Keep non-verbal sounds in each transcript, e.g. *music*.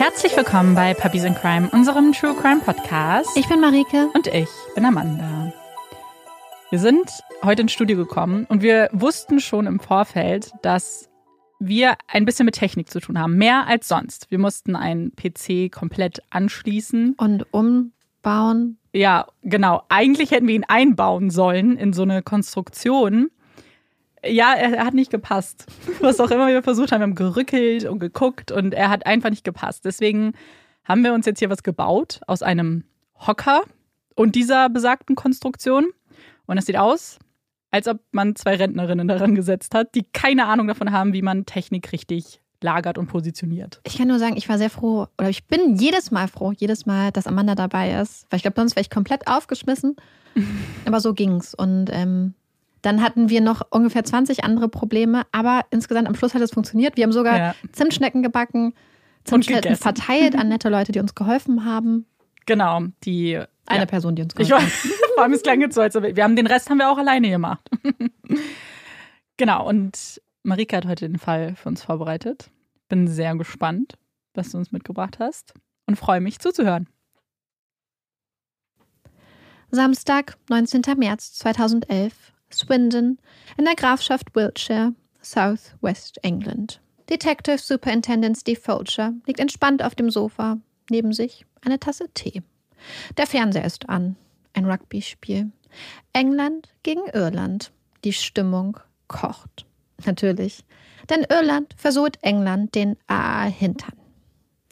Herzlich willkommen bei Puppies in Crime, unserem True Crime Podcast. Ich bin Marike. und ich bin Amanda. Wir sind heute ins Studio gekommen und wir wussten schon im Vorfeld, dass wir ein bisschen mit Technik zu tun haben. Mehr als sonst. Wir mussten einen PC komplett anschließen. Und umbauen. Ja, genau. Eigentlich hätten wir ihn einbauen sollen in so eine Konstruktion. Ja, er, hat nicht gepasst. *laughs* Was auch immer wir versucht haben, wir haben gerückelt und geguckt und er hat einfach nicht gepasst. Deswegen haben wir uns jetzt hier was gebaut aus einem Hocker und dieser besagten Konstruktion. Und es sieht aus, als ob man zwei Rentnerinnen daran gesetzt hat, die keine Ahnung davon haben, wie man Technik richtig lagert und positioniert. Ich kann nur sagen, ich war sehr froh, oder ich bin jedes Mal froh, jedes Mal, dass Amanda dabei ist. Weil ich glaube, sonst wäre ich komplett aufgeschmissen. *laughs* Aber so ging's. Und ähm, dann hatten wir noch ungefähr 20 andere Probleme. Aber insgesamt am Schluss hat es funktioniert. Wir haben sogar Ja. Zimtschnecken gebacken, Zimtschnecken verteilt an nette Leute, die uns geholfen haben. Genau, die. Eine ja. Person, die uns Ich geholfen weiß, *laughs* vor allem es klang jetzt so, als wir haben den Rest haben wir auch alleine gemacht. *laughs* genau, und Marika hat heute den Fall für uns vorbereitet. Bin sehr gespannt, was du uns mitgebracht hast und freue mich zuzuhören. Samstag, 19. März 2011, Swindon, in der Grafschaft Wiltshire, South West England. Detective Superintendent Steve Folcher liegt entspannt auf dem Sofa, neben sich eine Tasse Tee. Der Fernseher ist an, ein Rugby-Spiel. England gegen Irland. Die Stimmung kocht. Natürlich, denn Irland versucht England den AA-Hintern.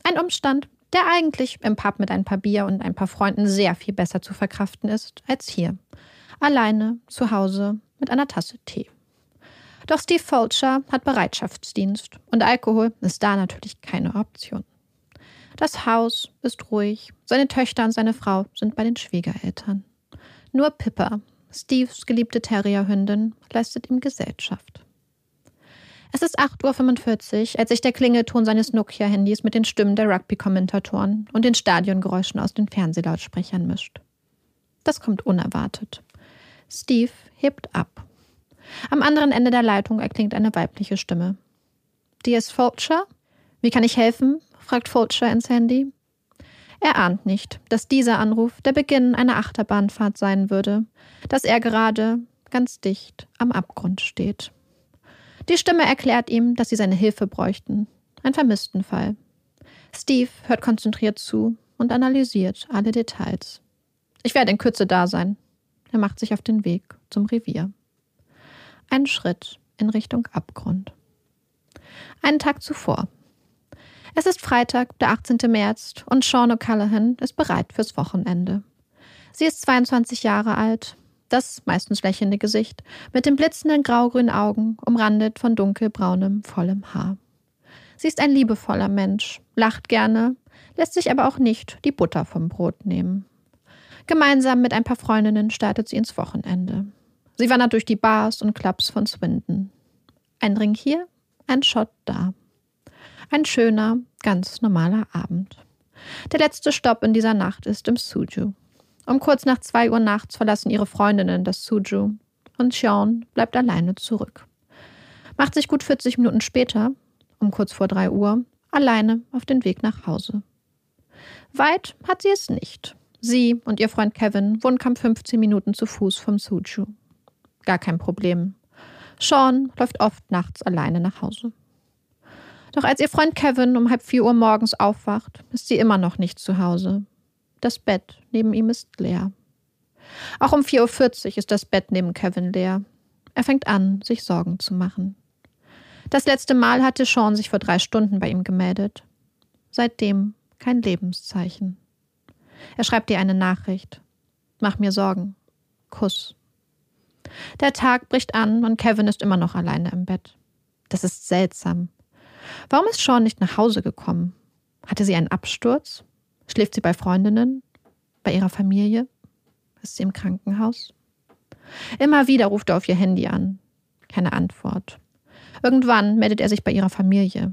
Ein Umstand, der eigentlich im Pub mit ein paar Bier und ein paar Freunden sehr viel besser zu verkraften ist als hier. Alleine, zu Hause, mit einer Tasse Tee. Doch Steve Fulcher hat Bereitschaftsdienst und Alkohol ist da natürlich keine Option. Das Haus ist ruhig, seine Töchter und seine Frau sind bei den Schwiegereltern. Nur Pippa, Steves geliebte Terrierhündin, leistet ihm Gesellschaft. Es ist 8.45 Uhr, als sich der Klingelton seines Nokia-Handys mit den Stimmen der Rugby-Kommentatoren und den Stadiongeräuschen aus den Fernsehlautsprechern mischt. Das kommt unerwartet. Steve hebt ab. Am anderen Ende der Leitung erklingt eine weibliche Stimme. D.S. Fulcher? Wie kann ich helfen? fragt Fulcher ins Handy. Er ahnt nicht, dass dieser Anruf der Beginn einer Achterbahnfahrt sein würde, dass er gerade ganz dicht am Abgrund steht. Die Stimme erklärt ihm, dass sie seine Hilfe bräuchten. Ein Vermisstenfall. Steve hört konzentriert zu und analysiert alle Details. Ich werde in Kürze da sein. Er macht sich auf den Weg zum Revier. Ein Schritt in Richtung Abgrund. Einen Tag zuvor. Es ist Freitag, der 18. März, und Sean O'Callaghan ist bereit fürs Wochenende. Sie ist 22 Jahre alt, das meistens lächelnde Gesicht, mit den blitzenden graugrünen Augen, umrandet von dunkelbraunem, vollem Haar. Sie ist ein liebevoller Mensch, lacht gerne, lässt sich aber auch nicht die Butter vom Brot nehmen. Gemeinsam mit ein paar Freundinnen startet sie ins Wochenende. Sie wandert durch die Bars und Clubs von Swindon. Ein Drink hier, ein Shot da. Ein schöner, ganz normaler Abend. Der letzte Stopp in dieser Nacht ist im Suju. Um kurz nach zwei Uhr nachts verlassen ihre Freundinnen das Suju und Sean bleibt alleine zurück. Macht sich gut 40 Minuten später, um kurz vor drei Uhr, alleine auf den Weg nach Hause. Weit hat sie es nicht. Sie und ihr Freund Kevin wohnen kaum 15 Minuten zu Fuß vom Suju. Gar kein Problem. Sean läuft oft nachts alleine nach Hause. Doch als ihr Freund Kevin um halb vier Uhr morgens aufwacht, ist sie immer noch nicht zu Hause. Das Bett neben ihm ist leer. Auch um 4.40 Uhr ist das Bett neben Kevin leer. Er fängt an, sich Sorgen zu machen. Das letzte Mal hatte Sean sich vor drei Stunden bei ihm gemeldet. Seitdem kein Lebenszeichen. Er schreibt ihr eine Nachricht. Mach mir Sorgen. Kuss. Der Tag bricht an und Kevin ist immer noch alleine im Bett. Das ist seltsam. Warum ist Sean nicht nach Hause gekommen? Hatte sie einen Absturz? Schläft sie bei Freundinnen? Bei ihrer Familie? Ist sie im Krankenhaus? Immer wieder ruft er auf ihr Handy an. Keine Antwort. Irgendwann meldet er sich bei ihrer Familie,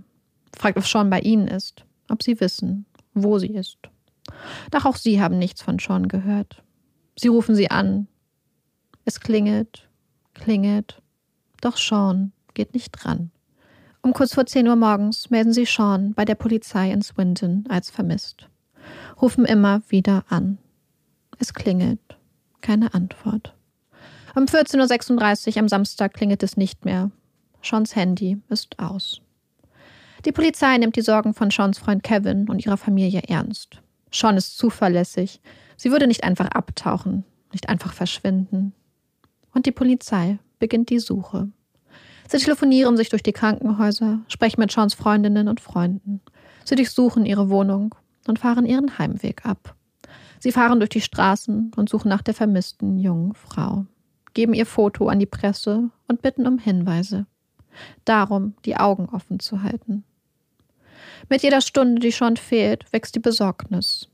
fragt, ob Sean bei ihnen ist, ob sie wissen, wo sie ist. Doch auch sie haben nichts von Sean gehört. Sie rufen sie an. Es klingelt, klingelt. Doch Sean geht nicht dran. Um kurz vor 10 Uhr morgens melden sie Sean bei der Polizei in Swinton als vermisst. Rufen immer wieder an. Es klingelt. Keine Antwort. Um 14.36 Uhr am Samstag klingelt es nicht mehr. Seans Handy ist aus. Die Polizei nimmt die Sorgen von Seans Freund Kevin und ihrer Familie ernst. Sean ist zuverlässig. Sie würde nicht einfach abtauchen, nicht einfach verschwinden. Und die Polizei beginnt die Suche. Sie telefonieren sich durch die Krankenhäuser, sprechen mit Seans Freundinnen und Freunden. Sie durchsuchen ihre Wohnung und fahren ihren Heimweg ab. Sie fahren durch die Straßen und suchen nach der vermissten jungen Frau, geben ihr Foto an die Presse und bitten um Hinweise. Darum, die Augen offen zu halten. Mit jeder Stunde, die schon fehlt, wächst die Besorgnis.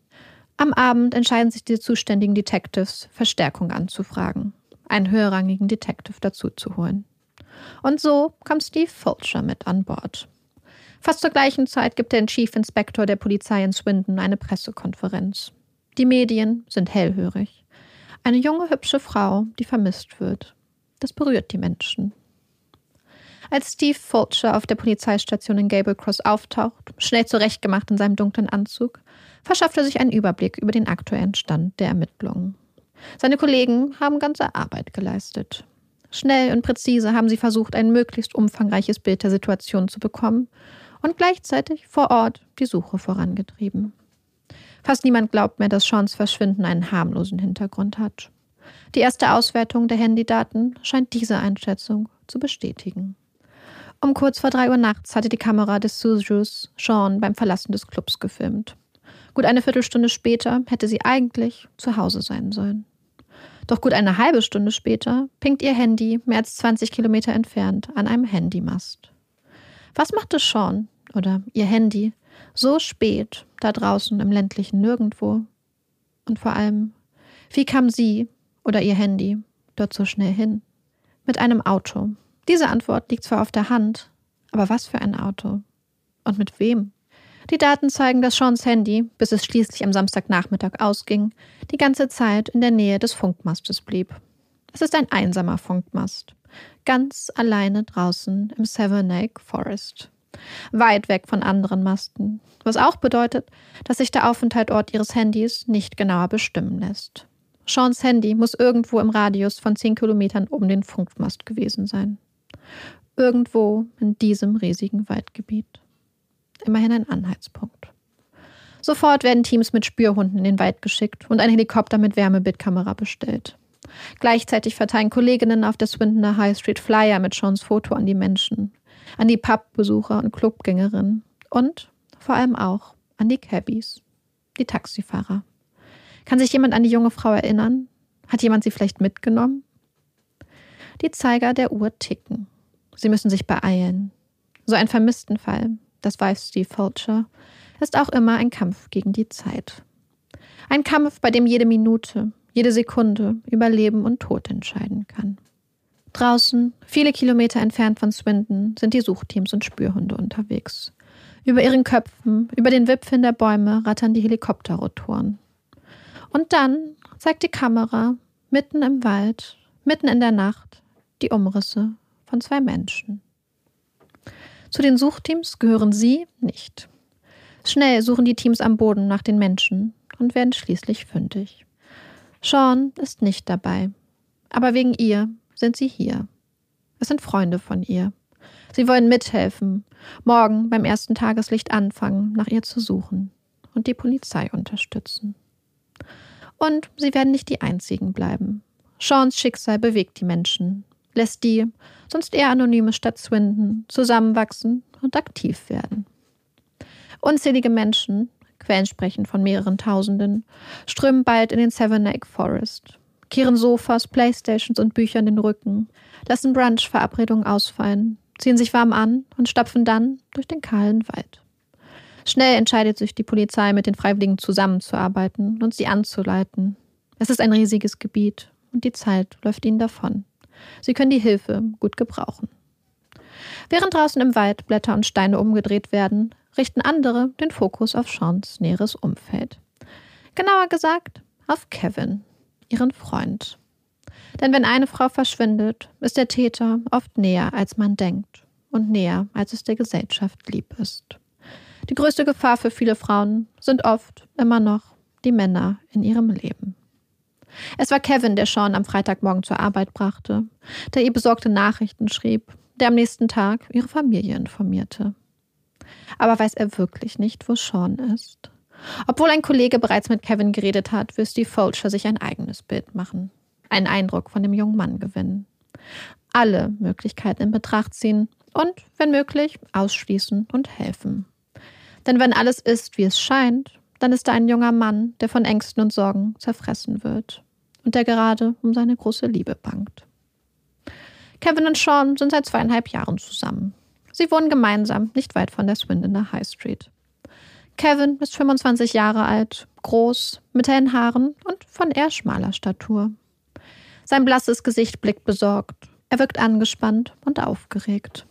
Am Abend entscheiden sich die zuständigen Detectives, Verstärkung anzufragen, einen höherrangigen Detective dazu zu holen. Und so kommt Steve Fulcher mit an Bord. Fast zur gleichen Zeit gibt der Chief Inspector der Polizei in Swindon eine Pressekonferenz. Die Medien sind hellhörig. Eine junge, hübsche Frau, die vermisst wird. Das berührt die Menschen. Als Steve Fulcher auf der Polizeistation in Gable Cross auftaucht, schnell zurechtgemacht in seinem dunklen Anzug, verschafft er sich einen Überblick über den aktuellen Stand der Ermittlungen. Seine Kollegen haben ganze Arbeit geleistet. Schnell und präzise haben sie versucht, ein möglichst umfangreiches Bild der Situation zu bekommen und gleichzeitig vor Ort die Suche vorangetrieben. Fast niemand glaubt mehr, dass Seans Verschwinden einen harmlosen Hintergrund hat. Die erste Auswertung der Handydaten scheint diese Einschätzung zu bestätigen. Um kurz vor drei Uhr nachts hatte die Kamera des Sujus Sean beim Verlassen des Clubs gefilmt. Gut eine Viertelstunde später hätte sie eigentlich zu Hause sein sollen. Doch gut eine halbe Stunde später pinkt ihr Handy mehr als 20 Kilometer entfernt an einem Handymast. Was machte Sean oder ihr Handy so spät da draußen im ländlichen Nirgendwo? Und vor allem, wie kam sie oder ihr Handy dort so schnell hin? Mit einem Auto. Diese Antwort liegt zwar auf der Hand, aber was für ein Auto? Und mit wem? Die Daten zeigen, dass Seans Handy, bis es schließlich am Samstagnachmittag ausging, die ganze Zeit in der Nähe des Funkmastes blieb. Es ist ein einsamer Funkmast. Ganz alleine draußen im Savernake Forest. Weit weg von anderen Masten. Was auch bedeutet, dass sich der Aufenthaltort ihres Handys nicht genauer bestimmen lässt. Seans Handy muss irgendwo im Radius von 10 Kilometern um den Funkmast gewesen sein. Irgendwo in diesem riesigen Waldgebiet. Immerhin ein Anhaltspunkt. Sofort werden Teams mit Spürhunden in den Wald geschickt und ein Helikopter mit Wärmebildkamera bestellt. Gleichzeitig verteilen Kolleginnen auf der Swintoner High Street Flyer mit Seans Foto an die Menschen, an die Pubbesucher und Clubgängerinnen und vor allem auch an die Cabbies, die Taxifahrer. Kann sich jemand an die junge Frau erinnern? Hat jemand sie vielleicht mitgenommen? Die Zeiger der Uhr ticken. Sie müssen sich beeilen. So ein Vermisstenfall, das weiß Steve Fulcher, ist auch immer ein Kampf gegen die Zeit. Ein Kampf, bei dem jede Minute, jede Sekunde über Leben und Tod entscheiden kann. Draußen, viele Kilometer entfernt von Swindon, sind die Suchteams und Spürhunde unterwegs. Über ihren Köpfen, über den Wipfeln der Bäume rattern die Helikopterrotoren. Und dann zeigt die Kamera mitten im Wald, mitten in der Nacht, die Umrisse von zwei Menschen. Zu den Suchteams gehören sie nicht. Schnell suchen die Teams am Boden nach den Menschen und werden schließlich fündig. Sean ist nicht dabei, aber wegen ihr sind sie hier. Es sind Freunde von ihr. Sie wollen mithelfen, morgen beim ersten Tageslicht anfangen, nach ihr zu suchen und die Polizei unterstützen. Und sie werden nicht die einzigen bleiben. Seans Schicksal bewegt die Menschen, lässt die, sonst eher anonyme Stadt Swindon, zusammenwachsen und aktiv werden. Unzählige Menschen, Quellen sprechen von mehreren Tausenden, strömen bald in den Seven Lake Forest, kehren Sofas, Playstations und Büchern den Rücken, lassen Brunch-Verabredungen ausfallen, ziehen sich warm an und stapfen dann durch den kahlen Wald. Schnell entscheidet sich die Polizei, mit den Freiwilligen zusammenzuarbeiten und sie anzuleiten. Es ist ein riesiges Gebiet und die Zeit läuft ihnen davon. Sie können die Hilfe gut gebrauchen. Während draußen im Wald Blätter und Steine umgedreht werden, richten andere den Fokus auf Seans näheres Umfeld. Genauer gesagt auf Kevin, ihren Freund. Denn wenn eine Frau verschwindet, ist der Täter oft näher, als man denkt und näher, als es der Gesellschaft lieb ist. Die größte Gefahr für viele Frauen sind oft immer noch die Männer in ihrem Leben. Es war Kevin, der Sean am Freitagmorgen zur Arbeit brachte, der ihr besorgte Nachrichten schrieb, der am nächsten Tag ihre Familie informierte. Aber weiß er wirklich nicht, wo Sean ist? Obwohl ein Kollege bereits mit Kevin geredet hat, will Steve Fulcher sich ein eigenes Bild machen, einen Eindruck von dem jungen Mann gewinnen, alle Möglichkeiten in Betracht ziehen und, wenn möglich, ausschließen und helfen. Denn wenn alles ist, wie es scheint, dann ist da ein junger Mann, der von Ängsten und Sorgen zerfressen wird und der gerade um seine große Liebe bangt. Kevin und Sean sind seit zweieinhalb Jahren zusammen. Sie wohnen gemeinsam nicht weit von der Swindoner High Street. Kevin ist 25 Jahre alt, groß, mit hellen Haaren und von eher schmaler Statur. Sein blasses Gesicht blickt besorgt. Er wirkt angespannt und aufgeregt.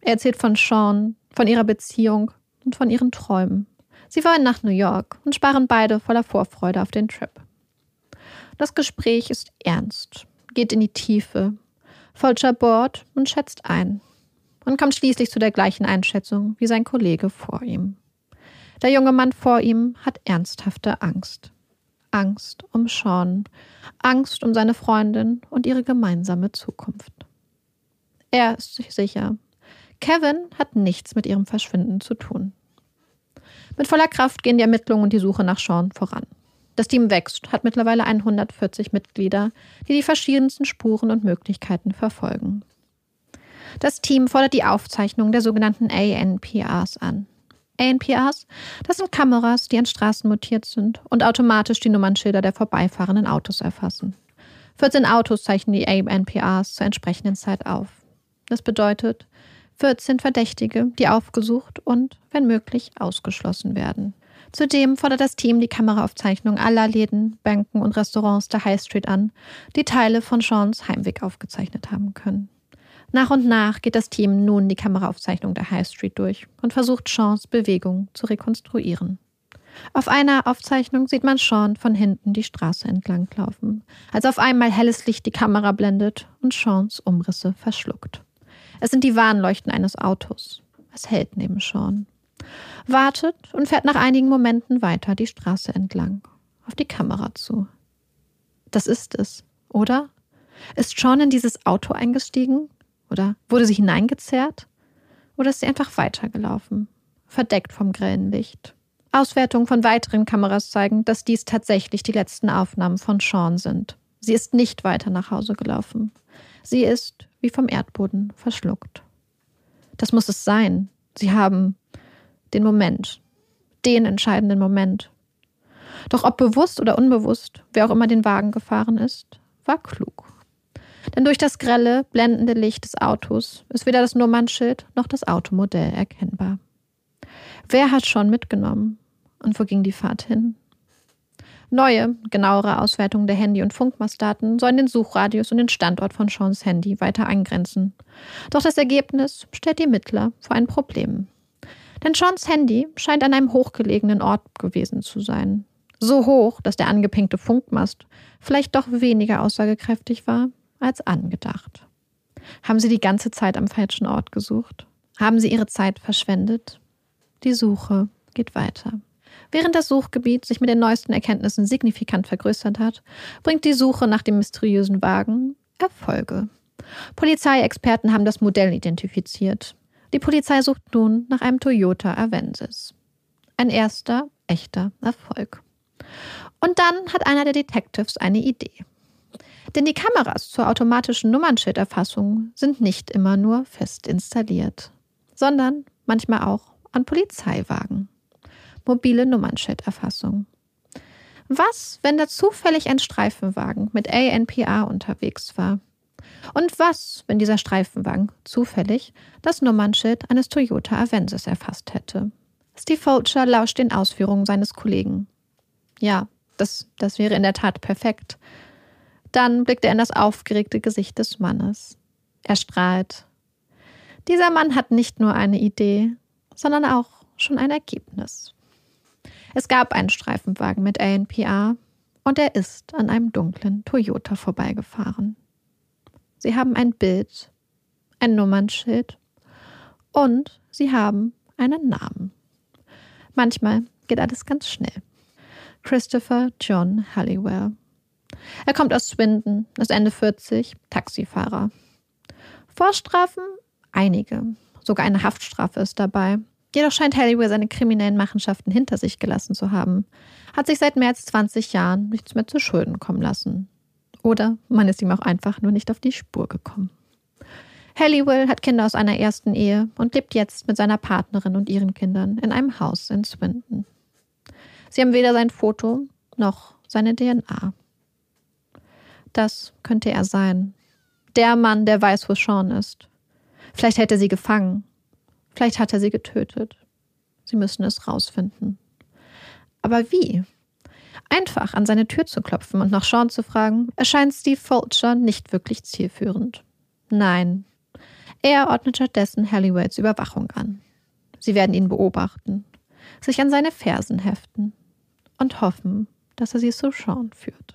Er erzählt von Sean, von ihrer Beziehung und von ihren Träumen. Sie wollen nach New York und sparen beide voller Vorfreude auf den Trip. Das Gespräch ist ernst, geht in die Tiefe. Fulcher bohrt und schätzt ein und kommt schließlich zu der gleichen Einschätzung wie sein Kollege vor ihm. Der junge Mann vor ihm hat ernsthafte Angst. Angst um Sean, Angst um seine Freundin und ihre gemeinsame Zukunft. Er ist sich sicher, Kevin hat nichts mit ihrem Verschwinden zu tun. Mit voller Kraft gehen die Ermittlungen und die Suche nach Sean voran. Das Team wächst, hat mittlerweile 140 Mitglieder, die die verschiedensten Spuren und Möglichkeiten verfolgen. Das Team fordert die Aufzeichnung der sogenannten ANPRs an. ANPRs, das sind Kameras, die an Straßen montiert sind und automatisch die Nummernschilder der vorbeifahrenden Autos erfassen. 14 Autos zeichnen die ANPRs zur entsprechenden Zeit auf. Das bedeutet, 14 Verdächtige, die aufgesucht und, wenn möglich, ausgeschlossen werden. Zudem fordert das Team die Kameraaufzeichnung aller Läden, Banken und Restaurants der High Street an, die Teile von Seans Heimweg aufgezeichnet haben können. Nach und nach geht das Team nun die Kameraaufzeichnung der High Street durch und versucht Seans Bewegung zu rekonstruieren. Auf einer Aufzeichnung sieht man Sean von hinten die Straße entlang laufen, als auf einmal helles Licht die Kamera blendet und Seans Umrisse verschluckt. Es sind die Warnleuchten eines Autos. Es hält neben Sean. Wartet und fährt nach einigen Momenten weiter die Straße entlang, auf die Kamera zu. Das ist es, oder? Ist Sean in dieses Auto eingestiegen? Oder wurde sie hineingezerrt? Oder ist sie einfach weitergelaufen, verdeckt vom grellen Licht? Auswertungen von weiteren Kameras zeigen, dass dies tatsächlich die letzten Aufnahmen von Sean sind. Sie ist nicht weiter nach Hause gelaufen. Sie ist wie vom Erdboden verschluckt. Das muss es sein. Sie haben den Moment, den entscheidenden Moment. Doch ob bewusst oder unbewusst, wer auch immer den Wagen gefahren ist, war klug. Denn durch das grelle, blendende Licht des Autos ist weder das Nummernschild noch das Automodell erkennbar. Wer hat schon mitgenommen? Und wo ging die Fahrt hin? Neue, genauere Auswertungen der Handy- und Funkmastdaten sollen den Suchradius und den Standort von Seans Handy weiter eingrenzen. Doch das Ergebnis stellt die Ermittler vor ein Problem. Denn Seans Handy scheint an einem hochgelegenen Ort gewesen zu sein. So hoch, dass der angepinkte Funkmast vielleicht doch weniger aussagekräftig war als angedacht. Haben Sie die ganze Zeit am falschen Ort gesucht? Haben Sie Ihre Zeit verschwendet? Die Suche geht weiter. Während das Suchgebiet sich mit den neuesten Erkenntnissen signifikant vergrößert hat, bringt die Suche nach dem mysteriösen Wagen Erfolge. Polizeiexperten haben das Modell identifiziert. Die Polizei sucht nun nach einem Toyota Avensis. Ein erster, echter Erfolg. Und dann hat einer der Detectives eine Idee. Denn die Kameras zur automatischen Nummernschilderfassung sind nicht immer nur fest installiert, sondern manchmal auch an Polizeiwagen. Mobile Nummernschilderfassung. Was, wenn da zufällig ein Streifenwagen mit ANPA unterwegs war? Und was, wenn dieser Streifenwagen zufällig das Nummernschild eines Toyota Avensis erfasst hätte? Steve Fulcher lauscht den Ausführungen seines Kollegen. Ja, das, das wäre in der Tat perfekt. Dann blickt er in das aufgeregte Gesicht des Mannes. Er strahlt. Dieser Mann hat nicht nur eine Idee, sondern auch schon ein Ergebnis. Es gab einen Streifenwagen mit ANPA und er ist an einem dunklen Toyota vorbeigefahren. Sie haben ein Bild, ein Nummernschild und sie haben einen Namen. Manchmal geht alles ganz schnell. Christopher John Halliwell. Er kommt aus Swindon, ist Ende 40, Taxifahrer. Vorstrafen? Einige. Sogar eine Haftstrafe ist dabei. Jedoch scheint Halliwell seine kriminellen Machenschaften hinter sich gelassen zu haben, hat sich seit mehr als 20 Jahren nichts mehr zu Schulden kommen lassen. Oder man ist ihm auch einfach nur nicht auf die Spur gekommen. Halliwell hat Kinder aus einer ersten Ehe und lebt jetzt mit seiner Partnerin und ihren Kindern in einem Haus in Swindon. Sie haben weder sein Foto noch seine DNA. Das könnte er sein. Der Mann, der weiß, wo Sean ist. Vielleicht hätte er sie gefangen Vielleicht hat er sie getötet. Sie müssen es rausfinden. Aber wie? Einfach an seine Tür zu klopfen und nach Sean zu fragen, erscheint Steve Fulcher nicht wirklich zielführend. Nein, er ordnet stattdessen Halliways Überwachung an. Sie werden ihn beobachten, sich an seine Fersen heften und hoffen, dass er sie zu Sean führt.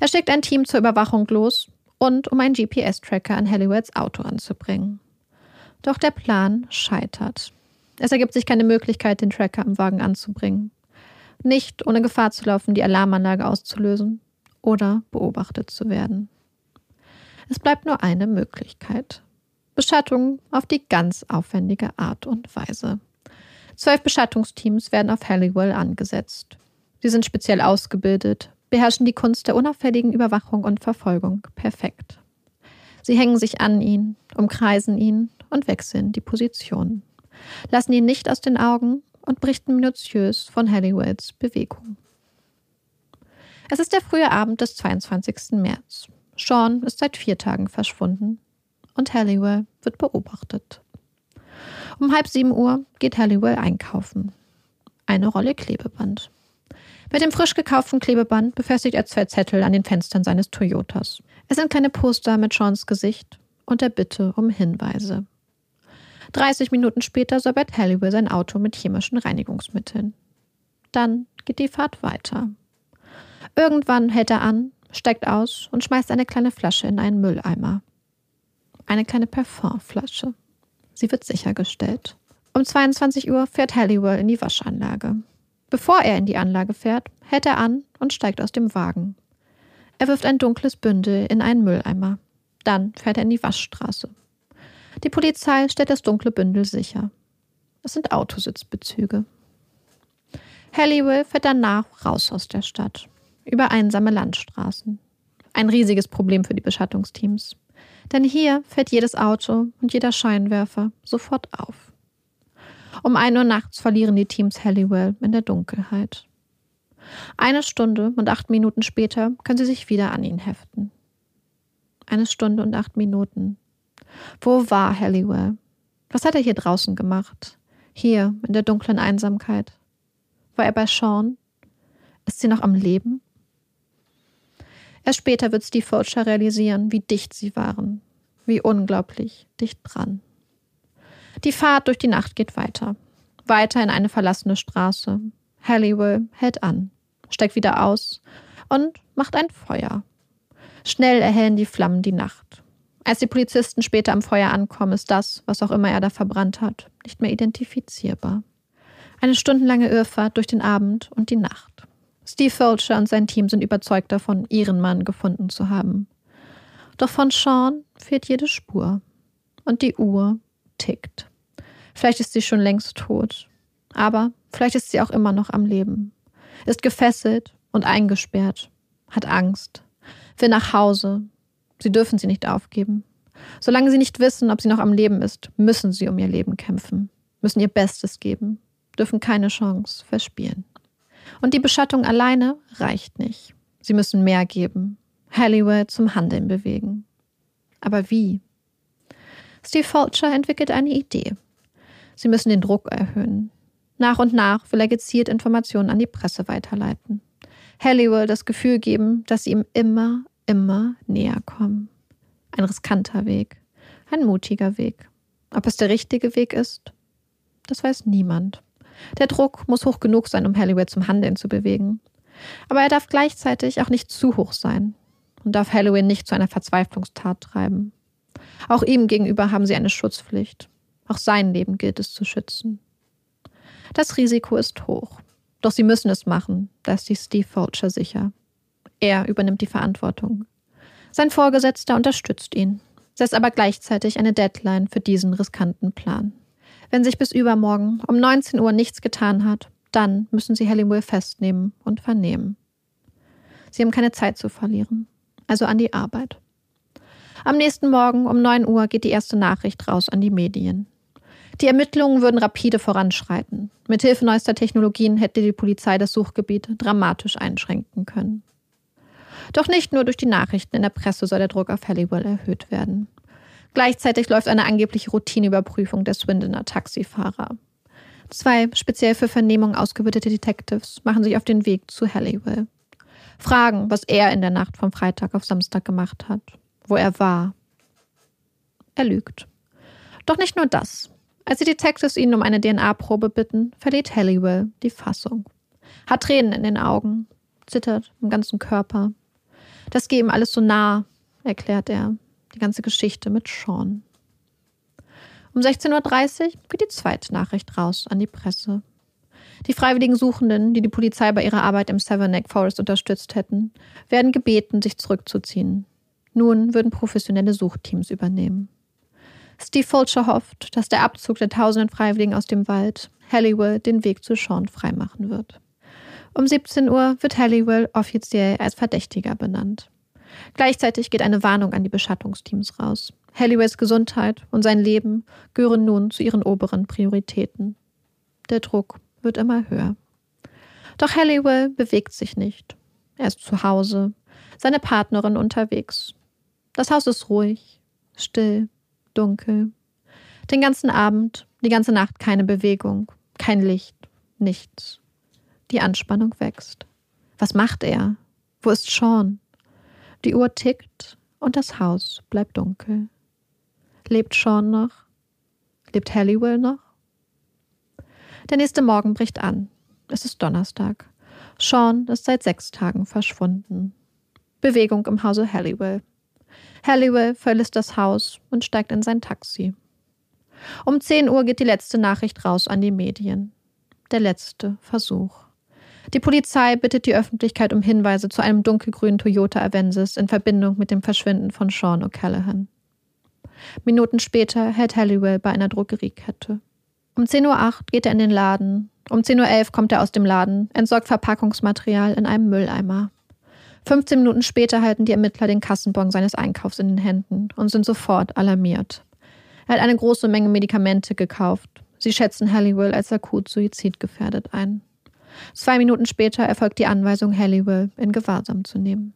Er schickt ein Team zur Überwachung los und um einen GPS-Tracker an Halliways Auto anzubringen. Doch der Plan scheitert. Es ergibt sich keine Möglichkeit, den Tracker am Wagen anzubringen. Nicht ohne Gefahr zu laufen, die Alarmanlage auszulösen oder beobachtet zu werden. Es bleibt nur eine Möglichkeit. Beschattung auf die ganz aufwendige Art und Weise. Zwölf Beschattungsteams werden auf Halliwell angesetzt. Sie sind speziell ausgebildet, beherrschen die Kunst der unauffälligen Überwachung und Verfolgung perfekt. Sie hängen sich an ihn, umkreisen ihn und wechseln die Position, lassen ihn nicht aus den Augen und berichten minutiös von Halliwells Bewegung. Es ist der frühe Abend des 22. März. Sean ist seit vier Tagen verschwunden und Halliwell wird beobachtet. Um halb sieben Uhr geht Halliwell einkaufen. Eine Rolle Klebeband. Mit dem frisch gekauften Klebeband befestigt er zwei Zettel an den Fenstern seines Toyotas. Es sind kleine Poster mit Seans Gesicht und der Bitte um Hinweise. 30 Minuten später säubert Halliwell sein Auto mit chemischen Reinigungsmitteln. Dann geht die Fahrt weiter. Irgendwann hält er an, steigt aus und schmeißt eine kleine Flasche in einen Mülleimer. Eine kleine Parfumflasche. Sie wird sichergestellt. Um 22 Uhr fährt Halliwell in die Waschanlage. Bevor er in die Anlage fährt, hält er an und steigt aus dem Wagen. Er wirft ein dunkles Bündel in einen Mülleimer. Dann fährt er in die Waschstraße. Die Polizei stellt das dunkle Bündel sicher. Es sind Autositzbezüge. Halliwell fährt danach raus aus der Stadt, über einsame Landstraßen. Ein riesiges Problem für die Beschattungsteams. Denn hier fährt jedes Auto und jeder Scheinwerfer sofort auf. Um ein Uhr nachts verlieren die Teams Halliwell in der Dunkelheit. Eine Stunde und acht Minuten später können sie sich wieder an ihn heften. Eine Stunde und acht Minuten. Wo war Halliwell? Was hat er hier draußen gemacht? Hier, in der dunklen Einsamkeit. War er bei Sean? Ist sie noch am Leben? Erst später wird Steve Fulcher realisieren, wie dicht sie waren. Wie unglaublich dicht dran. Die Fahrt durch die Nacht geht weiter. Weiter in eine verlassene Straße. Halliwell hält an, steigt wieder aus und macht ein Feuer. Schnell erhellen die Flammen die Nacht. Als die Polizisten später am Feuer ankommen, ist das, was auch immer er da verbrannt hat, nicht mehr identifizierbar. Eine stundenlange Irrfahrt durch den Abend und die Nacht. Steve Fulcher und sein Team sind überzeugt davon, ihren Mann gefunden zu haben. Doch von Sean fehlt jede Spur. Und die Uhr tickt. Vielleicht ist sie schon längst tot. Aber vielleicht ist sie auch immer noch am Leben. Ist gefesselt und eingesperrt. Hat Angst. Will nach Hause, Sie dürfen sie nicht aufgeben. Solange sie nicht wissen, ob sie noch am Leben ist, müssen sie um ihr Leben kämpfen, müssen ihr Bestes geben. dürfen keine Chance verspielen. Und die Beschattung alleine reicht nicht. Sie müssen mehr geben, Halliwell zum Handeln bewegen. Aber wie? Steve Fulcher entwickelt eine Idee. Sie müssen den Druck erhöhen. Nach und nach will er gezielt Informationen an die Presse weiterleiten. Halliwell das Gefühl geben, dass sie ihm immer, immer näher kommen. Ein riskanter Weg, ein mutiger Weg. Ob es der richtige Weg ist, das weiß niemand. Der Druck muss hoch genug sein, um Halliwell zum Handeln zu bewegen. Aber er darf gleichzeitig auch nicht zu hoch sein und darf Halloween nicht zu einer Verzweiflungstat treiben. Auch ihm gegenüber haben sie eine Schutzpflicht. Auch sein Leben gilt es zu schützen. Das Risiko ist hoch. Doch sie müssen es machen, da ist sich Steve Fulcher sicher. Er übernimmt die Verantwortung. Sein Vorgesetzter unterstützt ihn, setzt aber gleichzeitig eine Deadline für diesen riskanten Plan. Wenn sich bis übermorgen um 19 Uhr nichts getan hat, dann müssen sie Hellingwell festnehmen und vernehmen. Sie haben keine Zeit zu verlieren, also an die Arbeit. Am nächsten Morgen um 9 Uhr geht die erste Nachricht raus an die Medien. Die Ermittlungen würden rapide voranschreiten. Mithilfe neuester Technologien hätte die Polizei das Suchgebiet dramatisch einschränken können. Doch nicht nur durch die Nachrichten in der Presse soll der Druck auf Halliwell erhöht werden. Gleichzeitig läuft eine angebliche Routineüberprüfung der Swindoner Taxifahrer. Zwei speziell für Vernehmung ausgebildete Detectives machen sich auf den Weg zu Halliwell. Fragen, was er in der Nacht vom Freitag auf Samstag gemacht hat, wo er war. Er lügt. Doch nicht nur das. Als die Detectives ihn um eine DNA-Probe bitten, verliert Halliwell die Fassung. Hat Tränen in den Augen, zittert im ganzen Körper. Das geht ihm alles so nah, erklärt er. Die ganze Geschichte mit Sean. Um 16.30 Uhr geht die zweite Nachricht raus an die Presse. Die freiwilligen Suchenden, die die Polizei bei ihrer Arbeit im Savernake Forest unterstützt hätten, werden gebeten, sich zurückzuziehen. Nun würden professionelle Suchteams übernehmen. Steve Fulcher hofft, dass der Abzug der tausenden Freiwilligen aus dem Wald Halliwell den Weg zu Sean freimachen wird. Um 17 Uhr wird Halliwell offiziell als Verdächtiger benannt. Gleichzeitig geht eine Warnung an die Beschattungsteams raus. Halliways Gesundheit und sein Leben gehören nun zu ihren oberen Prioritäten. Der Druck wird immer höher. Doch Halliwell bewegt sich nicht. Er ist zu Hause, seine Partnerin unterwegs. Das Haus ist ruhig, still, dunkel. Den ganzen Abend, die ganze Nacht keine Bewegung, kein Licht, nichts. Die Anspannung wächst. Was macht er? Wo ist Sean? Die Uhr tickt und das Haus bleibt dunkel. Lebt Sean noch? Lebt Halliwell noch? Der nächste Morgen bricht an. Es ist Donnerstag. Sean ist seit sechs Tagen verschwunden. Bewegung im Hause Halliwell. Halliwell verlässt das Haus und steigt in sein Taxi. Um 10 Uhr geht die letzte Nachricht raus an die Medien. Der letzte Versuch. Die Polizei bittet die Öffentlichkeit um Hinweise zu einem dunkelgrünen Toyota Avensis in Verbindung mit dem Verschwinden von Sean O'Callaghan. Minuten später hält Halliwell bei einer Drogeriekette. Um 10.08 Uhr geht er in den Laden. Um 10.11 Uhr kommt er aus dem Laden, entsorgt Verpackungsmaterial in einem Mülleimer. 15 Minuten später halten die Ermittler den Kassenbon seines Einkaufs in den Händen und sind sofort alarmiert. Er hat eine große Menge Medikamente gekauft. Sie schätzen Halliwell als akut suizidgefährdet ein. Zwei Minuten später erfolgt die Anweisung, Halliwell in Gewahrsam zu nehmen.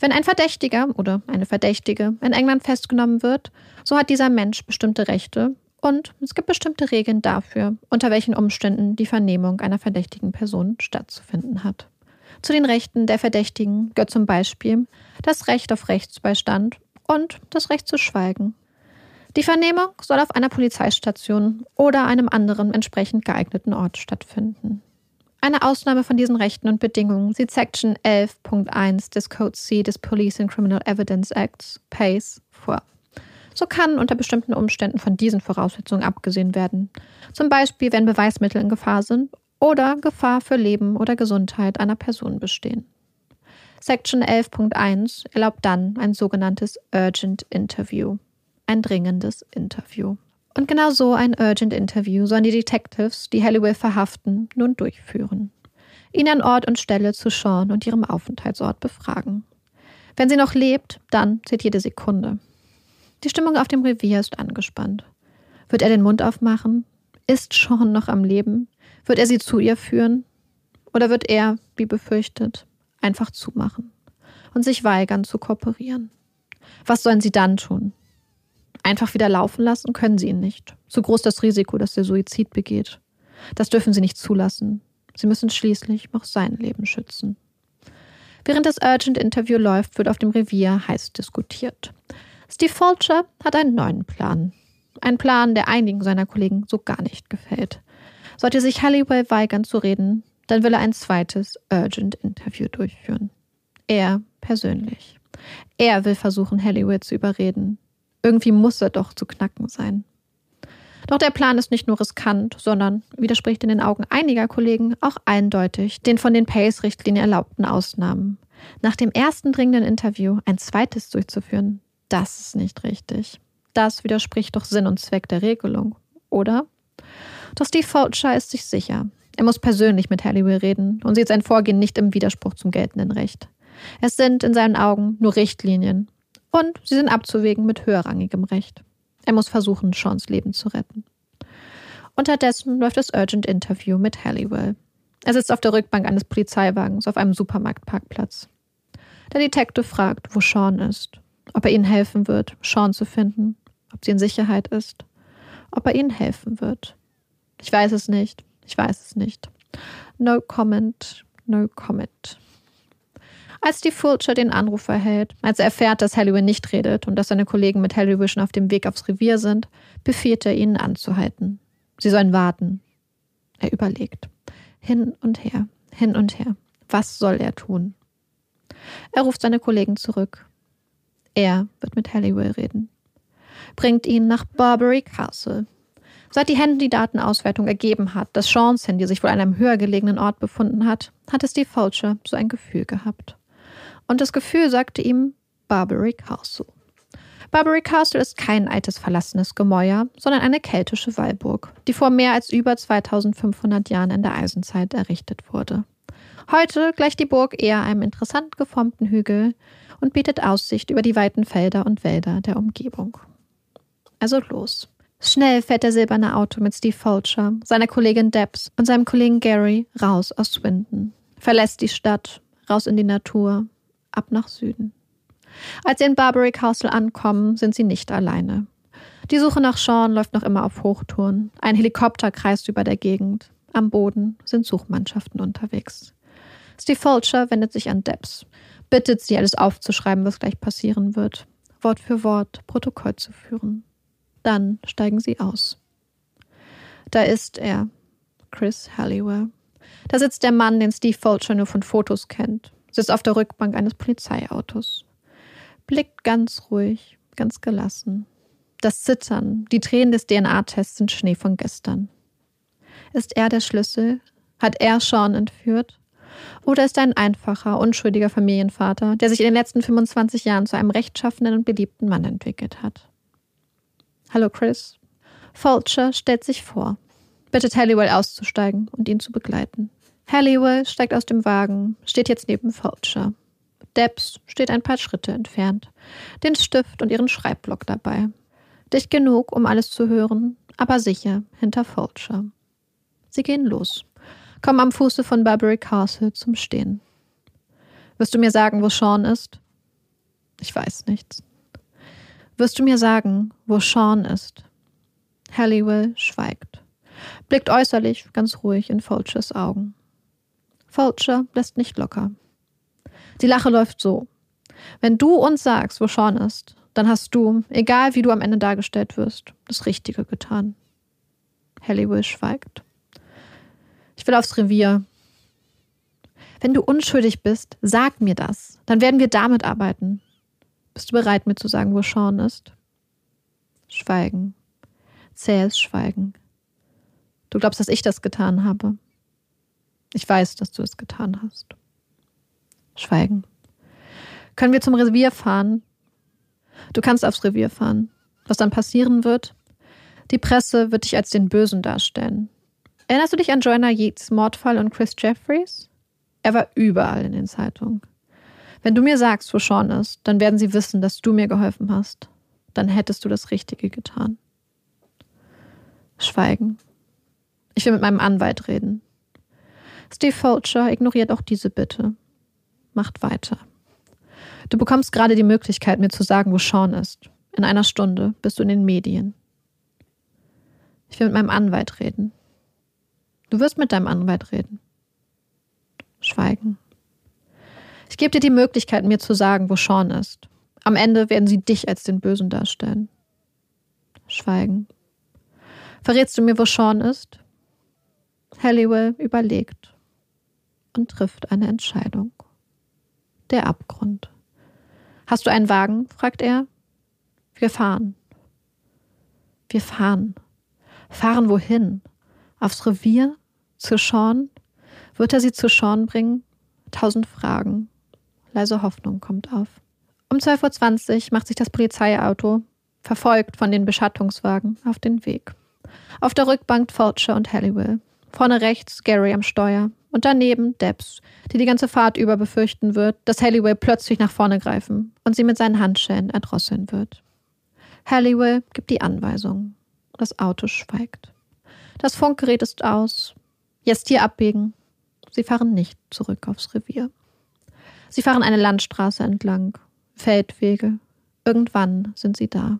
Wenn ein Verdächtiger oder eine Verdächtige in England festgenommen wird, so hat dieser Mensch bestimmte Rechte und es gibt bestimmte Regeln dafür, unter welchen Umständen die Vernehmung einer verdächtigen Person stattzufinden hat. Zu den Rechten der Verdächtigen gehört zum Beispiel das Recht auf Rechtsbeistand und das Recht zu schweigen. Die Vernehmung soll auf einer Polizeistation oder einem anderen entsprechend geeigneten Ort stattfinden. Eine Ausnahme von diesen Rechten und Bedingungen sieht Section 11.1 des Code C des Police and Criminal Evidence Acts, PACE, vor. So kann unter bestimmten Umständen von diesen Voraussetzungen abgesehen werden. Zum Beispiel, wenn Beweismittel in Gefahr sind oder Gefahr für Leben oder Gesundheit einer Person bestehen. Section 11.1 erlaubt dann ein sogenanntes Urgent Interview, ein dringendes Interview. Und genau so ein Urgent Interview sollen die Detectives, die Halliwell verhaften, nun durchführen. Ihn an Ort und Stelle zu Sean und ihrem Aufenthaltsort befragen. Wenn sie noch lebt, dann zählt jede Sekunde. Die Stimmung auf dem Revier ist angespannt. Wird er den Mund aufmachen? Ist Sean noch am Leben? Wird er sie zu ihr führen? Oder wird er, wie befürchtet, einfach zumachen und sich weigern zu kooperieren? Was sollen sie dann tun? Einfach wieder laufen lassen können sie ihn nicht. Zu groß das Risiko, dass er Suizid begeht. Das dürfen sie nicht zulassen. Sie müssen schließlich noch sein Leben schützen. Während das Urgent Interview läuft, wird auf dem Revier heiß diskutiert. Steve Fulcher hat einen neuen Plan. Ein Plan, der einigen seiner Kollegen so gar nicht gefällt. Sollte sich Halliwell weigern zu reden, dann will er ein zweites Urgent Interview durchführen. Er persönlich. Er will versuchen, Halliwell zu überreden. Irgendwie muss er doch zu knacken sein. Doch der Plan ist nicht nur riskant, sondern widerspricht in den Augen einiger Kollegen auch eindeutig den von den Pace-Richtlinien erlaubten Ausnahmen. Nach dem ersten dringenden Interview ein zweites durchzuführen, das ist nicht richtig. Das widerspricht doch Sinn und Zweck der Regelung, oder? Doch Steve Fulcher ist sich sicher. Er muss persönlich mit Halliwell reden und sieht sein Vorgehen nicht im Widerspruch zum geltenden Recht. Es sind in seinen Augen nur Richtlinien und sie sind abzuwägen mit höherrangigem Recht. Er muss versuchen, Seans Leben zu retten. Unterdessen läuft das Urgent Interview mit Halliwell. Er sitzt auf der Rückbank eines Polizeiwagens auf einem Supermarktparkplatz. Der Detective fragt, wo Sean ist, ob er ihnen helfen wird, Sean zu finden, ob sie in Sicherheit ist, ob er ihnen helfen wird. Ich weiß es nicht, ich weiß es nicht. No comment, no comment. Als die Fulcher den Anruf erhält, als er erfährt, dass Halliwell nicht redet und dass seine Kollegen mit Halliwell schon auf dem Weg aufs Revier sind, befiehlt er ihnen anzuhalten. Sie sollen warten. Er überlegt. Hin und her, hin und her. Was soll er tun? Er ruft seine Kollegen zurück. Er wird mit Halliwell reden. Bringt ihn nach Barbary Castle. Seit die Handydatenauswertung ergeben hat, dass Seans Handy sich wohl an einem höher gelegenen Ort befunden hat, hat es die Fulcher so ein Gefühl gehabt und das Gefühl sagte ihm Barbary Castle. Barbary Castle ist kein altes verlassenes Gemäuer, sondern eine keltische Wallburg, die vor mehr als über 2500 Jahren in der Eisenzeit errichtet wurde. Heute gleicht die Burg eher einem interessant geformten Hügel und bietet Aussicht über die weiten Felder und Wälder der Umgebung. Also los. Schnell fährt der silberne Auto mit Steve Fulcher, seiner Kollegin Debs und seinem Kollegen Gary raus aus Swindon, verlässt die Stadt, raus in die Natur, ab nach Süden. Als sie in Barbary Castle ankommen, sind sie nicht alleine. Die Suche nach Sean läuft noch immer auf Hochtouren. Ein Helikopter kreist über der Gegend. Am Boden sind Suchmannschaften unterwegs. Steve Fulcher wendet sich an Debs, bittet sie, alles aufzuschreiben, was gleich passieren wird, Wort für Wort Protokoll zu führen. Dann steigen sie aus. Da ist er, Chris Halliwell. Da sitzt der Mann, den Steve Fulcher nur von Fotos kennt sitzt auf der Rückbank eines Polizeiautos, blickt ganz ruhig, ganz gelassen. Das Zittern, die Tränen des DNA-Tests sind Schnee von gestern. Ist er der Schlüssel? Hat er Sean entführt? Oder ist er ein einfacher, unschuldiger Familienvater, der sich in den letzten 25 Jahren zu einem rechtschaffenen und beliebten Mann entwickelt hat? Hallo Chris. Fulcher stellt sich vor, bittet Halliwell auszusteigen und ihn zu begleiten. Halliwell steigt aus dem Wagen, steht jetzt neben Fulcher. Debs steht ein paar Schritte entfernt, den Stift und ihren Schreibblock dabei. Dicht genug, um alles zu hören, aber sicher hinter Fulcher. Sie gehen los, kommen am Fuße von Barbary Castle zum Stehen. Wirst du mir sagen, wo Sean ist? Ich weiß nichts. Wirst du mir sagen, wo Sean ist? Halliwell schweigt, blickt äußerlich ganz ruhig in Fulchers Augen. Fulcher lässt nicht locker. Die Lache läuft so. Wenn du uns sagst, wo Sean ist, dann hast du, egal wie du am Ende dargestellt wirst, das Richtige getan. Halliwell schweigt. Ich will aufs Revier. Wenn du unschuldig bist, sag mir das. Dann werden wir damit arbeiten. Bist du bereit, mir zu sagen, wo Sean ist? Schweigen. Zähes Schweigen. Du glaubst, dass ich das getan habe. Ich weiß, dass du es getan hast. Schweigen. Können wir zum Revier fahren? Du kannst aufs Revier fahren. Was dann passieren wird? Die Presse wird dich als den Bösen darstellen. Erinnerst du dich an Joanna Yeats Mordfall und Chris Jeffries? Er war überall in den Zeitungen. Wenn du mir sagst, wo Sean ist, dann werden sie wissen, dass du mir geholfen hast. Dann hättest du das Richtige getan. Schweigen. Ich will mit meinem Anwalt reden. Steve Fulcher ignoriert auch diese Bitte. Macht weiter. Du bekommst gerade die Möglichkeit, mir zu sagen, wo Sean ist. In einer Stunde bist du in den Medien. Ich will mit meinem Anwalt reden. Du wirst mit deinem Anwalt reden. Schweigen. Ich gebe dir die Möglichkeit, mir zu sagen, wo Sean ist. Am Ende werden sie dich als den Bösen darstellen. Schweigen. Verrätst du mir, wo Sean ist? Halliwell überlegt und trifft eine Entscheidung. Der Abgrund. Hast du einen Wagen? fragt er. Wir fahren. Wir fahren. Fahren wohin? Aufs Revier? Zu Sean? Wird er sie zu Sean bringen? Tausend Fragen. Leise Hoffnung kommt auf. Um 12.20 Uhr macht sich das Polizeiauto, verfolgt von den Beschattungswagen, auf den Weg. Auf der Rückbank Fulcher und Halliwell. Vorne rechts Gary am Steuer. Und daneben Debs, die die ganze Fahrt über befürchten wird, dass Halliwell plötzlich nach vorne greifen und sie mit seinen Handschellen erdrosseln wird. Halliwell gibt die Anweisung. Das Auto schweigt. Das Funkgerät ist aus. Jetzt hier abbiegen. Sie fahren nicht zurück aufs Revier. Sie fahren eine Landstraße entlang. Feldwege. Irgendwann sind sie da.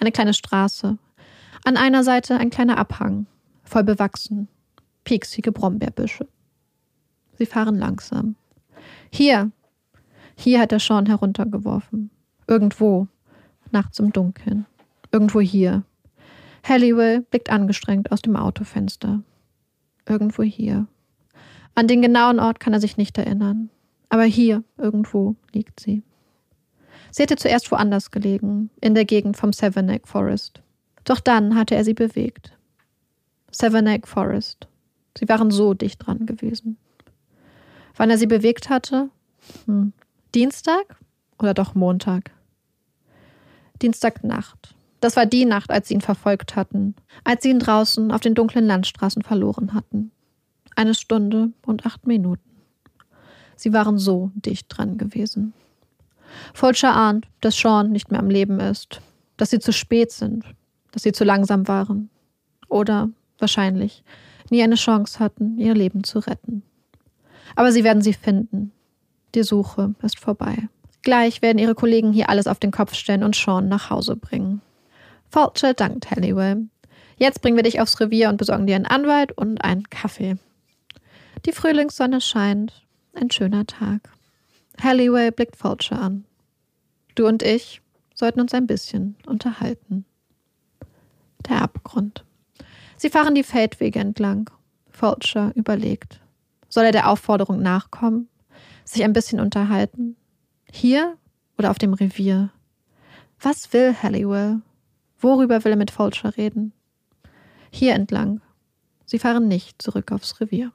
Eine kleine Straße. An einer Seite ein kleiner Abhang. Voll bewachsen. Pieksige Brombeerbüsche. Sie fahren langsam. Hier. Hier hat er Sean heruntergeworfen. Irgendwo. Nachts im Dunkeln. Irgendwo hier. Halliwell blickt angestrengt aus dem Autofenster. Irgendwo hier. An den genauen Ort kann er sich nicht erinnern. Aber hier, irgendwo, liegt sie. Sie hätte zuerst woanders gelegen, in der Gegend vom Savernake Forest. Doch dann hatte er sie bewegt. Savernake Forest. Sie waren so dicht dran gewesen. Wann er sie bewegt hatte? Hm. Dienstag oder doch Montag? Dienstagnacht. Das war die Nacht, als sie ihn verfolgt hatten, als sie ihn draußen auf den dunklen Landstraßen verloren hatten. Eine Stunde und acht Minuten. Sie waren so dicht dran gewesen. Fulcher ahnt, dass Sean nicht mehr am Leben ist, dass sie zu spät sind, dass sie zu langsam waren oder wahrscheinlich nie eine Chance hatten, ihr Leben zu retten. Aber sie werden sie finden. Die Suche ist vorbei. Gleich werden ihre Kollegen hier alles auf den Kopf stellen und Sean nach Hause bringen. Fulcher dankt Halliwell. Jetzt bringen wir dich aufs Revier und besorgen dir einen Anwalt und einen Kaffee. Die Frühlingssonne scheint. Ein schöner Tag. Halliwell blickt Fulcher an. Du und ich sollten uns ein bisschen unterhalten. Der Abgrund. Sie fahren die Feldwege entlang. Fulcher überlegt. Soll er der Aufforderung nachkommen? Sich ein bisschen unterhalten? Hier oder auf dem Revier? Was will Halliwell? Worüber will er mit Fulcher reden? Hier entlang. Sie fahren nicht zurück aufs Revier.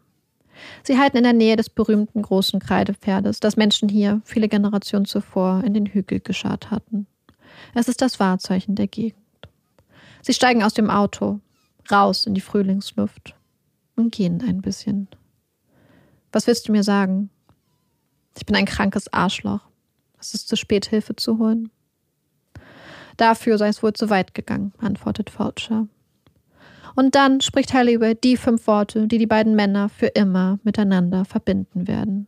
Sie halten in der Nähe des berühmten großen Kreidepferdes, das Menschen hier viele Generationen zuvor in den Hügel geschart hatten. Es ist das Wahrzeichen der Gegend. Sie steigen aus dem Auto, raus in die Frühlingsluft und gehen ein bisschen. Was willst du mir sagen? Ich bin ein krankes Arschloch. Es ist zu spät, Hilfe zu holen. Dafür sei es wohl zu weit gegangen, antwortet Fulcher. Und dann spricht Halliwell die fünf Worte, die die beiden Männer für immer miteinander verbinden werden.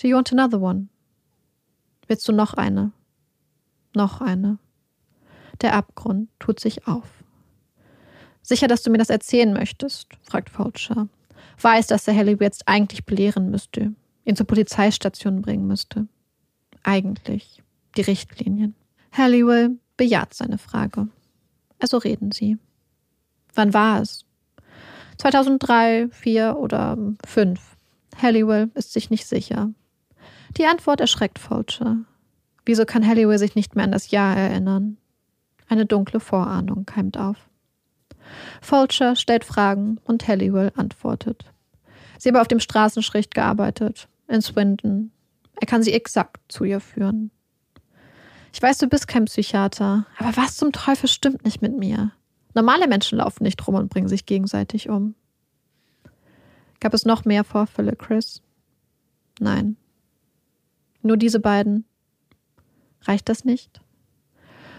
Do you want another one? Willst du noch eine? Noch eine. Der Abgrund tut sich auf. Sicher, dass du mir das erzählen möchtest? fragt Fulcher. Weiß, dass der Halliwell jetzt eigentlich belehren müsste, ihn zur Polizeistation bringen müsste. Eigentlich die Richtlinien. Halliwell bejaht seine Frage. Also reden sie. Wann war es? 2003, 4 oder 5. Halliwell ist sich nicht sicher. Die Antwort erschreckt Fulcher. Wieso kann Halliwell sich nicht mehr an das Jahr erinnern? Eine dunkle Vorahnung keimt auf. Fulcher stellt Fragen und Halliwell antwortet. Sie habe auf dem Straßenschritt gearbeitet, in Swindon. Er kann sie exakt zu ihr führen. Ich weiß, du bist kein Psychiater, aber was zum Teufel stimmt nicht mit mir? Normale Menschen laufen nicht rum und bringen sich gegenseitig um. Gab es noch mehr Vorfälle, Chris? Nein. Nur diese beiden. Reicht das nicht?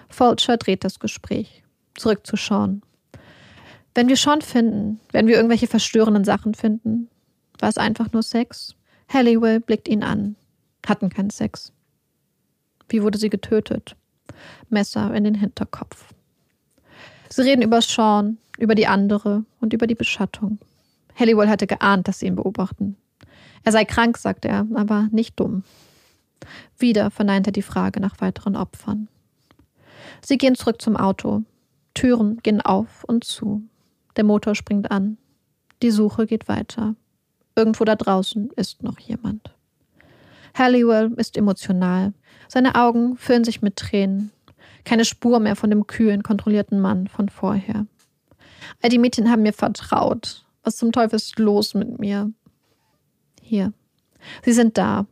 Fulcher dreht das Gespräch. Zurück zu Sean. Wenn wir Sean finden, werden wir irgendwelche verstörenden Sachen finden. War es einfach nur Sex? Halliwell blickt ihn an. Hatten keinen Sex. Wie wurde sie getötet? Messer in den Hinterkopf. Sie reden über Sean, über die andere und über die Beschattung. Halliwell hatte geahnt, dass sie ihn beobachten. Er sei krank, sagt er, aber nicht dumm. Wieder verneint er die Frage nach weiteren Opfern. Sie gehen zurück zum Auto. Türen gehen auf und zu. Der Motor springt an. Die Suche geht weiter. Irgendwo da draußen ist noch jemand. Halliwell ist emotional. Seine Augen füllen sich mit Tränen. Keine Spur mehr von dem kühlen, kontrollierten Mann von vorher. All die Mädchen haben mir vertraut. Was zum Teufel ist los mit mir? Hier. Sie sind da,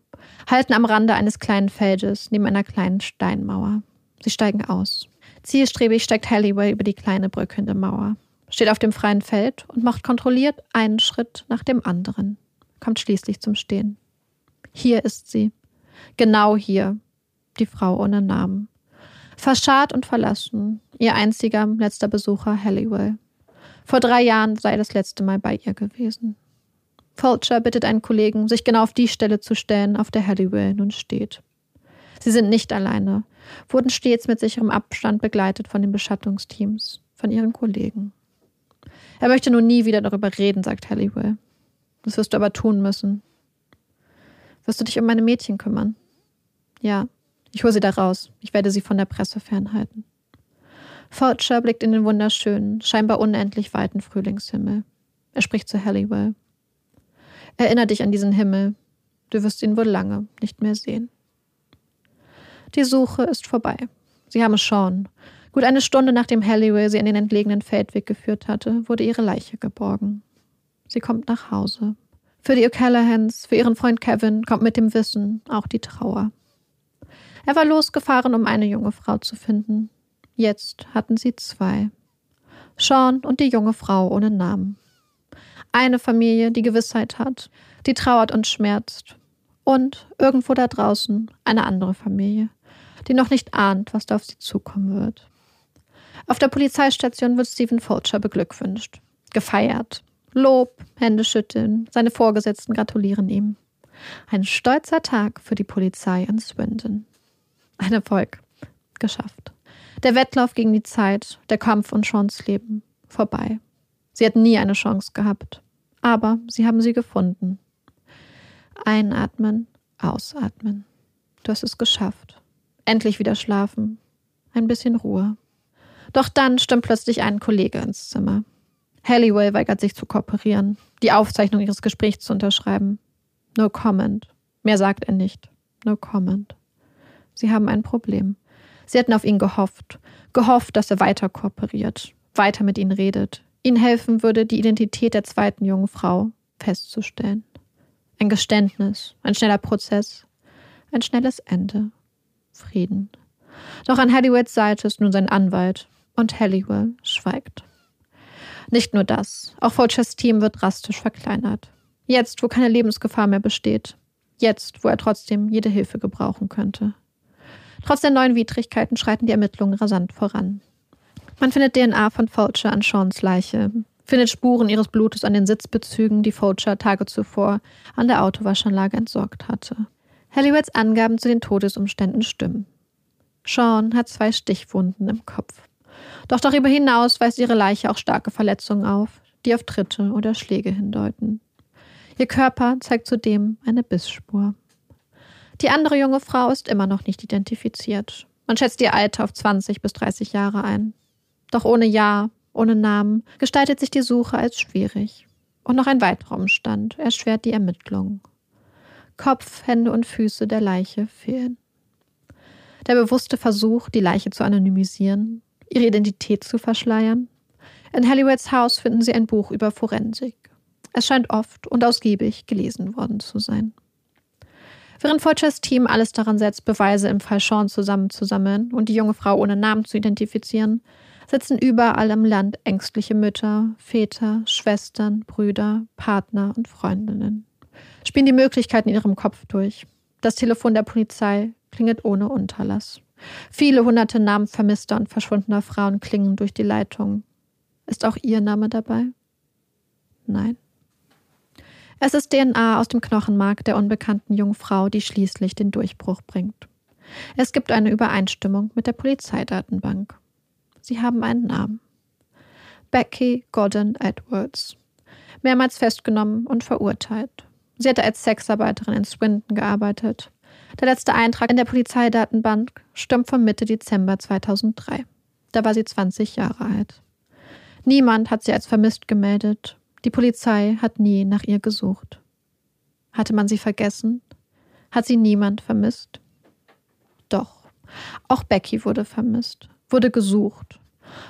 halten am Rande eines kleinen Feldes neben einer kleinen Steinmauer. Sie steigen aus. Zielstrebig steigt Halliwell über die kleine Brücke in der Mauer, steht auf dem freien Feld und macht kontrolliert einen Schritt nach dem anderen, kommt schließlich zum Stehen. Hier ist sie. Genau hier. Die Frau ohne Namen. Verscharrt und verlassen. Ihr einziger letzter Besucher Halliwell. Vor drei Jahren sei das letzte Mal bei ihr gewesen. Fulcher bittet einen Kollegen, sich genau auf die Stelle zu stellen, auf der Halliwell nun steht. Sie sind nicht alleine, wurden stets mit sicherem Abstand begleitet von den Beschattungsteams, von ihren Kollegen. Er möchte nun nie wieder darüber reden, sagt Halliwell. Das wirst du aber tun müssen. Wirst du dich um meine Mädchen kümmern? Ja, ich hole sie da raus. Ich werde sie von der Presse fernhalten. Fulcher blickt in den wunderschönen, scheinbar unendlich weiten Frühlingshimmel. Er spricht zu Halliwell. Erinner dich an diesen Himmel. Du wirst ihn wohl lange nicht mehr sehen. Die Suche ist vorbei. Sie haben Sean. Gut eine Stunde nachdem Halliwell sie an den entlegenen Feldweg geführt hatte, wurde ihre Leiche geborgen. Sie kommt nach Hause. Für die O'Callahans, für ihren Freund Kevin kommt mit dem Wissen auch die Trauer. Er war losgefahren, um eine junge Frau zu finden. Jetzt hatten sie zwei. Sean und die junge Frau ohne Namen. Eine Familie, die Gewissheit hat, die trauert und schmerzt. Und irgendwo da draußen eine andere Familie, die noch nicht ahnt, was da auf sie zukommen wird. Auf der Polizeistation wird Stephen Fulcher beglückwünscht, gefeiert. Lob, Hände schütteln, seine Vorgesetzten gratulieren ihm. Ein stolzer Tag für die Polizei in Swindon. Ein Erfolg. Geschafft. Der Wettlauf gegen die Zeit, der Kampf um Seans Leben. Vorbei. Sie hatten nie eine Chance gehabt. Aber sie haben sie gefunden. Einatmen, ausatmen. Du hast es geschafft. Endlich wieder schlafen. Ein bisschen Ruhe. Doch dann stimmt plötzlich ein Kollege ins Zimmer. Halliwell weigert sich zu kooperieren, die Aufzeichnung ihres Gesprächs zu unterschreiben. No comment. Mehr sagt er nicht. No comment. Sie haben ein Problem. Sie hatten auf ihn gehofft. Gehofft, dass er weiter kooperiert, weiter mit ihnen redet, ihnen helfen würde, die Identität der zweiten jungen Frau festzustellen. Ein Geständnis, ein schneller Prozess, ein schnelles Ende. Frieden. Doch an Halliwells Seite ist nun sein Anwalt und Halliwell schweigt. Nicht nur das, auch Fulchers Team wird drastisch verkleinert. Jetzt, wo keine Lebensgefahr mehr besteht. Jetzt, wo er trotzdem jede Hilfe gebrauchen könnte. Trotz der neuen Widrigkeiten schreiten die Ermittlungen rasant voran. Man findet DNA von Fulcher an Seans Leiche, findet Spuren ihres Blutes an den Sitzbezügen, die Fulcher Tage zuvor an der Autowaschanlage entsorgt hatte. Halliwells Angaben zu den Todesumständen stimmen. Sean hat zwei Stichwunden im Kopf. Doch darüber hinaus weist ihre Leiche auch starke Verletzungen auf, die auf Tritte oder Schläge hindeuten. Ihr Körper zeigt zudem eine Bissspur. Die andere junge Frau ist immer noch nicht identifiziert. Man schätzt ihr Alter auf 20 bis 30 Jahre ein. Doch ohne Jahr, ohne Namen gestaltet sich die Suche als schwierig. Und noch ein weiterer Umstand erschwert die Ermittlungen. Kopf, Hände und Füße der Leiche fehlen. Der bewusste Versuch, die Leiche zu anonymisieren, ihre Identität zu verschleiern. In Halliwells Haus finden sie ein Buch über Forensik. Es scheint oft und ausgiebig gelesen worden zu sein. Während Fulchers Team alles daran setzt, Beweise im Fall Sean zusammenzusammeln und die junge Frau ohne Namen zu identifizieren, sitzen überall im Land ängstliche Mütter, Väter, Schwestern, Brüder, Partner und Freundinnen. Spielen die Möglichkeiten in ihrem Kopf durch. Das Telefon der Polizei klingelt ohne Unterlass. Viele hunderte Namen vermisster und verschwundener Frauen klingen durch die Leitung. Ist auch Ihr Name dabei? Nein. Es ist DNA aus dem Knochenmark der unbekannten jungen Frau, die schließlich den Durchbruch bringt. Es gibt eine Übereinstimmung mit der Polizeidatenbank. Sie haben einen Namen. Becky Gordon Edwards. Mehrmals festgenommen und verurteilt. Sie hatte als Sexarbeiterin in Swindon gearbeitet. Der letzte Eintrag in der Polizeidatenbank stammt von Mitte Dezember 2003. Da war sie 20 Jahre alt. Niemand hat sie als vermisst gemeldet. Die Polizei hat nie nach ihr gesucht. Hatte man sie vergessen? Hat sie niemand vermisst? Doch. Auch Becky wurde vermisst, wurde gesucht.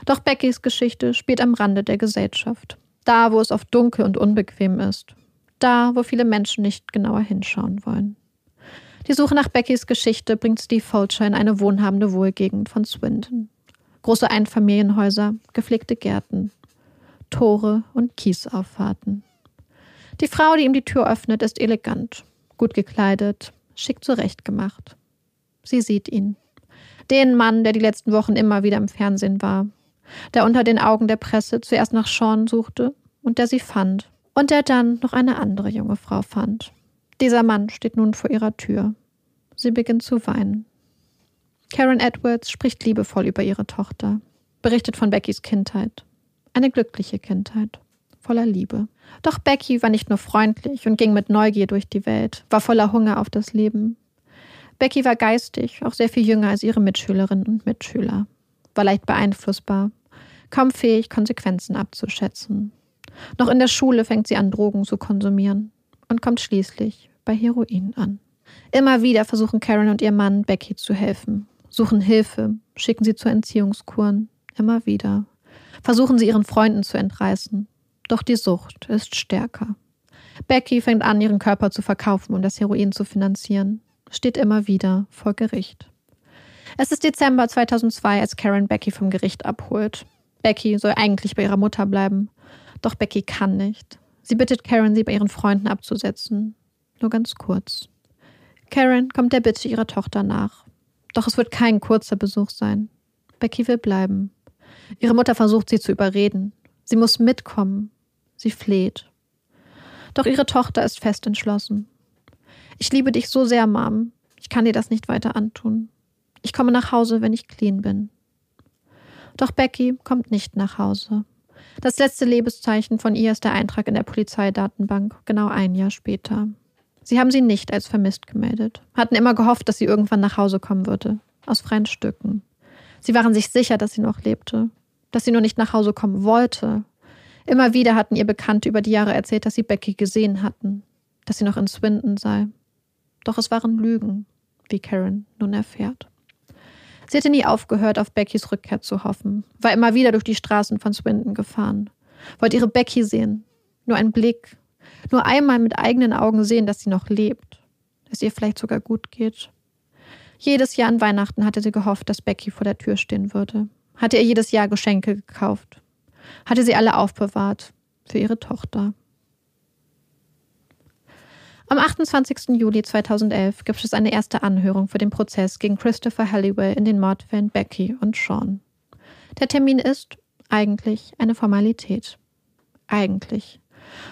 Doch Beckys Geschichte spielt am Rande der Gesellschaft. Da, wo es oft dunkel und unbequem ist. Da, wo viele Menschen nicht genauer hinschauen wollen. Die Suche nach Beckys Geschichte bringt Steve Fulcher in eine wohnhabende Wohlgegend von Swindon. Große Einfamilienhäuser, gepflegte Gärten, Tore und Kiesauffahrten. Die Frau, die ihm die Tür öffnet, ist elegant, gut gekleidet, schick zurechtgemacht. Sie sieht ihn. Den Mann, der die letzten Wochen immer wieder im Fernsehen war, der unter den Augen der Presse zuerst nach Sean suchte und der sie fand und der dann noch eine andere junge Frau fand. Dieser Mann steht nun vor ihrer Tür. Sie beginnt zu weinen. Karen Edwards spricht liebevoll über ihre Tochter, berichtet von Beckys Kindheit. Eine glückliche Kindheit, voller Liebe. Doch Becky war nicht nur freundlich und ging mit Neugier durch die Welt, war voller Hunger auf das Leben. Becky war geistig, auch sehr viel jünger als ihre Mitschülerinnen und Mitschüler, war leicht beeinflussbar, kaum fähig, Konsequenzen abzuschätzen. Noch in der Schule fängt sie an, Drogen zu konsumieren und kommt schließlich bei Heroin an. Immer wieder versuchen Karen und ihr Mann Becky zu helfen, suchen Hilfe, schicken sie zu Entziehungskuren. Immer wieder. Versuchen sie ihren Freunden zu entreißen. Doch die Sucht ist stärker. Becky fängt an, ihren Körper zu verkaufen, um das Heroin zu finanzieren. Steht immer wieder vor Gericht. Es ist Dezember 2002, als Karen Becky vom Gericht abholt. Becky soll eigentlich bei ihrer Mutter bleiben. Doch Becky kann nicht. Sie bittet Karen, sie bei ihren Freunden abzusetzen. Nur ganz kurz. Karen kommt der Bitte ihrer Tochter nach. Doch es wird kein kurzer Besuch sein. Becky will bleiben. Ihre Mutter versucht sie zu überreden. Sie muss mitkommen. Sie fleht. Doch ihre Tochter ist fest entschlossen. Ich liebe dich so sehr, Mom. Ich kann dir das nicht weiter antun. Ich komme nach Hause, wenn ich clean bin. Doch Becky kommt nicht nach Hause. Das letzte Lebenszeichen von ihr ist der Eintrag in der Polizeidatenbank, genau ein Jahr später. Sie haben sie nicht als vermisst gemeldet, hatten immer gehofft, dass sie irgendwann nach Hause kommen würde, aus freien Stücken. Sie waren sich sicher, dass sie noch lebte, dass sie nur nicht nach Hause kommen wollte. Immer wieder hatten ihr Bekannte über die Jahre erzählt, dass sie Becky gesehen hatten, dass sie noch in Swindon sei. Doch es waren Lügen, wie Karen nun erfährt. Sie hatte nie aufgehört, auf Beckys Rückkehr zu hoffen, war immer wieder durch die Straßen von Swindon gefahren, wollte ihre Becky sehen, nur ein Blick, nur einmal mit eigenen Augen sehen, dass sie noch lebt, dass ihr vielleicht sogar gut geht. Jedes Jahr an Weihnachten hatte sie gehofft, dass Becky vor der Tür stehen würde, hatte ihr jedes Jahr Geschenke gekauft, hatte sie alle aufbewahrt für ihre Tochter. Am 28. Juli 2011 gibt es eine erste Anhörung für den Prozess gegen Christopher Halliwell in den Mordfällen Becky und Sean. Der Termin ist eigentlich eine Formalität. Eigentlich.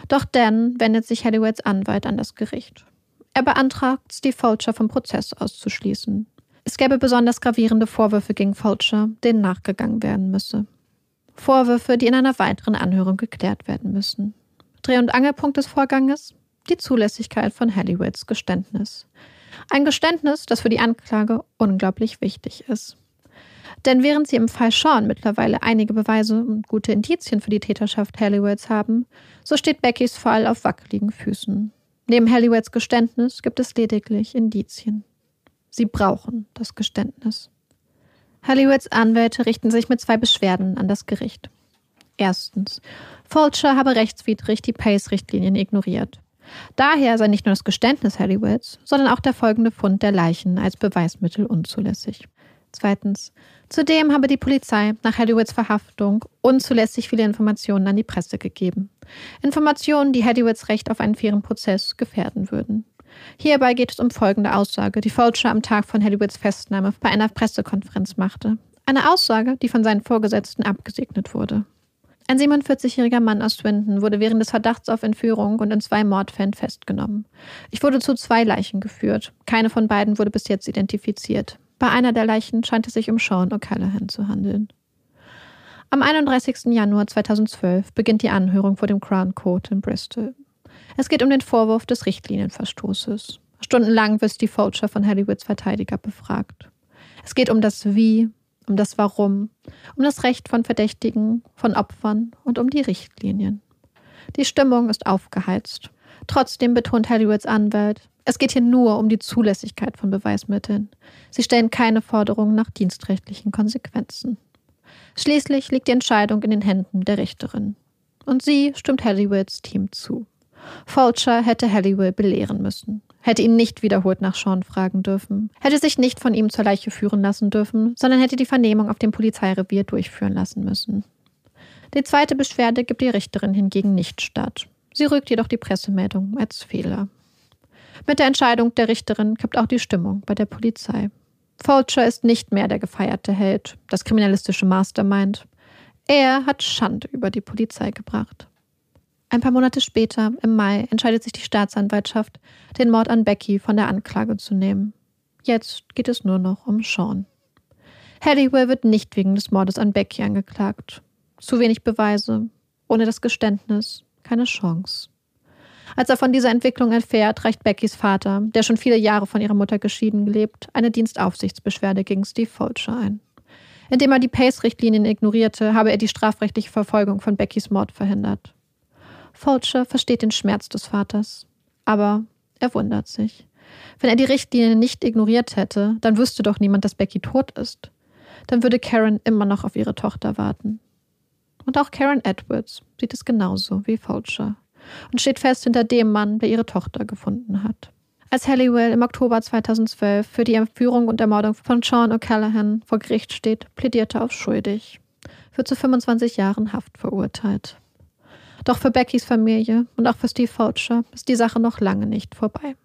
Doch dann wendet sich Halliwells Anwalt an das Gericht. Er beantragt, Steve Fulcher vom Prozess auszuschließen. Es gäbe besonders gravierende Vorwürfe gegen Fulcher, denen nachgegangen werden müsse. Vorwürfe, die in einer weiteren Anhörung geklärt werden müssen. Dreh- und Angelpunkt des Vorganges? Die Zulässigkeit von Halliwells Geständnis. Ein Geständnis, das für die Anklage unglaublich wichtig ist. Denn während sie im Fall Sean mittlerweile einige Beweise und gute Indizien für die Täterschaft Halliwells haben, so steht Beckys Fall auf wackeligen Füßen. Neben Halliwells Geständnis gibt es lediglich Indizien. Sie brauchen das Geständnis. Halliwells Anwälte richten sich mit zwei Beschwerden an das Gericht. Erstens, Fulcher habe rechtswidrig die Pace-Richtlinien ignoriert. Daher sei nicht nur das Geständnis Halliwells, sondern auch der folgende Fund der Leichen als Beweismittel unzulässig. Zweitens. Zudem habe die Polizei nach Halliwells Verhaftung unzulässig viele Informationen an die Presse gegeben. Informationen, die Halliwells Recht auf einen fairen Prozess gefährden würden. Hierbei geht es um folgende Aussage, die Fulcher am Tag von Halliwells Festnahme bei einer Pressekonferenz machte. Eine Aussage, die von seinen Vorgesetzten abgesegnet wurde. Ein 47-jähriger Mann aus Swindon wurde während des Verdachts auf Entführung und in zwei Mordfällen festgenommen. Ich wurde zu zwei Leichen geführt. Keine von beiden wurde bis jetzt identifiziert. Bei einer der Leichen scheint es sich um Sean O'Callaghan zu handeln. Am 31. Januar 2012 beginnt die Anhörung vor dem Crown Court in Bristol. Es geht um den Vorwurf des Richtlinienverstoßes. Stundenlang wird Steve Fulcher von Hollywoods Verteidiger befragt. Es geht um das Wie, um das Warum, um das Recht von Verdächtigen, von Opfern und um die Richtlinien. Die Stimmung ist aufgeheizt. Trotzdem betont Hollywoods Anwalt, es geht hier nur um die Zulässigkeit von Beweismitteln. Sie stellen keine Forderungen nach dienstrechtlichen Konsequenzen. Schließlich liegt die Entscheidung in den Händen der Richterin. Und sie stimmt Hollywoods Team zu. Fulcher hätte Hollywood belehren müssen, hätte ihn nicht wiederholt nach Sean fragen dürfen, hätte sich nicht von ihm zur Leiche führen lassen dürfen, sondern hätte die Vernehmung auf dem Polizeirevier durchführen lassen müssen. Die zweite Beschwerde gibt die Richterin hingegen nicht statt. Sie rügt jedoch die Pressemeldung als Fehler. Mit der Entscheidung der Richterin kippt auch die Stimmung bei der Polizei. Fulcher ist nicht mehr der gefeierte Held, das kriminalistische Mastermind. Er hat Schande über die Polizei gebracht. Ein paar Monate später, im Mai, entscheidet sich die Staatsanwaltschaft, den Mord an Becky von der Anklage zu nehmen. Jetzt geht es nur noch um Sean. Halliwell wird nicht wegen des Mordes an Becky angeklagt. Zu wenig Beweise, ohne das Geständnis, keine Chance. Als er von dieser Entwicklung erfährt, reicht Beckys Vater, der schon viele Jahre von ihrer Mutter geschieden lebt, eine Dienstaufsichtsbeschwerde gegen Steve Fulcher ein. Indem er die Pace-Richtlinien ignorierte, habe er die strafrechtliche Verfolgung von Beckys Mord verhindert. Fulcher versteht den Schmerz des Vaters, aber er wundert sich. Wenn er die Richtlinien nicht ignoriert hätte, dann wüsste doch niemand, dass Becky tot ist. Dann würde Karen immer noch auf ihre Tochter warten. Und auch Karen Edwards sieht es genauso wie Fulcher und steht fest hinter dem Mann, der ihre Tochter gefunden hat. Als Halliwell im Oktober 2012 für die Entführung und Ermordung von Sean O'Callaghan vor Gericht steht, plädiert er auf schuldig, wird zu 25 Jahren Haft verurteilt. Doch für Beckys Familie und auch für Steve Fulcher ist die Sache noch lange nicht vorbei.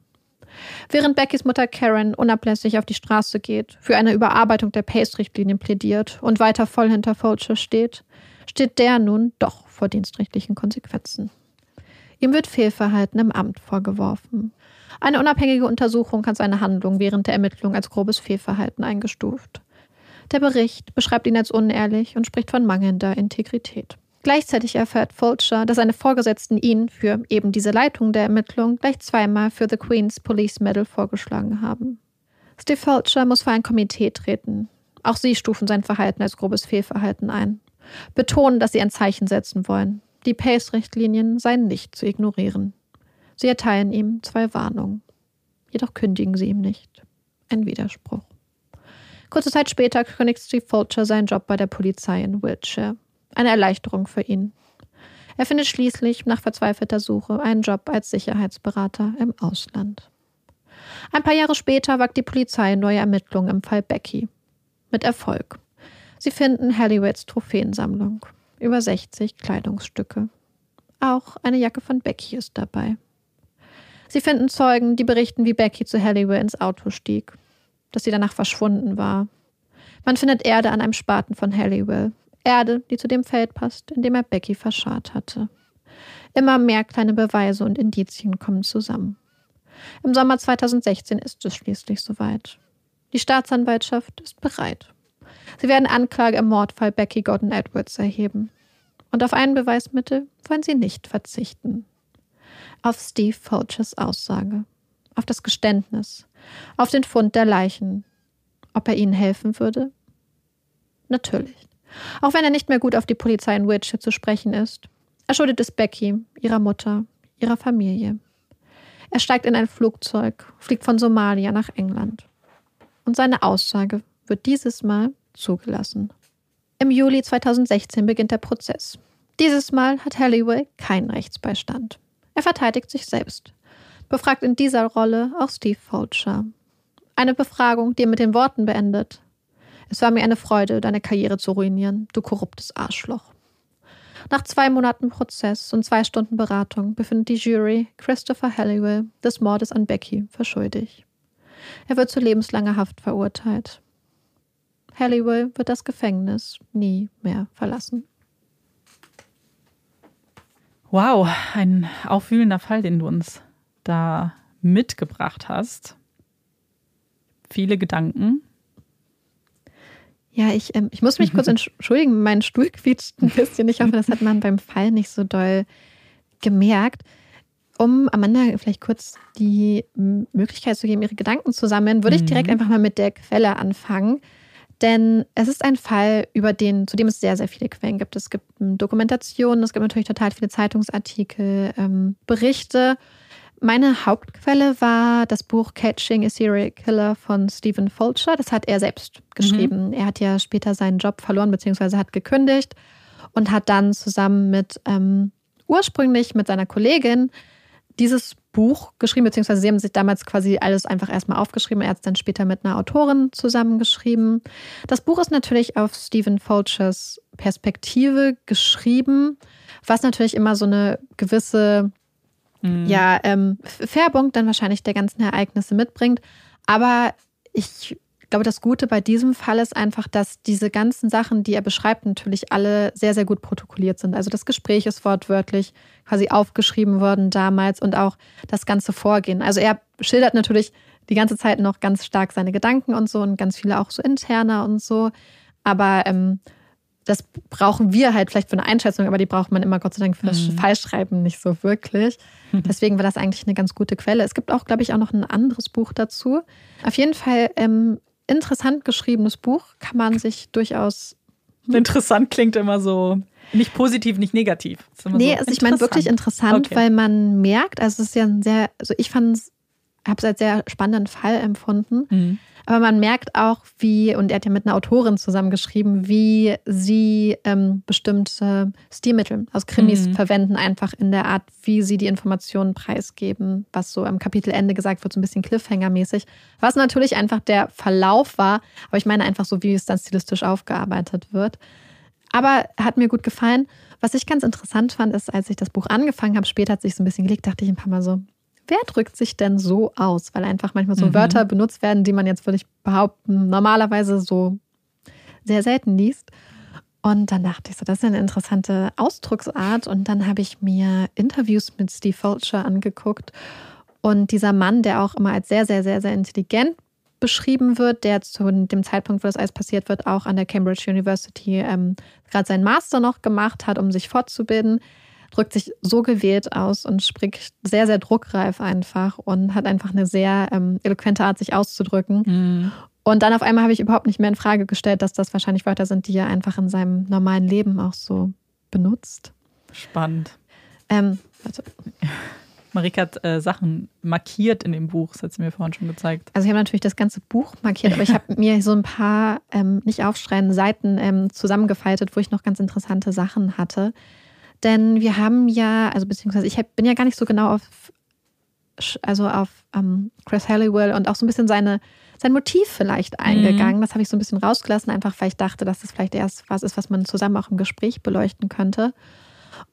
Während Beckys Mutter Karen unablässig auf die Straße geht, für eine Überarbeitung der Pace-Richtlinien plädiert und weiter voll hinter Fulcher steht, steht der nun doch vor dienstrechtlichen Konsequenzen. Ihm wird Fehlverhalten im Amt vorgeworfen. Eine unabhängige Untersuchung hat seine Handlung während der Ermittlung als grobes Fehlverhalten eingestuft. Der Bericht beschreibt ihn als unehrlich und spricht von mangelnder Integrität. Gleichzeitig erfährt Fulcher, dass seine Vorgesetzten ihn für eben diese Leitung der Ermittlung gleich zweimal für The Queen's Police Medal vorgeschlagen haben. Steve Fulcher muss vor ein Komitee treten. Auch sie stufen sein Verhalten als grobes Fehlverhalten ein. Betonen, dass sie ein Zeichen setzen wollen. Die Pace-Richtlinien seien nicht zu ignorieren. Sie erteilen ihm zwei Warnungen. Jedoch kündigen sie ihm nicht. Ein Widerspruch. Kurze Zeit später kündigt Steve Fulcher seinen Job bei der Polizei in Wiltshire. Eine Erleichterung für ihn. Er findet schließlich nach verzweifelter Suche einen Job als Sicherheitsberater im Ausland. Ein paar Jahre später wagt die Polizei neue Ermittlungen im Fall Becky. Mit Erfolg. Sie finden Halliwells Trophäensammlung über 60 Kleidungsstücke. Auch eine Jacke von Becky ist dabei. Sie finden Zeugen, die berichten, wie Becky zu Halliwell ins Auto stieg, dass sie danach verschwunden war. Man findet Erde an einem Spaten von Halliwell. Erde, die zu dem Feld passt, in dem er Becky verscharrt hatte. Immer mehr kleine Beweise und Indizien kommen zusammen. Im Sommer 2016 ist es schließlich soweit. Die Staatsanwaltschaft ist bereit. Sie werden Anklage im Mordfall Becky Gordon Edwards erheben. Und auf ein Beweismittel wollen sie nicht verzichten. Auf Steve Fulchers Aussage, auf das Geständnis, auf den Fund der Leichen. Ob er ihnen helfen würde? Natürlich. Auch wenn er nicht mehr gut auf die Polizei in Wiltshire zu sprechen ist. Er schuldet es Becky, ihrer Mutter, ihrer Familie. Er steigt in ein Flugzeug, fliegt von Somalia nach England. Und seine Aussage wird dieses Mal zugelassen. Im Juli 2016 beginnt der Prozess. Dieses Mal hat Halliwell keinen Rechtsbeistand. Er verteidigt sich selbst. Befragt in dieser Rolle auch Steve Fulcher. Eine Befragung, die er mit den Worten beendet. Es war mir eine Freude, deine Karriere zu ruinieren, du korruptes Arschloch. Nach zwei Monaten Prozess und zwei Stunden Beratung befindet die Jury Christopher Halliwell des Mordes an Becky für schuldig. Er wird zu lebenslanger Haft verurteilt. Halliwell wird das Gefängnis nie mehr verlassen. Wow, ein aufwühlender Fall, den du uns da mitgebracht hast. Viele Gedanken. Ja, ich, ähm, ich muss mich kurz *laughs* entschuldigen, mein Stuhl quietscht ein bisschen. Ich hoffe, das hat man beim Fall nicht so doll gemerkt. Um Amanda vielleicht kurz die Möglichkeit zu geben, ihre Gedanken zu sammeln, würde ich direkt Mhm. einfach mal mit der Quelle anfangen. Denn es ist ein Fall, über den, zu dem es sehr, sehr viele Quellen gibt. Es gibt ähm, Dokumentationen, es gibt natürlich total viele Zeitungsartikel, ähm, Berichte. Meine Hauptquelle war das Buch Catching a Serial Killer von Stephen Fulcher. Das hat er selbst geschrieben. Er hat ja später seinen Job verloren, beziehungsweise hat gekündigt und hat dann zusammen mit ähm, ursprünglich mit seiner Kollegin dieses Buch geschrieben, beziehungsweise sie haben sich damals quasi alles einfach erstmal aufgeschrieben. Er hat es dann später mit einer Autorin zusammengeschrieben. Das Buch ist natürlich auf Stephen Fulchers Perspektive geschrieben, was natürlich immer so eine gewisse ja, ähm, Färbung dann wahrscheinlich der ganzen Ereignisse mitbringt. Aber ich glaube, das Gute bei diesem Fall ist einfach, dass diese ganzen Sachen, die er beschreibt, natürlich alle sehr, sehr gut protokolliert sind. Also das Gespräch ist wortwörtlich quasi aufgeschrieben worden damals und auch das ganze Vorgehen. Also er schildert natürlich die ganze Zeit noch ganz stark seine Gedanken und so und ganz viele auch so interner und so. Aber ähm, das brauchen wir halt vielleicht für eine Einschätzung, aber die braucht man immer Gott sei Dank für das Fallschreiben nicht so wirklich. *laughs* Deswegen war das eigentlich eine ganz gute Quelle. Es gibt auch, glaube ich, auch noch ein anderes Buch dazu. Auf jeden Fall ähm, interessant geschriebenes Buch, kann man sich durchaus. *laughs* Interessant klingt immer so nicht positiv, nicht negativ. Nee, so also ich meine wirklich interessant, Okay. weil man merkt, also es ist ja ein sehr, also ich fand es, habe es als sehr spannenden Fall empfunden. Mhm. Aber man merkt auch, wie, und er hat ja mit einer Autorin zusammengeschrieben, wie sie ähm, bestimmte Stilmittel aus Krimis Mhm. verwenden, einfach in der Art, wie sie die Informationen preisgeben, was so am Kapitelende gesagt wird, so ein bisschen Cliffhanger-mäßig. Was natürlich einfach der Verlauf war, aber ich meine einfach so, wie es dann stilistisch aufgearbeitet wird. Aber hat mir gut gefallen. Was ich ganz interessant fand, ist, als ich das Buch angefangen habe, später hat sich so ein bisschen gelegt, dachte ich ein paar Mal so, wer drückt sich denn so aus? Weil einfach manchmal so Mhm. Wörter benutzt werden, die man jetzt, würde ich behaupten, normalerweise so sehr selten liest. Und dann dachte ich so, das ist eine interessante Ausdrucksart. Und dann habe ich mir Interviews mit Steve Fulcher angeguckt. Und dieser Mann, der auch immer als sehr, sehr, sehr, sehr intelligent beschrieben wird, der zu dem Zeitpunkt, wo das alles passiert wird, auch an der Cambridge University ähm, gerade seinen Master noch gemacht hat, um sich fortzubilden, drückt sich so gewählt aus und spricht sehr, sehr druckreif einfach und hat einfach eine sehr ähm, eloquente Art, sich auszudrücken. Mhm. Und dann auf einmal habe ich überhaupt nicht mehr in Frage gestellt, dass das wahrscheinlich Wörter sind, die er einfach in seinem normalen Leben auch so benutzt. Spannend. Ähm, warte. *laughs* Marika hat äh, Sachen markiert in dem Buch, das hat sie mir vorhin schon gezeigt. Also ich habe natürlich das ganze Buch markiert, aber ich habe *laughs* mir so ein paar, ähm, nicht aufschreien, Seiten ähm, zusammengefaltet, wo ich noch ganz interessante Sachen hatte. Denn wir haben ja, also beziehungsweise ich hab, bin ja gar nicht so genau auf, also auf ähm, Chris Halliwell und auch so ein bisschen seine, sein Motiv vielleicht eingegangen. Das habe ich so ein bisschen rausgelassen, einfach weil ich dachte, dass das vielleicht erst was ist, was man zusammen auch im Gespräch beleuchten könnte.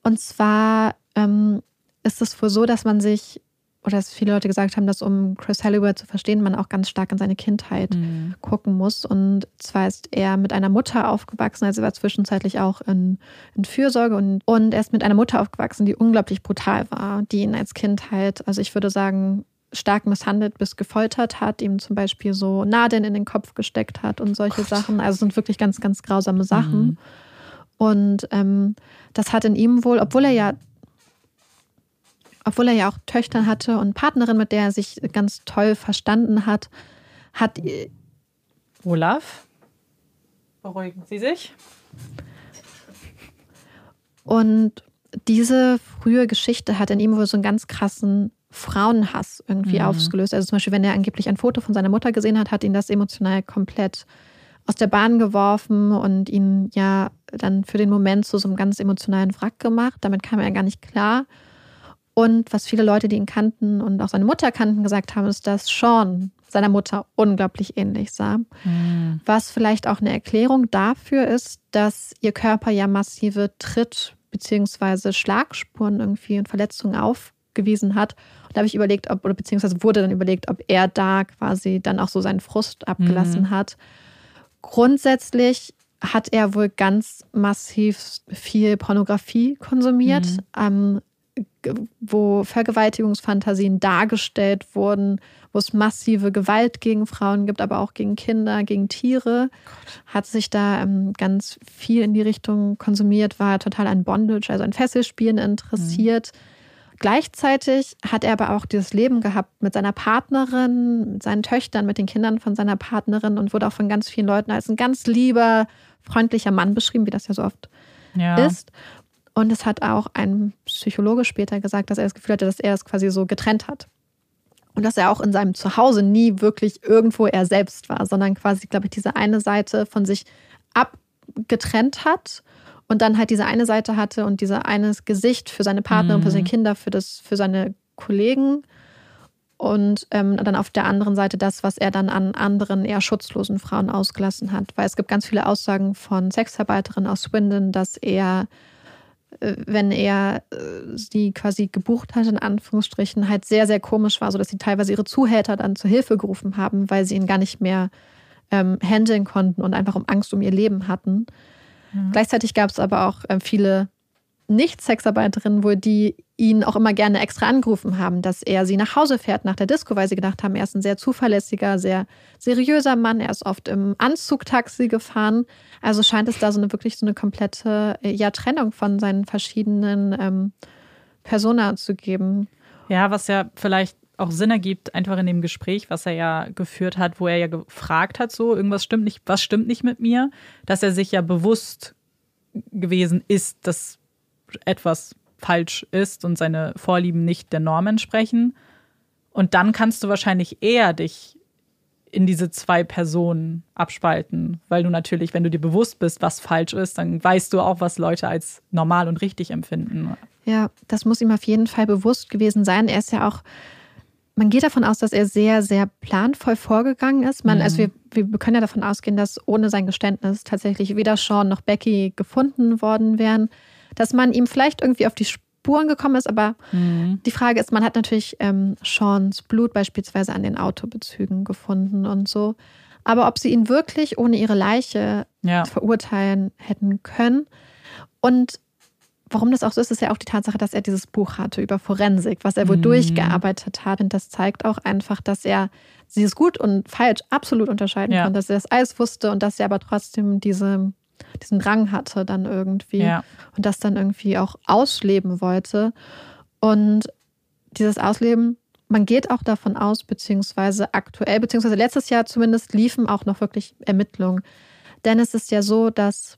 Und zwar ähm, ist es wohl so, dass man sich, oder dass viele Leute gesagt haben, dass um Chris Halliwell zu verstehen, man auch ganz stark in seine Kindheit Mhm. gucken muss. Und zwar ist er mit einer Mutter aufgewachsen, also er war zwischenzeitlich auch in, in Fürsorge und, und er ist mit einer Mutter aufgewachsen, die unglaublich brutal war, die ihn als Kind halt, also ich würde sagen, stark misshandelt bis gefoltert hat, ihm zum Beispiel so Nadeln in den Kopf gesteckt hat und solche Sachen. Also es sind wirklich ganz, ganz grausame Sachen. Mhm. Und ähm, das hat in ihm wohl, obwohl er ja, obwohl er ja auch Töchter hatte und Partnerin, mit der er sich ganz toll verstanden hat, hat Olaf, beruhigen Sie sich. und diese frühe Geschichte hat in ihm wohl so einen ganz krassen Frauenhass irgendwie Mhm. ausgelöst. Also zum Beispiel, wenn er angeblich ein Foto von seiner Mutter gesehen hat, hat ihn das emotional komplett aus der Bahn geworfen und ihn ja dann für den Moment zu so einem ganz emotionalen Wrack gemacht. Damit kam er gar nicht klar. Und was viele Leute, die ihn kannten und auch seine Mutter kannten, gesagt haben, ist, dass Sean seiner Mutter unglaublich ähnlich sah. Mhm. Was vielleicht auch eine Erklärung dafür ist, dass ihr Körper ja massive Tritt- bzw. Schlagspuren irgendwie und Verletzungen aufgewiesen hat. Und da habe ich überlegt, ob, oder beziehungsweise wurde dann überlegt, ob er da quasi dann auch so seinen Frust abgelassen Mhm. hat. Grundsätzlich hat er wohl ganz massiv viel Pornografie konsumiert, Mhm. ähm, wo Vergewaltigungsfantasien dargestellt wurden, wo es massive Gewalt gegen Frauen gibt, aber auch gegen Kinder, gegen Tiere. Hat sich da ähm, ganz viel in die Richtung konsumiert, war total an Bondage, also an Fesselspielen interessiert. Gleichzeitig hat er aber auch dieses Leben gehabt mit seiner Partnerin, mit seinen Töchtern, mit den Kindern von seiner Partnerin und wurde auch von ganz vielen Leuten als ein ganz lieber, freundlicher Mann beschrieben, wie das ja so oft Ja. ist. Und es hat auch ein Psychologe später gesagt, dass er das Gefühl hatte, dass er es quasi so getrennt hat. Und dass er auch in seinem Zuhause nie wirklich irgendwo er selbst war, sondern quasi, glaube ich, diese eine Seite von sich abgetrennt hat und dann halt diese eine Seite hatte und diese eine Gesicht für seine Partnerin, für seine Kinder, für, das, für seine Kollegen und ähm, dann auf der anderen Seite das, was er dann an anderen eher schutzlosen Frauen ausgelassen hat. Weil es gibt ganz viele Aussagen von Sexarbeiterinnen aus Swindon, dass er, wenn er äh, sie quasi gebucht hat, in Anführungsstrichen, halt sehr, sehr komisch war, sodass sie teilweise ihre Zuhälter dann zur Hilfe gerufen haben, weil sie ihn gar nicht mehr ähm, handeln konnten und einfach um Angst um ihr Leben hatten. Gleichzeitig gab es aber auch ähm, viele Nicht-Sexarbeiterinnen, wo die ihn auch immer gerne extra angerufen haben, dass er sie nach Hause fährt nach der Disco, weil sie gedacht haben, er ist ein sehr zuverlässiger, sehr seriöser Mann. Er ist oft im Anzugtaxi gefahren. Also scheint es da so eine wirklich so eine komplette äh, ja, Trennung von seinen verschiedenen ähm, Persona zu geben. Ja, was ja vielleicht auch Sinn ergibt, einfach in dem Gespräch, was er ja geführt hat, wo er ja gefragt hat, so, irgendwas stimmt nicht, was stimmt nicht mit mir, dass er sich ja bewusst gewesen ist, dass etwas falsch ist und seine Vorlieben nicht der Norm entsprechen. Und dann kannst du wahrscheinlich eher dich in diese zwei Personen abspalten, weil du natürlich, wenn du dir bewusst bist, was falsch ist, dann weißt du auch, was Leute als normal und richtig empfinden. Ja, das muss ihm auf jeden Fall bewusst gewesen sein. Er ist ja auch, man geht davon aus, dass er sehr, sehr planvoll vorgegangen ist. Man, Also wir, wir können ja davon ausgehen, dass ohne sein Geständnis tatsächlich weder Sean noch Becky gefunden worden wären. Dass man ihm vielleicht irgendwie auf die Spuren gekommen ist, aber die Frage ist, man hat natürlich ähm, Seans Blut beispielsweise an den Autobezügen gefunden und so. Aber ob sie ihn wirklich ohne ihre Leiche Ja. verurteilen hätten können. Und warum das auch so ist, ist ja auch die Tatsache, dass er dieses Buch hatte über Forensik, was er wohl durchgearbeitet hat. Und das zeigt auch einfach, dass er dieses Gut und falsch absolut unterscheiden Ja. konnte, dass er das alles wusste und dass er aber trotzdem diese, diesen Drang hatte dann irgendwie Ja. und das dann irgendwie auch ausleben wollte. Und dieses Ausleben, man geht auch davon aus, beziehungsweise aktuell, beziehungsweise letztes Jahr zumindest liefen auch noch wirklich Ermittlungen. Denn es ist ja so, dass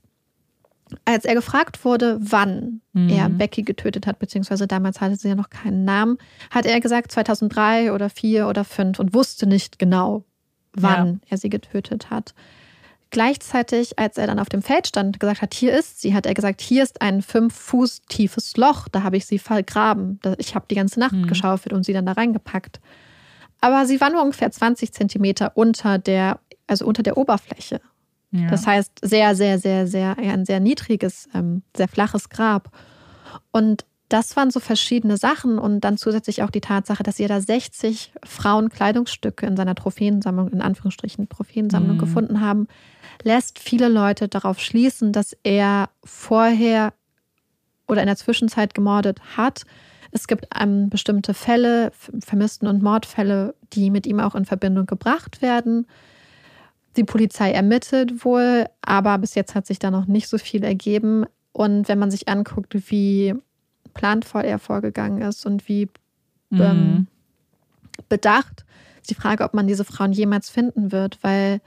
als er gefragt wurde, wann er Becky getötet hat, beziehungsweise damals hatte sie ja noch keinen Namen, hat er gesagt 2003 oder 4 oder 5 und wusste nicht genau, wann er sie getötet hat. Gleichzeitig, als er dann auf dem Feld stand und gesagt hat, hier ist sie, hat er gesagt, hier ist ein fünf Fuß tiefes Loch, da habe ich sie vergraben. Ich habe die ganze Nacht geschaufelt und sie dann da reingepackt. Aber sie war nur ungefähr 20 Zentimeter unter der, also unter der Oberfläche. Ja. Das heißt, sehr, sehr, sehr, sehr, ein sehr niedriges, ähm, sehr flaches Grab. Und das waren so verschiedene Sachen und dann zusätzlich auch die Tatsache, dass ihr da 60 Frauenkleidungsstücke in seiner Trophäensammlung, in Anführungsstrichen Trophäensammlung Mhm. gefunden haben, lässt viele Leute darauf schließen, dass er vorher oder in der Zwischenzeit gemordet hat. Es gibt ähm, bestimmte Fälle, Vermissten- und Mordfälle, die mit ihm auch in Verbindung gebracht werden. Die Polizei ermittelt wohl, aber bis jetzt hat sich da noch nicht so viel ergeben. Und wenn man sich anguckt, wie planvoll er vorgegangen ist und wie Mhm. ähm, bedacht, ist die Frage, ob man diese Frauen jemals finden wird, weil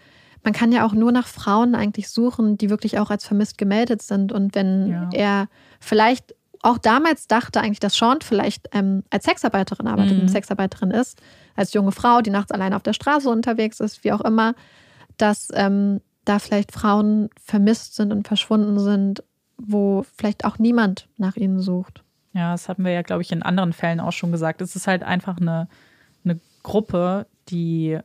man kann ja auch nur nach Frauen eigentlich suchen, die wirklich auch als vermisst gemeldet sind. Und wenn Ja. er vielleicht auch damals dachte eigentlich, dass Sean vielleicht ähm, als Sexarbeiterin arbeitet Mhm. und Sexarbeiterin ist, als junge Frau, die nachts allein auf der Straße unterwegs ist, wie auch immer, dass ähm, da vielleicht Frauen vermisst sind und verschwunden sind, wo vielleicht auch niemand nach ihnen sucht. Ja, das hatten wir ja, glaube ich, in anderen Fällen auch schon gesagt. Es ist halt einfach eine, eine Gruppe, die,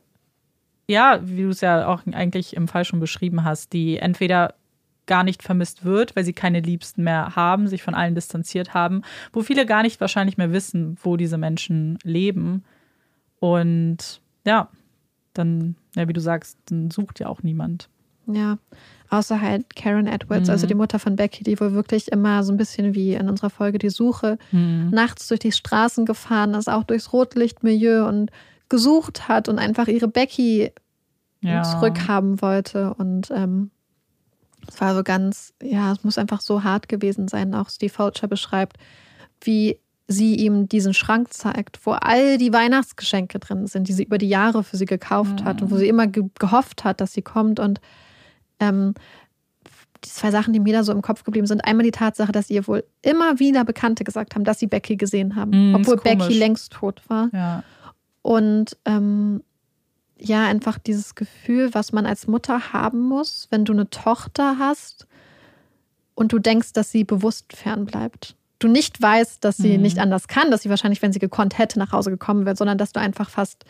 ja, wie du es ja auch eigentlich im Fall schon beschrieben hast, die entweder gar nicht vermisst wird, weil sie keine Liebsten mehr haben, sich von allen distanziert haben, wo viele gar nicht wahrscheinlich mehr wissen, wo diese Menschen leben. Und ja, dann, ja, wie du sagst, dann sucht ja auch niemand. Ja. Außer halt Karen Edwards, also die Mutter von Becky, die wohl wirklich immer so ein bisschen wie in unserer Folge Die Suche nachts durch die Straßen gefahren ist, auch durchs Rotlichtmilieu und gesucht hat und einfach ihre Becky Ja. zurückhaben wollte. Und ähm, es war so ganz, ja, es muss einfach so hart gewesen sein. Auch Steve Fulcher beschreibt, wie sie ihm diesen Schrank zeigt, wo all die Weihnachtsgeschenke drin sind, die sie über die Jahre für sie gekauft hat und wo sie immer ge gehofft hat, dass sie kommt. Und ähm, die zwei Sachen, die mir da so im Kopf geblieben sind, einmal die Tatsache, dass ihr wohl immer wieder Bekannte gesagt haben, dass sie Becky gesehen haben, Mm, obwohl Becky längst tot war. Ja. Und ähm, ja, einfach dieses Gefühl, was man als Mutter haben muss, wenn du eine Tochter hast und du denkst, dass sie bewusst fernbleibt. Du nicht weißt, dass sie Mhm. nicht anders kann, dass sie wahrscheinlich, wenn sie gekonnt hätte, nach Hause gekommen wäre, sondern dass du einfach fast,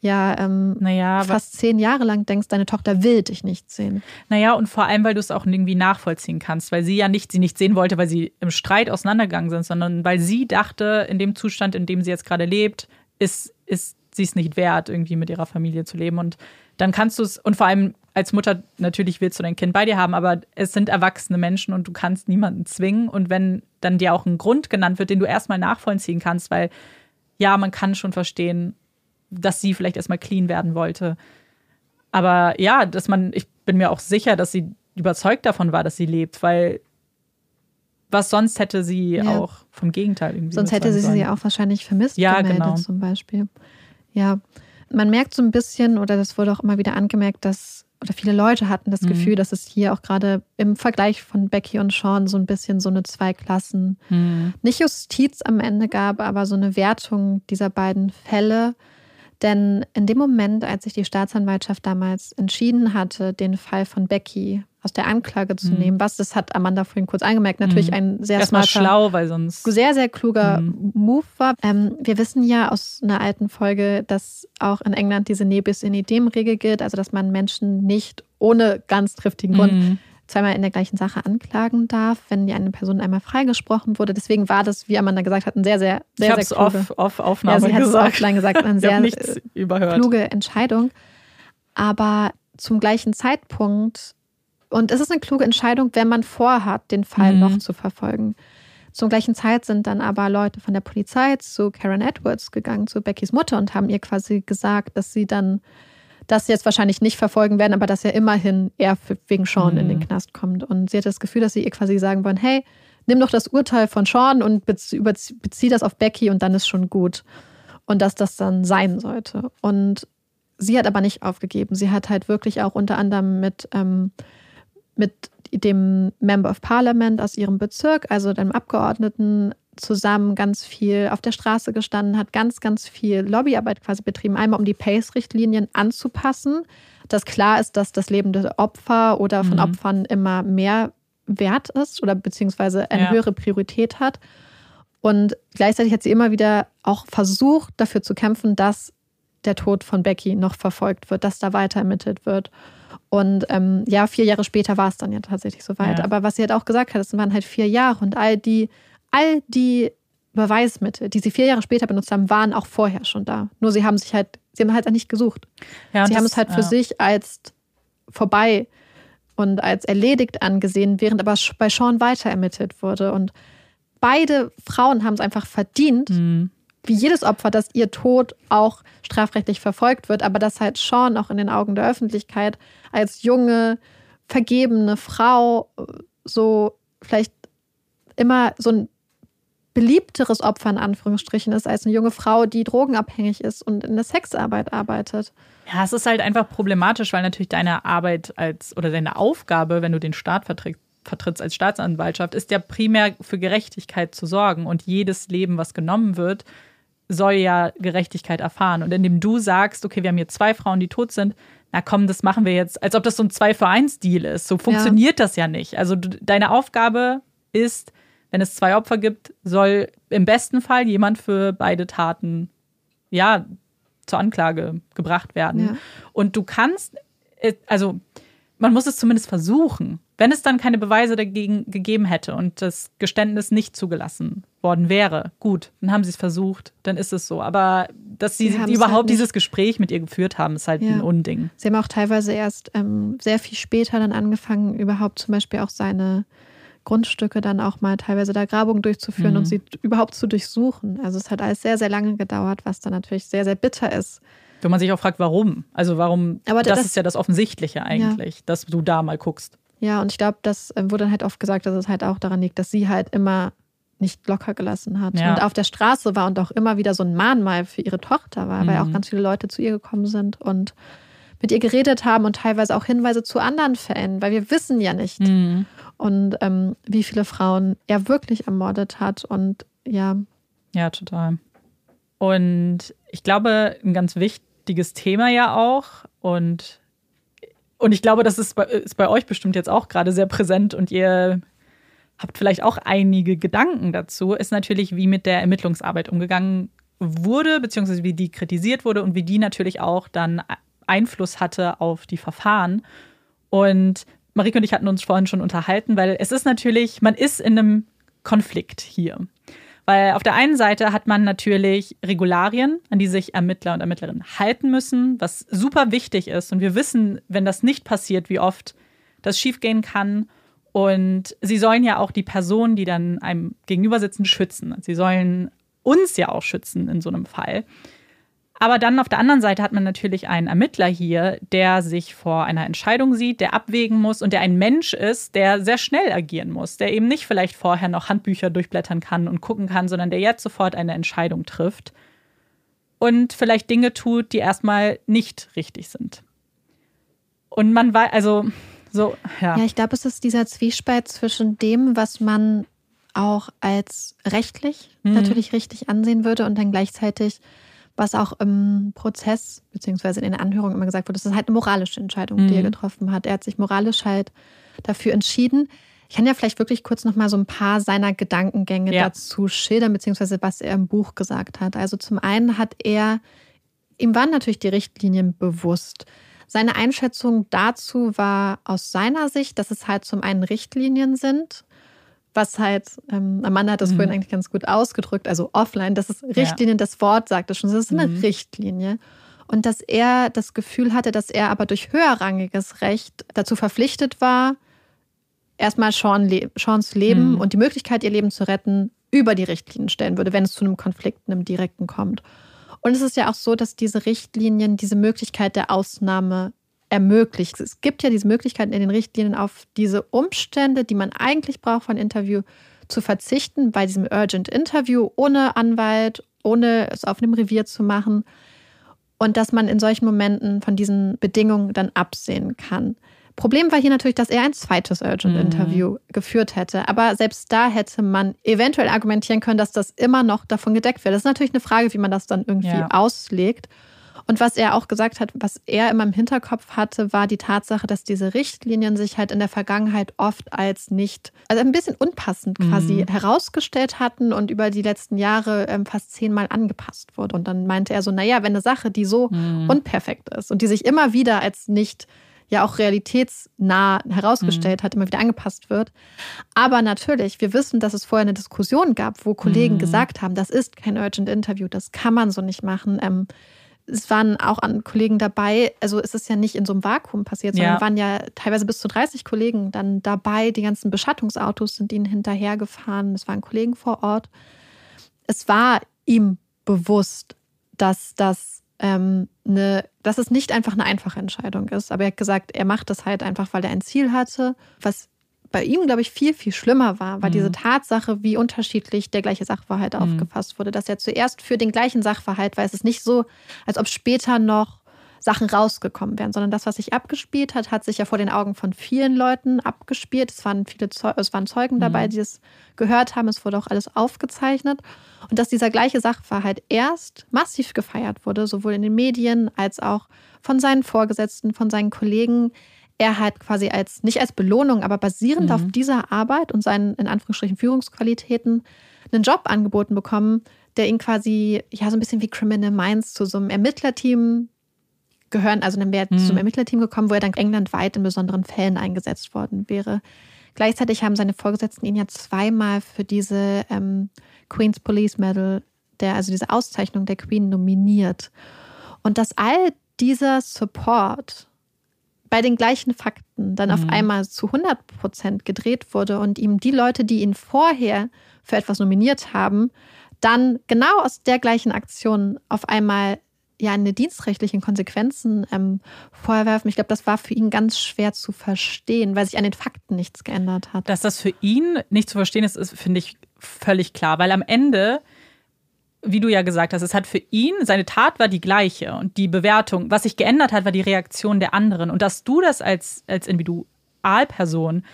ja, ähm, Naja, fast zehn Jahre lang denkst, deine Tochter will dich nicht sehen. naja, und vor allem, weil du es auch irgendwie nachvollziehen kannst, weil sie ja nicht sie nicht sehen wollte, weil sie im Streit auseinandergegangen sind, sondern weil sie dachte, in dem Zustand, in dem sie jetzt gerade lebt, ist, ist sie es nicht wert, irgendwie mit ihrer Familie zu leben. Und dann kannst du es, und vor allem als Mutter, natürlich willst du dein Kind bei dir haben, aber es sind erwachsene Menschen und du kannst niemanden zwingen. Und wenn dann dir auch ein Grund genannt wird, den du erstmal nachvollziehen kannst, weil ja, man kann schon verstehen, dass sie vielleicht erstmal clean werden wollte. Aber ja, dass man, ich bin mir auch sicher, dass sie überzeugt davon war, dass sie lebt, weil was sonst hätte sie Ja. auch vom Gegenteil irgendwie. Sonst hätte sie überzeugen sie sollen. auch wahrscheinlich vermisst Ja, gemeldet genau. zum Beispiel. Ja, man merkt so ein bisschen, oder das wurde auch immer wieder angemerkt, dass, oder viele Leute hatten das Mhm. Gefühl, dass es hier auch gerade im Vergleich von Becky und Sean so ein bisschen so eine Zwei-Klassen, Hm. nicht Justiz am Ende gab, aber so eine Wertung dieser beiden Fälle. Denn in dem Moment, als sich die Staatsanwaltschaft damals entschieden hatte, den Fall von Becky aus der Anklage zu Mhm. nehmen, was, das hat Amanda vorhin kurz angemerkt, natürlich Mhm. ein sehr Erstmal smarter schlau, weil sonst. sehr, sehr kluger Mhm. Move war. Ähm, wir wissen ja aus einer alten Folge, dass auch in England diese Nebis in idem Regel gilt, also dass man Menschen nicht ohne ganz triftigen Grund Mhm. Zweimal in der gleichen Sache anklagen darf, wenn die eine Person einmal freigesprochen wurde. Deswegen war das, wie Amanda gesagt hat, ein sehr, sehr, Ich sehr, habe sehr kluge, off, off ja, Aufnahme sie hat es gesagt. offline gesagt, *laughs* eine ich sehr nichts überhört. kluge Entscheidung. Aber zum gleichen Zeitpunkt, und es ist eine kluge Entscheidung, wenn man vorhat, den Fall Mhm. noch zu verfolgen. Zur gleichen Zeit sind dann aber Leute von der Polizei zu Karen Edwards gegangen, zu Beckys Mutter, und haben ihr quasi gesagt, dass sie dann das jetzt wahrscheinlich nicht verfolgen werden, aber dass ja immerhin er wegen Sean in den Mhm. Knast kommt. Und sie hat das Gefühl, dass sie ihr quasi sagen wollen, hey, nimm doch das Urteil von Sean und bezie bezieh das auf Becky und dann ist schon gut. Und dass das dann sein sollte. Und sie hat aber nicht aufgegeben. Sie hat halt wirklich auch unter anderem mit, ähm, mit dem Member of Parliament aus ihrem Bezirk, also dem Abgeordneten, zusammen ganz viel auf der Straße gestanden, hat ganz, ganz viel Lobbyarbeit quasi betrieben. Einmal, um die PACE-Richtlinien anzupassen, dass klar ist, dass das Leben der Opfer oder von Mhm. Opfern immer mehr wert ist oder beziehungsweise eine Ja. höhere Priorität hat. Und gleichzeitig hat sie immer wieder auch versucht, dafür zu kämpfen, dass der Tod von Becky noch verfolgt wird, dass da weiter ermittelt wird. Und ähm, ja, vier Jahre später war es dann ja tatsächlich soweit. Ja. Aber was sie halt auch gesagt hat, es waren halt vier Jahre und all die, all die Beweismittel, die sie vier Jahre später benutzt haben, waren auch vorher schon da. Nur sie haben sich halt, sie haben halt nicht gesucht. Ja, sie haben das- es halt für ja. sich als vorbei und als erledigt angesehen, während aber bei Sean weiter ermittelt wurde. Und beide Frauen haben es einfach verdient, Mhm. wie jedes Opfer, dass ihr Tod auch strafrechtlich verfolgt wird, aber dass halt Sean auch in den Augen der Öffentlichkeit als junge, vergebene Frau so vielleicht immer so ein beliebteres Opfer in Anführungsstrichen ist als eine junge Frau, die drogenabhängig ist und in der Sexarbeit arbeitet. Ja, es ist halt einfach problematisch, weil natürlich deine Arbeit als oder deine Aufgabe, wenn du den Staat vertritt, vertrittst als Staatsanwaltschaft, ist ja primär für Gerechtigkeit zu sorgen. Und jedes Leben, was genommen wird, soll ja Gerechtigkeit erfahren. Und indem du sagst, okay, wir haben hier zwei Frauen, die tot sind, na komm, das machen wir jetzt, als ob das so ein zwei für eins Deal ist. So funktioniert das ja nicht. Also du, deine Aufgabe ist, wenn es zwei Opfer gibt, soll im besten Fall jemand für beide Taten ja zur Anklage gebracht werden. Ja. Und du kannst, äh, also man muss es zumindest versuchen. Wenn es dann keine Beweise dagegen gegeben hätte und das Geständnis nicht zugelassen worden wäre, gut, dann haben sie es versucht, dann ist es so. Aber dass sie, Sie überhaupt halt dieses Gespräch mit ihr geführt haben, ist halt Ja. ein Unding. Sie haben auch teilweise erst ähm, sehr viel später dann angefangen, überhaupt zum Beispiel auch seine Grundstücke dann auch mal teilweise da Grabungen durchzuführen Mhm. und sie überhaupt zu durchsuchen. Also es hat alles sehr, sehr lange gedauert, was dann natürlich sehr, sehr bitter ist. Wenn man sich auch fragt, warum. Also warum, Aber das, das- ist ja das Offensichtliche eigentlich, dass du da mal guckst. Ja, und ich glaube, das äh, wurde dann halt oft gesagt, dass es halt auch daran liegt, dass sie halt immer nicht locker gelassen hat Ja. und auf der Straße war und auch immer wieder so ein Mahnmal für ihre Tochter war, weil Mhm. auch ganz viele Leute zu ihr gekommen sind und mit ihr geredet haben und teilweise auch Hinweise zu anderen Fällen, weil wir wissen ja nicht, Mhm. und ähm, wie viele Frauen er wirklich ermordet hat und ja, Ja, total. Und ich glaube, ein ganz wichtiges Thema ja auch. Und, und ich glaube, das ist bei, ist bei euch bestimmt jetzt auch gerade sehr präsent und ihr habt vielleicht auch einige Gedanken dazu, ist natürlich, wie mit der Ermittlungsarbeit umgegangen wurde, beziehungsweise wie die kritisiert wurde und wie die natürlich auch dann Einfluss hatte auf die Verfahren. Und Marike und ich hatten uns vorhin schon unterhalten, weil es ist natürlich, man ist in einem Konflikt hier. Weil auf der einen Seite hat man natürlich Regularien, an die sich Ermittler und Ermittlerinnen halten müssen, was super wichtig ist. Und wir wissen, wenn das nicht passiert, wie oft das schiefgehen kann. Und sie sollen ja auch die Personen, die dann einem gegenüber sitzen, schützen. Sie sollen uns ja auch schützen in so einem Fall. Aber dann auf der anderen Seite hat man natürlich einen Ermittler hier, der sich vor einer Entscheidung sieht, der abwägen muss und der ein Mensch ist, der sehr schnell agieren muss, der eben nicht vielleicht vorher noch Handbücher durchblättern kann und gucken kann, sondern der jetzt sofort eine Entscheidung trifft und vielleicht Dinge tut, die erstmal nicht richtig sind. Und man weiß, also so, ja. ja, ich glaube, es ist dieser Zwiespalt zwischen dem, was man auch als rechtlich Mhm. natürlich richtig ansehen würde und dann gleichzeitig, was auch im Prozess beziehungsweise in der Anhörung immer gesagt wurde, das ist halt eine moralische Entscheidung, die er Mhm. getroffen hat. Er hat sich moralisch halt dafür entschieden. Ich kann ja vielleicht wirklich kurz noch mal so ein paar seiner Gedankengänge Ja. dazu schildern, beziehungsweise was er im Buch gesagt hat. Also zum einen hat er, ihm waren natürlich die Richtlinien bewusst. Seine Einschätzung dazu war aus seiner Sicht, dass es halt zum einen Richtlinien sind, was halt, ähm, Amanda hat das Mhm. vorhin eigentlich ganz gut ausgedrückt, also offline, das ist Richtlinien, das Wort sagt es schon, das ist eine Mhm. Richtlinie. Und dass er das Gefühl hatte, dass er aber durch höherrangiges Recht dazu verpflichtet war, erstmal Sean le Seans Leben Mhm. und die Möglichkeit, ihr Leben zu retten, über die Richtlinien stellen würde, wenn es zu einem Konflikt, einem direkten kommt. Und es ist ja auch so, dass diese Richtlinien diese Möglichkeit der Ausnahme ermöglicht. Es gibt ja diese Möglichkeit in den Richtlinien auf diese Umstände, die man eigentlich braucht ein Interview, zu verzichten, bei diesem Urgent Interview ohne Anwalt, ohne es auf einem Revier zu machen. Und dass man in solchen Momenten von diesen Bedingungen dann absehen kann. Problem war hier natürlich, dass er ein zweites Urgent Interview geführt hätte. Aber selbst da hätte man eventuell argumentieren können, dass das immer noch davon gedeckt wird. Das ist natürlich eine Frage, wie man das dann irgendwie Ja. auslegt. Und was er auch gesagt hat, was er immer im Hinterkopf hatte, war die Tatsache, dass diese Richtlinien sich halt in der Vergangenheit oft als nicht, also ein bisschen unpassend quasi Mhm. herausgestellt hatten und über die letzten Jahre ähm, fast zehnmal angepasst wurde. Und dann meinte er so, naja, wenn eine Sache, die so Mhm. unperfekt ist und die sich immer wieder als nicht ja auch realitätsnah herausgestellt hat, immer wieder angepasst wird. Aber natürlich, wir wissen, dass es vorher eine Diskussion gab, wo Kollegen Mhm. gesagt haben, das ist kein Urgent Interview, das kann man so nicht machen. Ähm, es waren auch an Kollegen dabei, also es ist ja nicht in so einem Vakuum passiert, sondern Ja. waren ja teilweise bis zu 30 Kollegen dann dabei. Die ganzen Beschattungsautos sind ihnen hinterhergefahren. Es waren Kollegen vor Ort. Es war ihm bewusst, dass das ähm, eine, dass es nicht einfach eine einfache Entscheidung ist. Aber er hat gesagt, er macht das halt einfach, weil er ein Ziel hatte, was bei ihm, glaube ich, viel, viel schlimmer war, war Mhm. diese Tatsache, wie unterschiedlich der gleiche Sachverhalt Mhm. aufgefasst wurde. Dass er zuerst für den gleichen Sachverhalt, weil es ist nicht so, als ob später noch Sachen rausgekommen wären, sondern das, was sich abgespielt hat, hat sich ja vor den Augen von vielen Leuten abgespielt. Es waren viele Zeu es waren Zeugen dabei, Mhm. die es gehört haben. Es wurde auch alles aufgezeichnet. Und dass dieser gleiche Sachverhalt erst massiv gefeiert wurde, sowohl in den Medien als auch von seinen Vorgesetzten, von seinen Kollegen. Er hat quasi als, nicht als Belohnung, aber basierend Mhm. auf dieser Arbeit und seinen, in Anführungsstrichen, Führungsqualitäten einen Job angeboten bekommen, der ihn quasi, ja, so ein bisschen wie Criminal Minds zu so einem Ermittlerteam gehören, also dann wäre er zum Ermittlerteam gekommen, wo er dann englandweit in besonderen Fällen eingesetzt worden wäre. Gleichzeitig haben seine Vorgesetzten ihn ja zweimal für diese ähm, Queen's Police Medal, der, also diese Auszeichnung der Queen, nominiert. Und dass all dieser Support bei den gleichen Fakten dann auf einmal zu 100 Prozent gedreht wurde und ihm die Leute, die ihn vorher für etwas nominiert haben, dann genau aus der gleichen Aktion auf einmal ja eine dienstrechtlichen Konsequenzen ähm, vorwerfen. Ich glaube, das war für ihn ganz schwer zu verstehen, weil sich an den Fakten nichts geändert hat. Dass das für ihn nicht zu verstehen ist, ist finde ich völlig klar, weil am Ende wie du ja gesagt hast, es hat für ihn, seine Tat war die gleiche und die Bewertung, was sich geändert hat, war die Reaktion der anderen. Und dass du das als, als Individualperson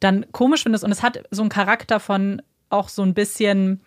dann komisch findest und es hat so einen Charakter von auch so ein bisschen,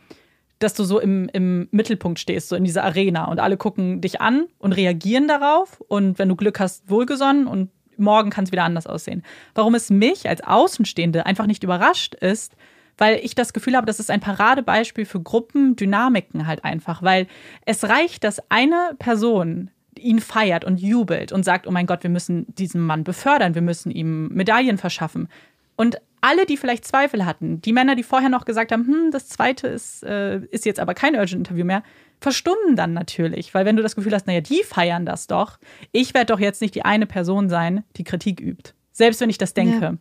dass du so im, im Mittelpunkt stehst, so in dieser Arena und alle gucken dich an und reagieren darauf und wenn du Glück hast, wohlgesonnen und morgen kann es wieder anders aussehen. Warum es mich als Außenstehende einfach nicht überrascht ist, weil ich das Gefühl habe, das ist ein Paradebeispiel für Gruppendynamiken halt einfach, weil es reicht, dass eine Person ihn feiert und jubelt und sagt, oh mein Gott, wir müssen diesen Mann befördern, wir müssen ihm Medaillen verschaffen. Und alle, die vielleicht Zweifel hatten, die Männer, die vorher noch gesagt haben, hm, das zweite ist, äh, ist jetzt aber kein Urgent Interview mehr, verstummen dann natürlich. Weil wenn du das Gefühl hast, naja, die feiern das doch, ich werde doch jetzt nicht die eine Person sein, die Kritik übt. Selbst wenn ich das denke. Ja.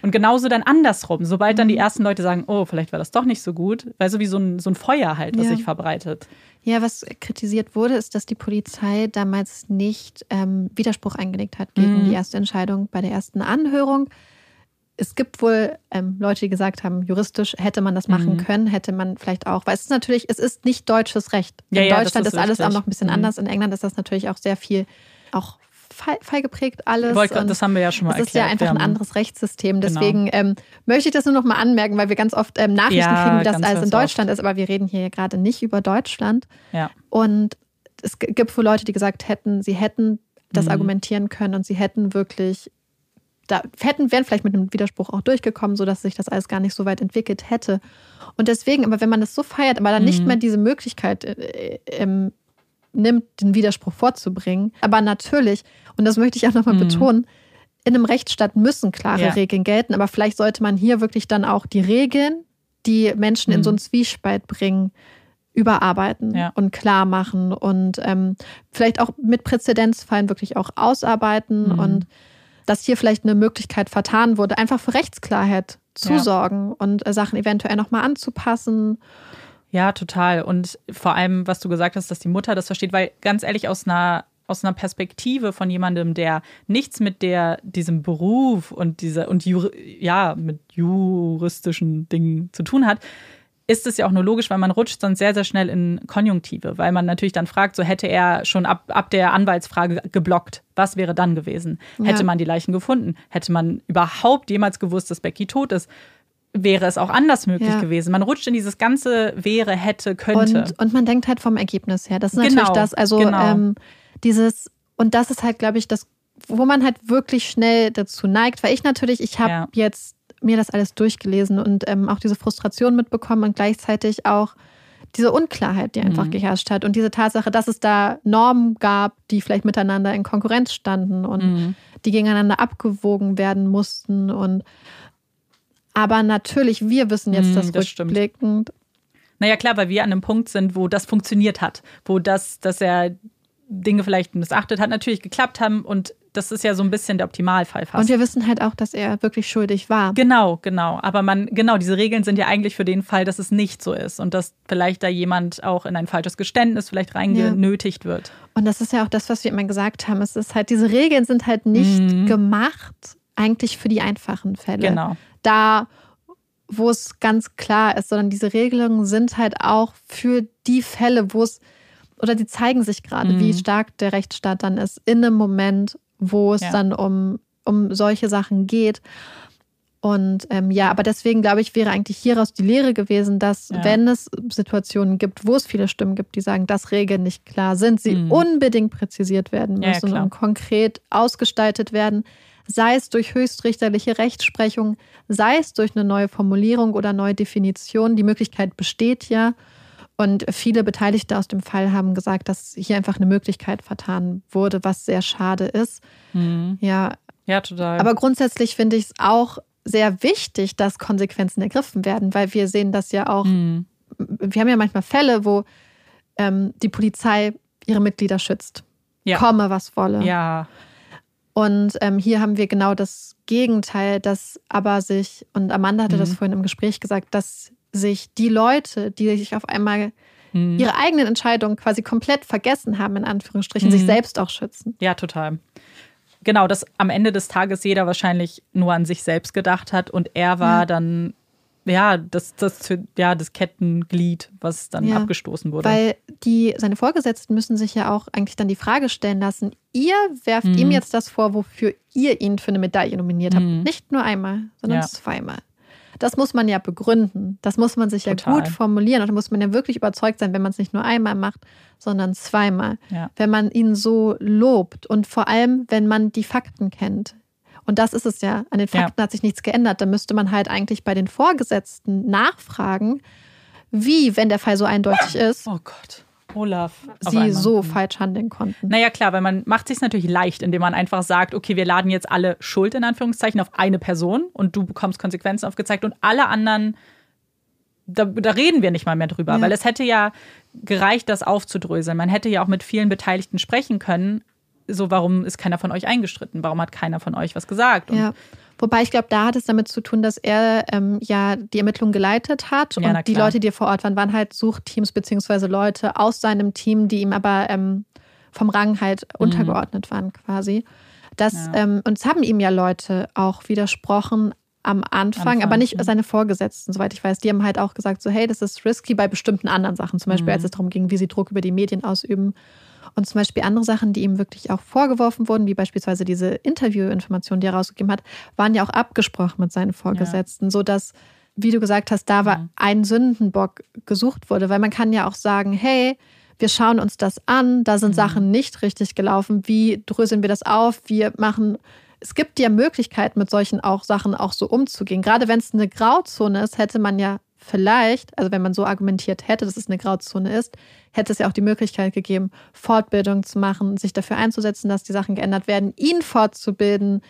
Und genauso dann andersrum, sobald dann die ersten Leute sagen, oh, vielleicht war das doch nicht so gut, weil so wie so ein, so ein Feuer halt, was Ja. sich verbreitet. Ja, was kritisiert wurde, ist, dass die Polizei damals nicht ähm, Widerspruch eingelegt hat gegen Mhm. die erste Entscheidung bei der ersten Anhörung. Es gibt wohl ähm, Leute, die gesagt haben, juristisch hätte man das machen Mhm. können, hätte man vielleicht auch, weil es ist natürlich, es ist nicht deutsches Recht. Ja, In ja, Deutschland ist ist, alles auch noch ein bisschen Mhm. anders. In England ist das natürlich auch sehr viel auch fall, geprägt alles. Und das haben wir ja schon mal Es ist ja erklärt. einfach ein anderes Rechtssystem. Genau. Deswegen ähm, möchte ich das nur noch mal anmerken, weil wir ganz oft ähm, Nachrichten Ja, kriegen, wie das ganz, alles in Deutschland ist. Aber wir reden hier ja gerade nicht über Deutschland. Ja. Und es gibt wohl Leute, die gesagt hätten, sie hätten das Mhm. argumentieren können und sie hätten wirklich, da hätten, wären vielleicht mit einem Widerspruch auch durchgekommen, sodass sich das alles gar nicht so weit entwickelt hätte. Und deswegen, aber wenn man das so feiert, aber dann nicht Mhm. mehr diese Möglichkeit äh, ähm, nimmt, den Widerspruch vorzubringen, aber natürlich, und das möchte ich auch nochmal Mhm. betonen, in einem Rechtsstaat müssen klare Ja. Regeln gelten, aber vielleicht sollte man hier wirklich dann auch die Regeln, die Menschen in Mhm. so einen Zwiespalt bringen, überarbeiten Ja. und klar machen und ähm, vielleicht auch mit Präzedenzfallen wirklich auch ausarbeiten Mhm. und dass hier vielleicht eine Möglichkeit vertan wurde, einfach für Rechtsklarheit zu Ja. sorgen und äh, Sachen eventuell nochmal anzupassen. Ja, total. Und vor allem, was du gesagt hast, dass die Mutter das versteht, weil ganz ehrlich, aus einer, aus einer Perspektive von jemandem, der nichts mit der, diesem Beruf und dieser und juri, ja, mit juristischen Dingen zu tun hat, ist es ja auch nur logisch, weil man rutscht sonst sehr, sehr schnell in Konjunktive, weil man natürlich dann fragt, so hätte er schon ab, ab der Anwaltsfrage geblockt, was wäre dann gewesen? Ja. Hätte man die Leichen gefunden? Hätte man überhaupt jemals gewusst, dass Becky tot ist? Wäre es auch anders möglich Ja. gewesen? Man rutscht in dieses ganze wäre, hätte, könnte. Und, und man denkt halt vom Ergebnis her. Das ist Genau, natürlich das, also genau. ähm, dieses, und das ist halt, glaube ich, das, wo man halt wirklich schnell dazu neigt, weil ich natürlich, ich habe Ja. jetzt mir das alles durchgelesen und ähm, auch diese Frustration mitbekommen und gleichzeitig auch diese Unklarheit, die einfach Mhm. geherrscht hat und diese Tatsache, dass es da Normen gab, die vielleicht miteinander in Konkurrenz standen und Mhm. die gegeneinander abgewogen werden mussten und aber natürlich, wir wissen jetzt Mhm, das, das stimmt. rückblickend. Naja, klar, weil wir an einem Punkt sind, wo das funktioniert hat, wo das, dass er Dinge vielleicht missachtet hat, natürlich geklappt haben und das ist ja so ein bisschen der Optimalfall fast. Und wir wissen halt auch, dass er wirklich schuldig war. Genau, genau. Aber man, genau, diese Regeln sind ja eigentlich für den Fall, dass es nicht so ist und dass vielleicht da jemand auch in ein falsches Geständnis vielleicht reingenötigt wird. Und das ist ja auch das, was wir immer gesagt haben. Es ist halt, diese Regeln sind halt nicht Mhm. gemacht, eigentlich für die einfachen Fälle. Genau. Da, wo es ganz klar ist, sondern diese Regelungen sind halt auch für die Fälle, wo es, oder die zeigen sich gerade, Mhm. wie stark der Rechtsstaat dann ist, in einem Moment, wo es Ja. dann um, um solche Sachen geht. Und ähm, ja, aber deswegen glaube ich, wäre eigentlich hieraus die Lehre gewesen, dass Ja. wenn es Situationen gibt, wo es viele Stimmen gibt, die sagen, dass Regeln nicht klar sind, sie Mhm. unbedingt präzisiert werden Ja, ja, müssen klar. und konkret ausgestaltet werden, sei es durch höchstrichterliche Rechtsprechung, sei es durch eine neue Formulierung oder neue Definition. Die Möglichkeit besteht ja. Und viele Beteiligte aus dem Fall haben gesagt, dass hier einfach eine Möglichkeit vertan wurde, was sehr schade ist. Mhm. Ja, Ja, total. aber grundsätzlich finde ich es auch sehr wichtig, dass Konsequenzen ergriffen werden, weil wir sehen das ja auch. Mhm. Wir haben ja manchmal Fälle, wo ähm, die Polizei ihre Mitglieder schützt. Ja. Komme, was wolle. Ja, Und ähm, hier haben wir genau das Gegenteil, dass aber sich, und Amanda hatte das Mhm. vorhin im Gespräch gesagt, dass sich die Leute, die sich auf einmal Mhm. ihre eigenen Entscheidungen quasi komplett vergessen haben, in Anführungsstrichen, sich Mhm. selbst auch schützen. ja, total. Genau, dass am Ende des Tages jeder wahrscheinlich nur an sich selbst gedacht hat und er war dann, ja, das, das, ja, das Kettenglied, was dann Ja, abgestoßen wurde. Weil die, seine Vorgesetzten müssen sich ja auch eigentlich dann die Frage stellen lassen, ihr werft ihm jetzt das vor, wofür ihr ihn für eine Medaille nominiert habt. Mhm. Nicht nur einmal, sondern Ja. zweimal. Das muss man ja begründen. Das muss man sich Total. ja gut formulieren. Und da muss man ja wirklich überzeugt sein, wenn man es nicht nur einmal macht, sondern zweimal. Ja. Wenn man ihn so lobt und vor allem, wenn man die Fakten kennt. Und das ist es ja. An den Ja. Fakten hat sich nichts geändert. Da müsste man halt eigentlich bei den Vorgesetzten nachfragen, wie, wenn der Fall so eindeutig ist, oh Gott, Olaf. sie so falsch handeln konnten. Naja, klar, weil man macht sich natürlich leicht, indem man einfach sagt, okay, wir laden jetzt alle Schuld in Anführungszeichen auf eine Person und du bekommst Konsequenzen aufgezeigt und alle anderen, da, da reden wir nicht mal mehr drüber, Ja. weil es hätte ja gereicht, das aufzudröseln. Man hätte ja auch mit vielen Beteiligten sprechen können. So, warum ist keiner von euch eingestritten? Warum hat keiner von euch was gesagt? Und Ja. Wobei ich glaube, da hat es damit zu tun, dass er ähm, ja die Ermittlungen geleitet hat Ja, und die. Leute, die vor Ort waren, waren halt Suchteams beziehungsweise Leute aus seinem Team, die ihm aber ähm, vom Rang halt untergeordnet waren quasi. Das, Mhm. Ja. ähm, und es haben ihm ja Leute auch widersprochen am Anfang, Anfang, aber nicht mhm. seine Vorgesetzten, soweit ich weiß. Die haben halt auch gesagt, so hey, das ist risky bei bestimmten anderen Sachen, zum Mhm. Beispiel als es darum ging, wie sie Druck über die Medien ausüben. Und zum Beispiel andere Sachen, die ihm wirklich auch vorgeworfen wurden, wie beispielsweise diese Interviewinformationen, die er rausgegeben hat, waren ja auch abgesprochen mit seinen Vorgesetzten, sodass, wie du gesagt hast, da war Mhm. ein Sündenbock gesucht wurde. Weil man kann ja auch sagen, hey, wir schauen uns das an, da Mhm. sind Sachen nicht richtig gelaufen, wie dröseln wir das auf, wir machen. Es gibt ja Möglichkeiten, mit solchen auch Sachen auch so umzugehen. Gerade wenn es eine Grauzone ist, hätte man ja vielleicht, also wenn man so argumentiert hätte, dass es eine Grauzone ist, hätte es ja auch die Möglichkeit gegeben, Fortbildung zu machen, sich dafür einzusetzen, dass die Sachen geändert werden, ihn fortzubilden.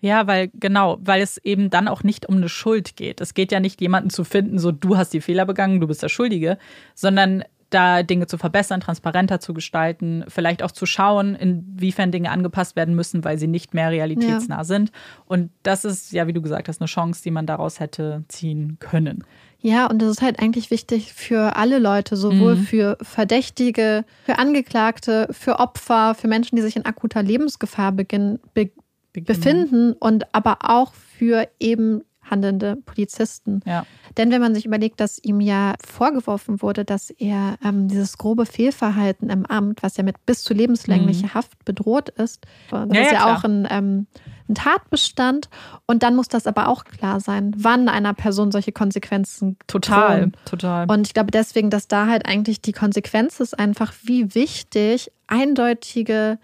Ja, weil genau, weil es eben dann auch nicht um eine Schuld geht. Es geht ja nicht, jemanden zu finden, so du hast die Fehler begangen, du bist der Schuldige, sondern da Dinge zu verbessern, transparenter zu gestalten, vielleicht auch zu schauen, inwiefern Dinge angepasst werden müssen, weil sie nicht mehr realitätsnah sind. Und das ist ja, wie du gesagt hast, eine Chance, die man daraus hätte ziehen können. Ja, und das ist halt eigentlich wichtig für alle Leute, sowohl Mhm. für Verdächtige, für Angeklagte, für Opfer, für Menschen, die sich in akuter Lebensgefahr beginn, be befinden und aber auch für eben handelnde Polizisten. Ja. Denn wenn man sich überlegt, dass ihm ja vorgeworfen wurde, dass er ähm, dieses grobe Fehlverhalten im Amt, was ja mit bis zu lebenslänglicher Haft bedroht ist, das Mhm. Ja, ist ja, ja, auch ein, ähm, ein Tatbestand. Und dann muss das aber auch klar sein, wann einer Person solche Konsequenzen Total, drohen. total. Und ich glaube deswegen, dass da halt eigentlich die Konsequenz ist einfach, wie wichtig eindeutige,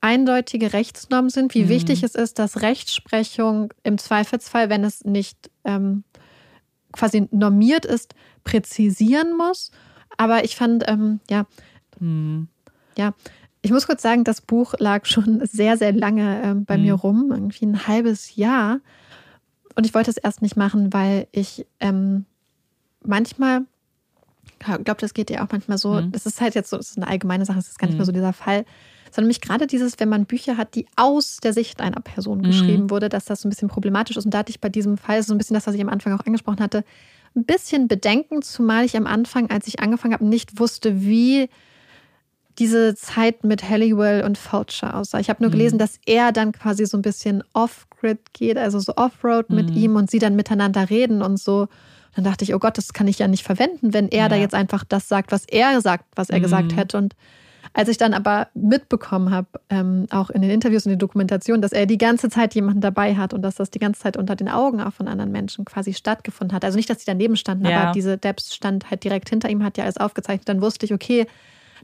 eindeutige Rechtsnormen sind, wie Mhm. wichtig es ist, dass Rechtsprechung im Zweifelsfall, wenn es nicht ähm, quasi normiert ist, präzisieren muss. Aber ich fand, ähm, ja, Hm. ja, ich muss kurz sagen, das Buch lag schon sehr, sehr lange ähm, bei Mhm. mir rum, irgendwie ein halbes Jahr. Und ich wollte es erst nicht machen, weil ich ähm, manchmal, ich glaube, das geht dir auch manchmal so, Mhm. das ist halt jetzt so, das ist eine allgemeine Sache, es ist gar nicht Mhm. mehr so dieser Fall, sondern nämlich gerade dieses, wenn man Bücher hat, die aus der Sicht einer Person Mhm. geschrieben wurde, dass das so ein bisschen problematisch ist. Und da hatte ich bei diesem Fall so ein bisschen das, was ich am Anfang auch angesprochen hatte, ein bisschen Bedenken, zumal ich am Anfang, als ich angefangen habe, nicht wusste, wie diese Zeit mit Halliwell und Fulcher aussah. Ich habe nur Mhm. gelesen, dass er dann quasi so ein bisschen off-grid geht, also so off-road mit Mhm. ihm und sie dann miteinander reden und so. Dann dachte ich, oh Gott, das kann ich ja nicht verwenden, wenn er da Ja. jetzt einfach das sagt, was er sagt, was er Mhm. gesagt hätte. Und als ich dann aber mitbekommen habe, ähm, auch in den Interviews und den Dokumentationen, dass er die ganze Zeit jemanden dabei hat und dass das die ganze Zeit unter den Augen auch von anderen Menschen quasi stattgefunden hat. Also nicht, dass sie daneben standen, Ja. aber diese Debs stand halt direkt hinter ihm, hat ja alles aufgezeichnet. Dann wusste ich, okay,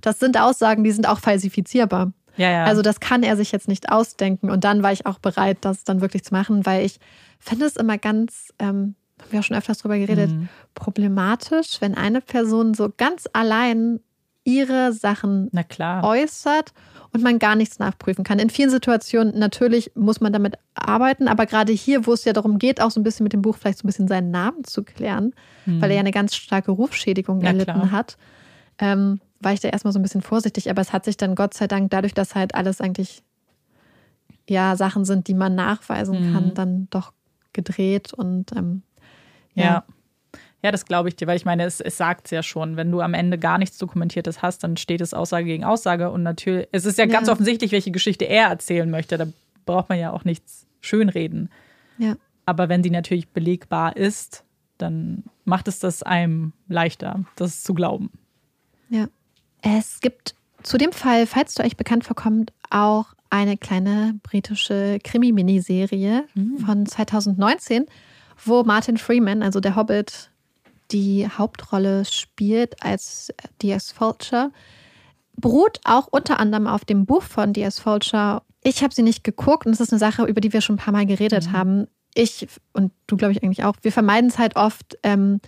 das sind Aussagen, die sind auch falsifizierbar. Ja, ja. Also das kann er sich jetzt nicht ausdenken. Und dann war ich auch bereit, das dann wirklich zu machen, weil ich finde es immer ganz ähm, haben wir auch schon öfters drüber geredet, Mhm. problematisch, wenn eine Person so ganz allein ihre Sachen äußert und man gar nichts nachprüfen kann. In vielen Situationen natürlich muss man damit arbeiten, aber gerade hier, wo es ja darum geht, auch so ein bisschen mit dem Buch vielleicht so ein bisschen seinen Namen zu klären, weil er ja eine ganz starke Rufschädigung. Na erlitten klar. hat, ähm, war ich da erstmal so ein bisschen vorsichtig. Aber es hat sich dann Gott sei Dank dadurch, dass halt alles eigentlich ja Sachen sind, die man nachweisen Mhm. kann, dann doch gedreht und ähm, Ja. Ja, das glaube ich dir, weil ich meine, es, es sagt es ja schon. Wenn du am Ende gar nichts Dokumentiertes hast, dann steht es Aussage gegen Aussage. Und natürlich, es ist ja, ganz Ja. offensichtlich, welche Geschichte er erzählen möchte. Da braucht man ja auch nichts schönreden. ja. Aber wenn die natürlich belegbar ist, dann macht es das einem leichter, das zu glauben. Ja. Es gibt zu dem Fall, falls du euch bekannt vorkommt, auch eine kleine britische Krimi-Miniserie von 2019, wo Martin Freeman, also der Hobbit, die Hauptrolle spielt als D.S. Fulcher. Beruht auch unter anderem auf dem Buch von D.S. Fulcher. Ich habe sie nicht geguckt und es ist eine Sache, über die wir schon ein paar Mal geredet haben. Ich und du, glaube ich, eigentlich auch. Wir vermeiden es halt oft, ähm,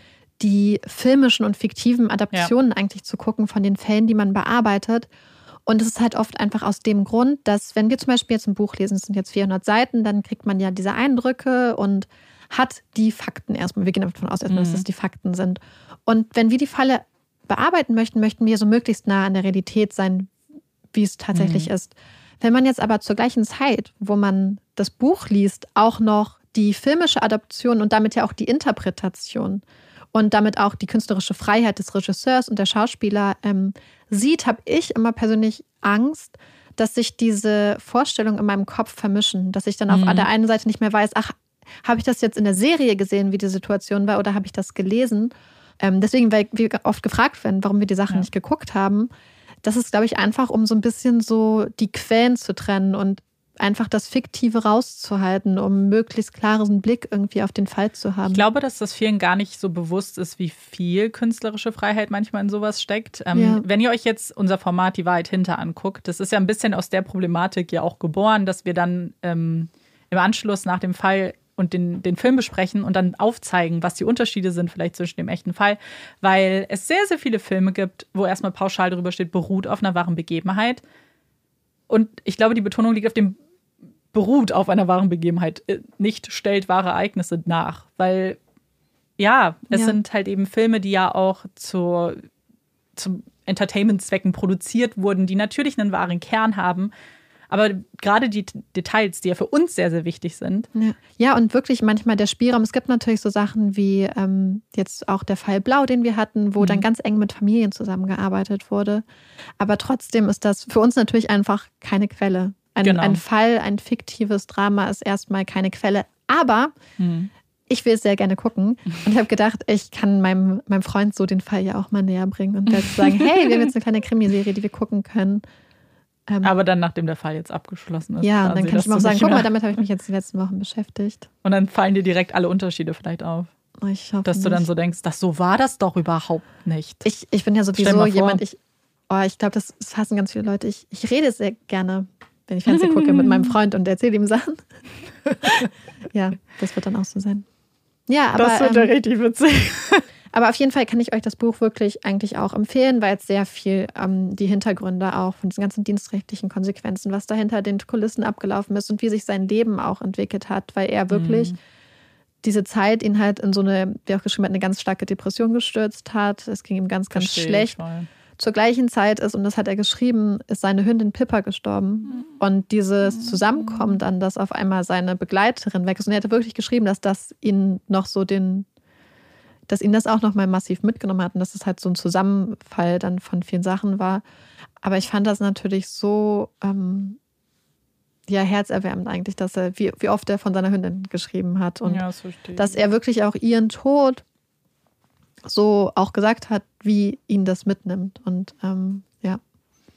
die filmischen und fiktiven Adaptionen eigentlich zu gucken von den Fällen, die man bearbeitet. Und es ist halt oft einfach aus dem Grund, dass wenn wir zum Beispiel jetzt ein Buch lesen, es sind jetzt 400 Seiten, dann kriegt man ja diese Eindrücke und hat die Fakten erstmal. Wir gehen davon aus, erstmal, dass das die Fakten sind. Und wenn wir die Falle bearbeiten möchten, möchten wir so möglichst nah an der Realität sein, wie es tatsächlich ist. Wenn man jetzt aber zur gleichen Zeit, wo man das Buch liest, auch noch die filmische Adaption und damit ja auch die Interpretation und damit auch die künstlerische Freiheit des Regisseurs und der Schauspieler ähm, sieht, habe ich immer persönlich Angst, dass sich diese Vorstellungen in meinem Kopf vermischen, dass ich dann auf der einen Seite nicht mehr weiß, ach, habe ich das jetzt in der Serie gesehen, wie die Situation war, oder habe ich das gelesen? Ähm, deswegen, weil wir oft gefragt werden, warum wir die Sachen Ja. nicht geguckt haben. Das ist, glaube ich, einfach, um so ein bisschen so die Quellen zu trennen und einfach das Fiktive rauszuhalten, um möglichst klaren Blick irgendwie auf den Fall zu haben. Ich glaube, dass das vielen gar nicht so bewusst ist, wie viel künstlerische Freiheit manchmal in sowas steckt. Ähm, Ja. Wenn ihr euch jetzt unser Format Die Wahrheit hinter anguckt, das ist ja ein bisschen aus der Problematik ja auch geboren, dass wir dann ähm, im Anschluss nach dem Fall und den, den Film besprechen und dann aufzeigen, was die Unterschiede sind vielleicht zwischen dem echten Fall, weil es sehr, sehr viele Filme gibt, wo erstmal pauschal darüber steht, beruht auf einer wahren Begebenheit. Und ich glaube, die Betonung liegt auf dem beruht auf einer wahren Begebenheit, äh, nicht stellt wahre Ereignisse nach. Weil, ja, es Ja. sind halt eben Filme, die ja auch zur, zum Entertainment-Zwecken produziert wurden, die natürlich einen wahren Kern haben. Aber gerade die Details, die ja für uns sehr, sehr wichtig sind, Ja. ja, und wirklich manchmal der Spielraum. Es gibt natürlich so Sachen wie ähm, jetzt auch der Fall Blau, den wir hatten, wo Mhm. dann ganz eng mit Familien zusammengearbeitet wurde. Aber trotzdem ist das für uns natürlich einfach keine Quelle. Ein, Genau. ein Fall, ein fiktives Drama ist erstmal keine Quelle. Aber Mhm. ich will es sehr gerne gucken. Und ich habe gedacht, ich kann meinem, meinem Freund so den Fall ja auch mal näher bringen und werde sagen, *laughs* hey, wir haben jetzt eine kleine Krimiserie, die wir gucken können. Ähm, aber dann, nachdem der Fall jetzt abgeschlossen ist. ja, dann kann dass ich ihm auch du sagen, guck mal, damit habe ich mich jetzt die letzten Wochen beschäftigt. Und dann fallen dir direkt alle Unterschiede vielleicht auf. Ich hoffe Dass du dann so denkst, das so war das doch überhaupt nicht. Ich, ich bin ja sowieso jemand, ich, oh, ich glaube, das, das hassen ganz viele Leute. Ich, ich rede sehr gerne, wenn ich Fernsehen gucke, mit meinem *laughs* Freund und erzähle ihm Sachen. *laughs* ja, das wird dann auch so sein. Ja, aber, das wird ja ähm, richtig witzig. Aber auf jeden Fall kann ich euch das Buch wirklich eigentlich auch empfehlen, weil es sehr viel ähm, die Hintergründe auch von diesen ganzen dienstrechtlichen Konsequenzen, was da hinter den Kulissen abgelaufen ist und wie sich sein Leben auch entwickelt hat, weil er wirklich Mhm. diese Zeit ihn halt in so eine, wie er auch geschrieben hat, eine ganz starke Depression gestürzt hat. Es ging ihm ganz, ganz Verstehe schlecht. voll. Zur gleichen Zeit ist, und das hat er geschrieben, ist seine Hündin Pippa gestorben. Und dieses Zusammenkommen dann, dass auf einmal seine Begleiterin weg ist. Und er hatte wirklich geschrieben, dass das ihn noch so den, dass ihn das auch noch mal massiv mitgenommen hat und dass es halt so ein Zusammenfall dann von vielen Sachen war. Aber ich fand das natürlich so ähm, ja, herzerwärmend eigentlich, dass er, wie, wie oft er von seiner Hündin geschrieben hat. Und ja, das dass er wirklich auch ihren Tod so auch gesagt hat, wie ihn das mitnimmt. Und ähm,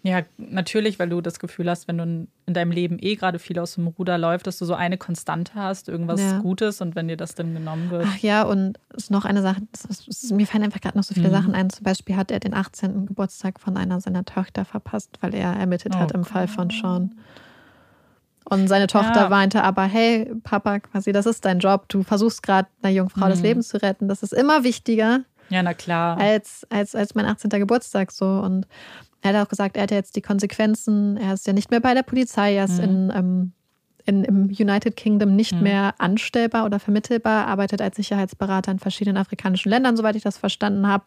ja, natürlich, weil du das Gefühl hast, wenn du in in deinem Leben eh gerade viel aus dem Ruder läuft, dass du so eine Konstante hast, irgendwas Ja. Gutes und wenn dir das dann genommen wird. ach ja, und es ist noch eine Sache, das ist, mir fallen einfach gerade noch so viele Mhm. Sachen ein. Zum Beispiel hat er den 18. Geburtstag von einer seiner Töchter verpasst, weil er ermittelt hat Oh im Fall von Sean. Und seine Tochter Ja. meinte aber, hey, Papa, quasi, das ist dein Job. Du versuchst gerade einer jungen Frau das Mhm. Leben zu retten. Das ist immer wichtiger Ja, na klar. als, als, als mein 18. Geburtstag so. Und er hat auch gesagt, er hat ja jetzt die Konsequenzen. Er ist ja nicht mehr bei der Polizei, er ist in, ähm, in, im United Kingdom nicht mehr anstellbar oder vermittelbar, arbeitet als Sicherheitsberater in verschiedenen afrikanischen Ländern, soweit ich das verstanden habe.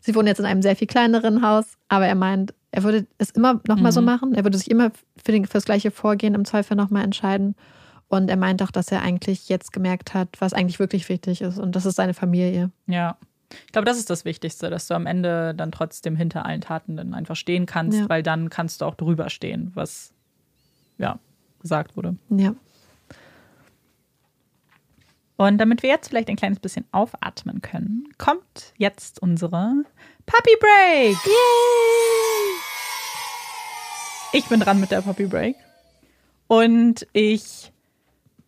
Sie wohnen jetzt in einem sehr viel kleineren Haus, aber er meint, er würde es immer nochmal so machen. Er würde sich immer für, den, für das gleiche Vorgehen im Zweifel nochmal entscheiden. Und er meint auch, dass er eigentlich jetzt gemerkt hat, was eigentlich wirklich wichtig ist. Und das ist seine Familie. Ja. Ich glaube, das ist das Wichtigste, dass du am Ende dann trotzdem hinter allen Taten dann einfach stehen kannst, Ja. weil dann kannst du auch drüber stehen, was ja gesagt wurde. Ja. Und damit wir jetzt vielleicht ein kleines bisschen aufatmen können, kommt jetzt unsere Puppy Break. Ich bin dran mit der Puppy Break. Und ich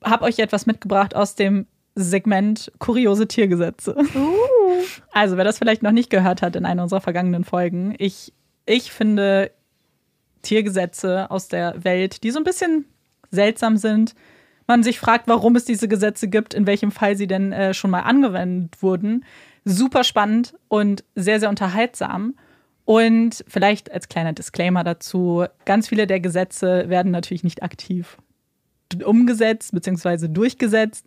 habe euch etwas mitgebracht aus dem Segment Kuriose Tiergesetze. Also, wer das vielleicht noch nicht gehört hat in einer unserer vergangenen Folgen, ich, ich finde Tiergesetze aus der Welt, die so ein bisschen seltsam sind. Man sich fragt, warum es diese Gesetze gibt, in welchem Fall sie denn äh, schon mal angewendet wurden. Super spannend und sehr, sehr unterhaltsam. Und vielleicht als kleiner Disclaimer dazu, ganz viele der Gesetze werden natürlich nicht aktiv umgesetzt bzw. durchgesetzt.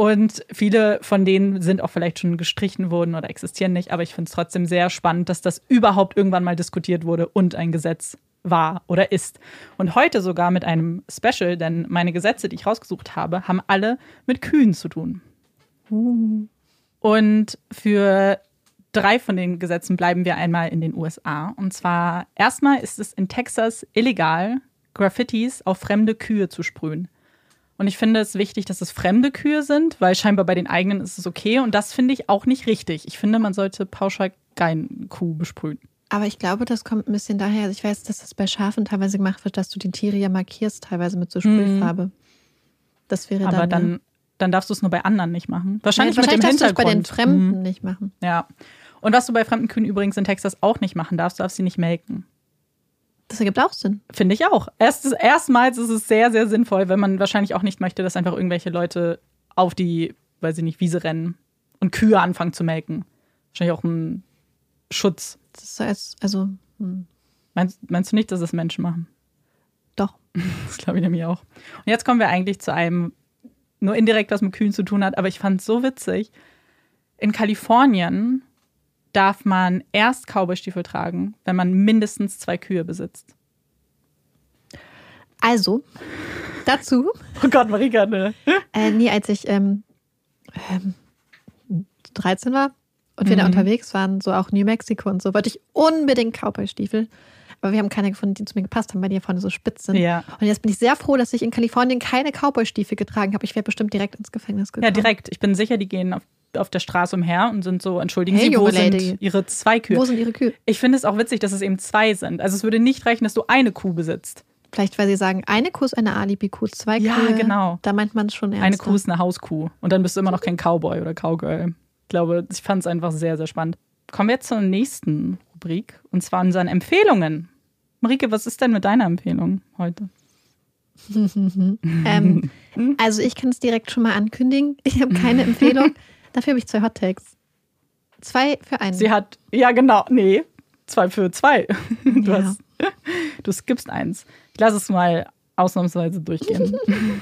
Und viele von denen sind auch vielleicht schon gestrichen worden oder existieren nicht. Aber ich finde es trotzdem sehr spannend, dass das überhaupt irgendwann mal diskutiert wurde und ein Gesetz war oder ist. Und heute sogar mit einem Special, denn meine Gesetze, die ich rausgesucht habe, haben alle mit Kühen zu tun. Und für drei von den Gesetzen bleiben wir einmal in den USA. Und zwar erstmal ist es in Texas illegal, Graffitis auf fremde Kühe zu sprühen. Und ich finde es wichtig, dass es fremde Kühe sind, weil scheinbar bei den eigenen ist es okay. Und das finde ich auch nicht richtig. Ich finde, man sollte pauschal keine Kuh besprühen. Aber ich glaube, das kommt ein bisschen daher. Also ich weiß, dass das bei Schafen teilweise gemacht wird, dass du die Tiere ja markierst, teilweise mit so Sprühfarbe. Das wäre Mhm. Aber dann. dann, dann darfst du es nur bei anderen nicht machen. Wahrscheinlich, ja, wahrscheinlich mit dem darfst du es Hintergrund. bei den Fremden Mhm. nicht machen. Ja. Und was du bei fremden Kühen übrigens in Texas auch nicht machen darfst, du darfst sie nicht melken. Das ergibt auch Sinn. Finde ich auch. Erst, erstmals ist es sehr, sehr sinnvoll, wenn man wahrscheinlich auch nicht möchte, dass einfach irgendwelche Leute auf die, weiß ich nicht, Wiese rennen und Kühe anfangen zu melken. Wahrscheinlich auch ein Schutz. Das als, also, hm, Meinst, meinst du nicht, dass es Menschen machen? doch. *laughs* Das glaube ich nämlich auch. Und jetzt kommen wir eigentlich zu einem, nur indirekt was mit Kühen zu tun hat, aber ich fand es so witzig. In Kalifornien darf man erst Cowboystiefel tragen, wenn man mindestens zwei Kühe besitzt. Also, dazu, Oh Gott, Marika, ne? äh, nie als ich ähm, ähm, 13 war und wir da Mhm. unterwegs waren, so auch New Mexico und so, wollte ich unbedingt Cowboy-Stiefel. Aber wir haben keine gefunden, die zu mir gepasst haben, weil die ja vorne so spitz sind. Ja. Und jetzt bin ich sehr froh, dass ich in Kalifornien keine Cowboy-Stiefel getragen habe. Ich wäre bestimmt direkt ins Gefängnis gekommen. Ja, direkt. Ich bin sicher, die gehen auf, auf der Straße umher und sind so, entschuldigen Hey, Sie, wo sind. Ihre zwei Kühe? Wo sind ihre Kühe? ich finde es auch witzig, dass es eben zwei sind. Also es würde nicht reichen, dass du eine Kuh besitzt. Vielleicht, weil sie sagen, eine Kuh ist eine Alibi-Kuh, zwei Ja, Kühe. genau. Da meint man es schon ernster. Eine Kuh ist eine Hauskuh. Und dann bist du immer noch kein Cowboy oder Cowgirl. Ich glaube, ich fand es einfach sehr, sehr spannend. Kommen wir jetzt zur nächsten Rubrik. Und zwar unseren Empfehlungen. Marike, was ist denn mit deiner Empfehlung heute? *laughs* Ähm, *laughs* also ich kann es direkt schon mal ankündigen. Ich habe keine Empfehlung. *laughs* Dafür habe ich zwei Hot Takes. Zwei für einen. Sie hat, ja genau, nee, zwei für zwei. *laughs* Du, Ja. hast, du skippst eins. Ich lasse es mal ausnahmsweise durchgehen. *laughs*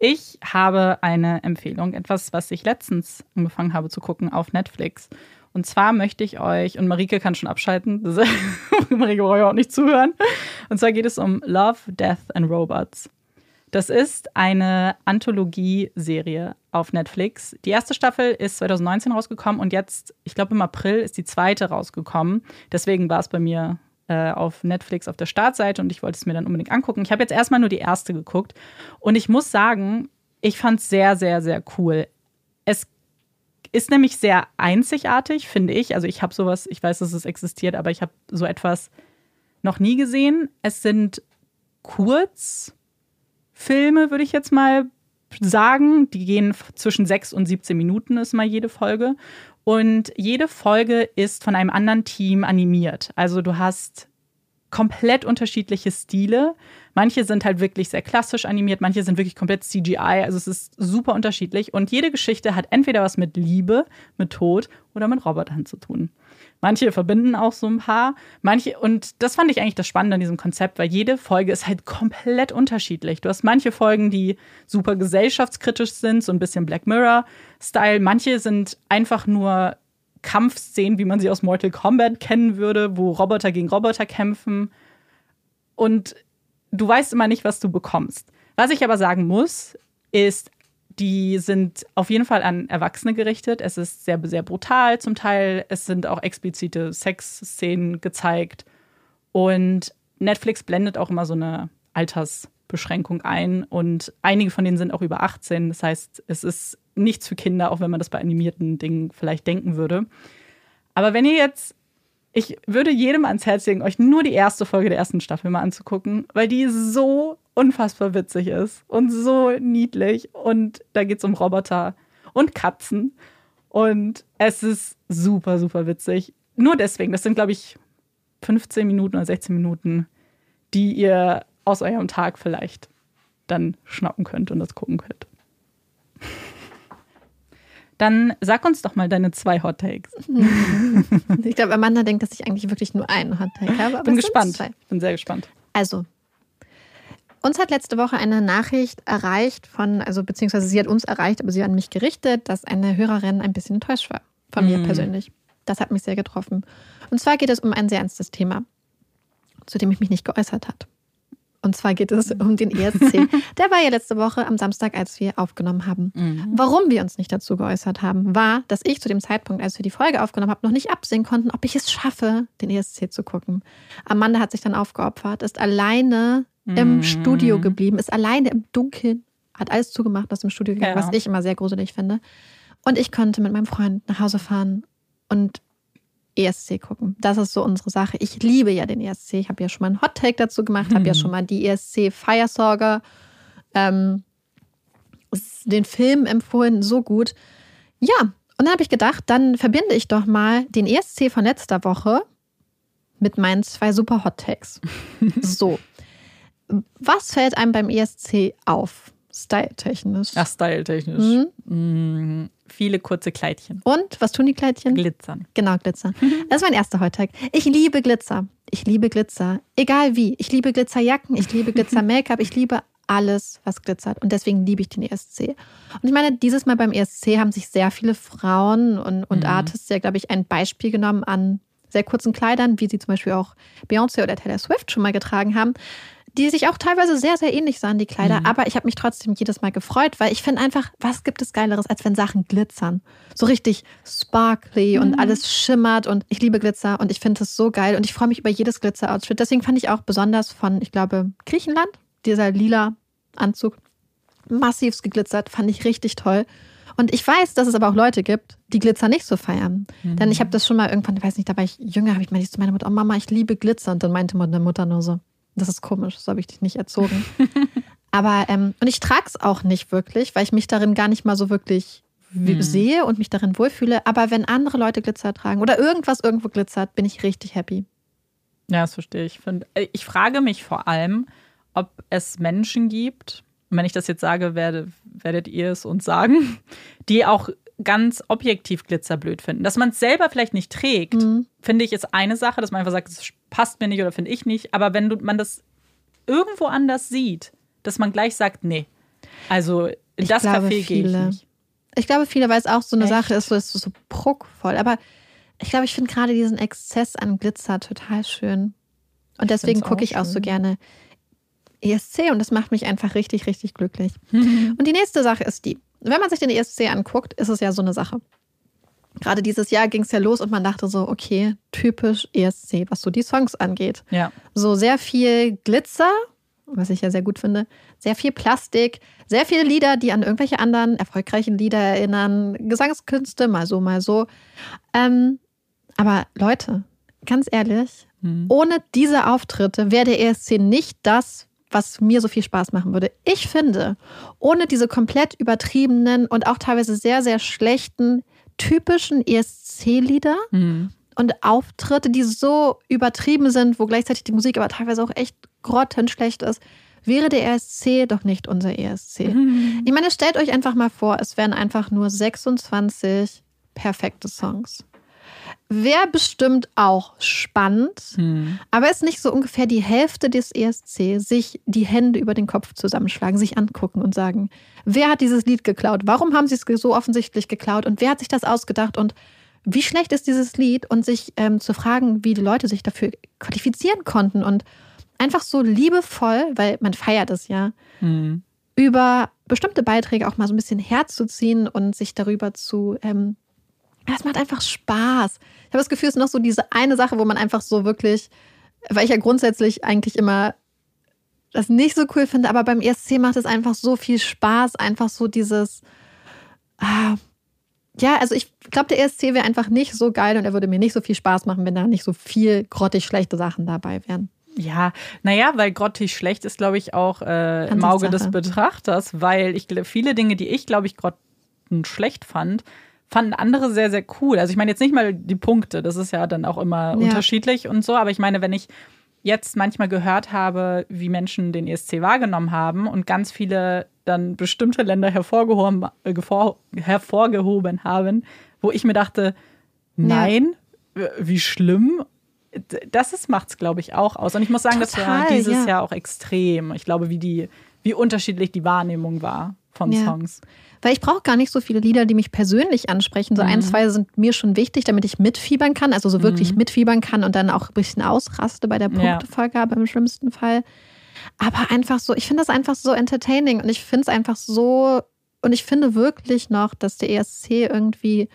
Ich habe eine Empfehlung, etwas, was ich letztens angefangen habe zu gucken auf Netflix. Und zwar möchte ich euch, und Marike kann schon abschalten, *laughs* Marike braucht ja auch nicht zuhören. Und zwar geht es um Love, Death and Robots. Das ist eine Anthologie-Serie auf Netflix. Die erste Staffel ist 2019 rausgekommen und jetzt, ich glaube im April, ist die zweite rausgekommen. Deswegen war es bei mir äh, auf Netflix auf der Startseite und ich wollte es mir dann unbedingt angucken. Ich habe jetzt erstmal nur die erste geguckt und ich muss sagen, ich fand es sehr, sehr, sehr cool. Es ist nämlich sehr einzigartig, finde ich. Also ich habe sowas, ich weiß, dass es existiert, aber ich habe so etwas noch nie gesehen. Es sind Kurzfilme, würde ich jetzt mal sagen. Die gehen zwischen 6 und 17 Minuten, ist mal jede Folge. Und jede Folge ist von einem anderen Team animiert. Also du hast komplett unterschiedliche Stile. Manche sind halt wirklich sehr klassisch animiert, manche sind wirklich komplett CGI. Also es ist super unterschiedlich. Und jede Geschichte hat entweder was mit Liebe, mit Tod oder mit Robotern zu tun. Manche verbinden auch so ein paar. Manche, und das fand ich eigentlich das Spannende an diesem Konzept, weil jede Folge ist halt komplett unterschiedlich. Du hast manche Folgen, die super gesellschaftskritisch sind, so ein bisschen Black Mirror-Style. Manche sind einfach nur Kampfszenen, wie man sie aus Mortal Kombat kennen würde, wo Roboter gegen Roboter kämpfen. Und du weißt immer nicht, was du bekommst. Was ich aber sagen muss, ist, die sind auf jeden Fall an Erwachsene gerichtet. Es ist sehr, sehr brutal zum Teil. Es sind auch explizite Sexszenen gezeigt. Und Netflix blendet auch immer so eine Altersbeschränkung ein. Und einige von denen sind auch über 18. Das heißt, es ist nichts für Kinder, auch wenn man das bei animierten Dingen vielleicht denken würde. Aber wenn ihr jetzt ich würde jedem ans Herz legen, euch nur die erste Folge der ersten Staffel mal anzugucken, weil die so unfassbar witzig ist und so niedlich. Und da geht es um Roboter und Katzen. Und es ist super, super witzig. Nur deswegen, das sind, glaube ich, 15 Minuten oder 16 Minuten, die ihr aus eurem Tag vielleicht dann schnappen könnt und das gucken könnt. *laughs* Dann sag uns doch mal deine zwei Hot Takes. *laughs* Ich glaube, Amanda denkt, dass ich eigentlich wirklich nur einen Hot Take habe. Bin gespannt. Bin sehr gespannt. Also, uns hat letzte Woche eine Nachricht erreicht von, also beziehungsweise sie hat uns erreicht, aber sie hat an mich gerichtet, dass eine Hörerin ein bisschen enttäuscht war. Von mir Mhm. persönlich. Das hat mich sehr getroffen. Und zwar geht es um ein sehr ernstes Thema, zu dem ich mich nicht geäußert hat. Und zwar geht es um den ESC. *laughs* Der war ja letzte Woche am Samstag, als wir aufgenommen haben. Warum wir uns nicht dazu geäußert haben, war, dass ich zu dem Zeitpunkt, als wir die Folge aufgenommen haben, noch nicht absehen konnten, ob ich es schaffe, den ESC zu gucken. Amanda hat sich dann aufgeopfert, ist alleine im Studio geblieben, ist alleine im Dunkeln, hat alles zugemacht, aus dem Studio gegangen, Ja. was ich immer sehr gruselig finde. Und ich konnte mit meinem Freund nach Hause fahren und ESC gucken. Das ist so unsere Sache. Ich liebe ja den ESC. Ich habe ja schon mal einen Hot Take dazu gemacht, habe ja schon mal die ESC Firesorger, ähm, den Film empfohlen, so gut. Ja, und dann habe ich gedacht, dann verbinde ich doch mal den ESC von letzter Woche mit meinen zwei super Hot Takes. *laughs* so. Was fällt einem beim ESC auf? Style-technisch. Ach, styletechnisch. Mhm. Mhm. Viele kurze Kleidchen. Und was tun die Kleidchen? Glitzern. Genau, Glitzer. *laughs* Das ist mein erster Hot-Tag. Ich liebe Glitzer. Ich liebe Glitzer. Egal wie. Ich liebe Glitzerjacken, ich liebe Glitzer-Make-up, *laughs* ich liebe alles, was glitzert. Und deswegen liebe ich den ESC. Und ich meine, dieses Mal beim ESC haben sich sehr viele Frauen und, und Artists ja, glaube ich, ein Beispiel genommen an sehr kurzen Kleidern, wie sie zum Beispiel auch Beyoncé oder Taylor Swift schon mal getragen haben, die sich auch teilweise sehr, sehr ähnlich sahen, die Kleider. Aber ich habe mich trotzdem jedes Mal gefreut, weil ich finde einfach, was gibt es Geileres, als wenn Sachen glitzern? So richtig sparkly und alles schimmert und ich liebe Glitzer und ich finde es so geil und ich freue mich über jedes Glitzer-Outfit. Deswegen fand ich auch besonders von, ich glaube, Griechenland, dieser lila Anzug, massivst geglitzert, fand ich richtig toll. Und ich weiß, dass es aber auch Leute gibt, die Glitzer nicht so feiern. Denn ich habe das schon mal irgendwann, ich weiß nicht, da war ich jünger, habe ich ich zu meiner Mutter, oh Mama, ich liebe Glitzer. Und dann meinte meine Mutter nur so, das ist komisch, so habe ich dich nicht erzogen. *laughs* aber, ähm, und ich trage es auch nicht wirklich, weil ich mich darin gar nicht mal so wirklich w- sehe und mich darin wohlfühle. Aber wenn andere Leute Glitzer tragen oder irgendwas irgendwo glitzert, bin ich richtig happy. Ja, das verstehe ich. Äh, Ich frage mich vor allem, ob es Menschen gibt, und wenn ich das jetzt sage, werde, werdet ihr es uns sagen, *laughs* die auch ganz objektiv Glitzer blöd finden. Dass man es selber vielleicht nicht trägt, finde ich, ist eine Sache, dass man einfach sagt, es passt mir nicht oder finde ich nicht. Aber wenn du, man das irgendwo anders sieht, dass man gleich sagt, nee. Also in Ich das glaube, Café gehe ich nicht. Ich glaube, viele, weil es auch so eine Echt? Sache ist, so ist so pruckvoll. Aber ich glaube, ich finde gerade diesen Exzess an Glitzer total schön. Und deswegen gucke ich auch so gerne ESC und das macht mich einfach richtig, richtig glücklich. *laughs* und die nächste Sache ist die, wenn man sich den ESC anguckt, ist es ja so eine Sache. Gerade dieses Jahr ging es ja los und man dachte so, okay, typisch ESC, was so die Songs angeht. Ja. So sehr viel Glitzer, was ich ja sehr gut finde, sehr viel Plastik, sehr viele Lieder, die an irgendwelche anderen erfolgreichen Lieder erinnern, Gesangskünste, mal so, mal so. Ähm, aber Leute, ganz ehrlich, ohne diese Auftritte wäre der ESC nicht das, was mir so viel Spaß machen würde. Ich finde, ohne diese komplett übertriebenen und auch teilweise sehr, sehr schlechten, typischen ESC-Lieder, und Auftritte, die so übertrieben sind, wo gleichzeitig die Musik aber teilweise auch echt grottenschlecht ist, wäre der ESC doch nicht unser ESC. Mhm. Ich meine, stellt euch einfach mal vor, es wären einfach nur 26 perfekte Songs. Wäre bestimmt auch spannend, mhm. aber ist nicht so ungefähr die Hälfte des ESC, sich die Hände über den Kopf zusammenschlagen, sich angucken und sagen, wer hat dieses Lied geklaut? Warum haben sie es so offensichtlich geklaut? Und wer hat sich das ausgedacht? Und wie schlecht ist dieses Lied? Und sich ähm, zu fragen, wie die Leute sich dafür qualifizieren konnten und einfach so liebevoll, weil man feiert es ja, mhm. über bestimmte Beiträge auch mal so ein bisschen herzuziehen und sich darüber zu ähm, es macht einfach Spaß. Ich habe das Gefühl, es ist noch so diese eine Sache, wo man einfach so wirklich, weil ich ja grundsätzlich eigentlich immer das nicht so cool finde, aber beim ESC macht es einfach so viel Spaß, einfach so dieses, ah, ja, also ich glaube, der ESC wäre einfach nicht so geil und er würde mir nicht so viel Spaß machen, wenn da nicht so viel grottig schlechte Sachen dabei wären. Ja, naja, weil grottig schlecht ist, glaube ich, auch äh, im Auge des Betrachters, weil ich viele Dinge, die ich, glaube ich, grotten schlecht fand, fanden andere sehr, sehr cool. Also ich meine jetzt nicht mal die Punkte, das ist ja dann auch immer ja. unterschiedlich und so, aber ich meine, wenn ich jetzt manchmal gehört habe, wie Menschen den ESC wahrgenommen haben und ganz viele dann bestimmte Länder hervorgehoben, äh, hervorgehoben haben, wo ich mir dachte, nein, ja. wie schlimm. Das macht es, glaube ich, auch aus. Und ich muss sagen, Total, das war dieses ja. Jahr auch extrem. Ich glaube, wie, die, wie unterschiedlich die Wahrnehmung war von ja. Songs. Weil ich brauche gar nicht so viele Lieder, die mich persönlich ansprechen. So mhm. ein, zwei sind mir schon wichtig, damit ich mitfiebern kann, also so wirklich mhm. mitfiebern kann und dann auch ein bisschen ausraste bei der Punktevergabe ja. im schlimmsten Fall. Aber einfach so, ich finde das einfach so entertaining und ich finde es einfach so, und ich finde wirklich noch, dass der ESC irgendwie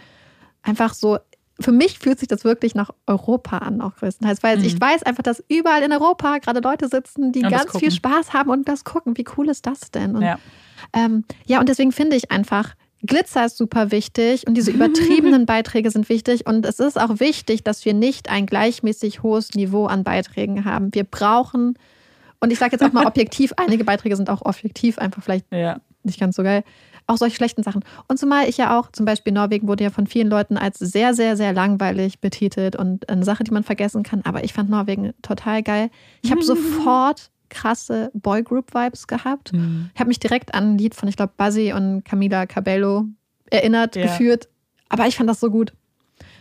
einfach so für mich fühlt sich das wirklich nach Europa an, auch größtenteils. Weil mhm. ich weiß einfach, dass überall in Europa gerade Leute sitzen, die ganz viel Spaß haben und das gucken. Wie cool ist das denn? Und ja. Ähm, ja, und deswegen finde ich einfach, Glitzer ist super wichtig und diese *laughs* übertriebenen Beiträge sind wichtig. Und es ist auch wichtig, dass wir nicht ein gleichmäßig hohes Niveau an Beiträgen haben. Wir brauchen, und ich sage jetzt auch mal *laughs* objektiv, einige Beiträge sind auch objektiv einfach vielleicht ja. nicht ganz so geil. Auch solche schlechten Sachen. Und zumal ich ja auch, zum Beispiel Norwegen wurde ja von vielen Leuten als sehr, sehr, sehr langweilig betitelt und eine Sache, die man vergessen kann. Aber ich fand Norwegen total geil. Ich habe sofort krasse Boygroup-Vibes gehabt. Mhm. Ich habe mich direkt an ein Lied von, ich glaube, Buzzy und Camila Cabello erinnert, ja. geführt. Aber ich fand das so gut.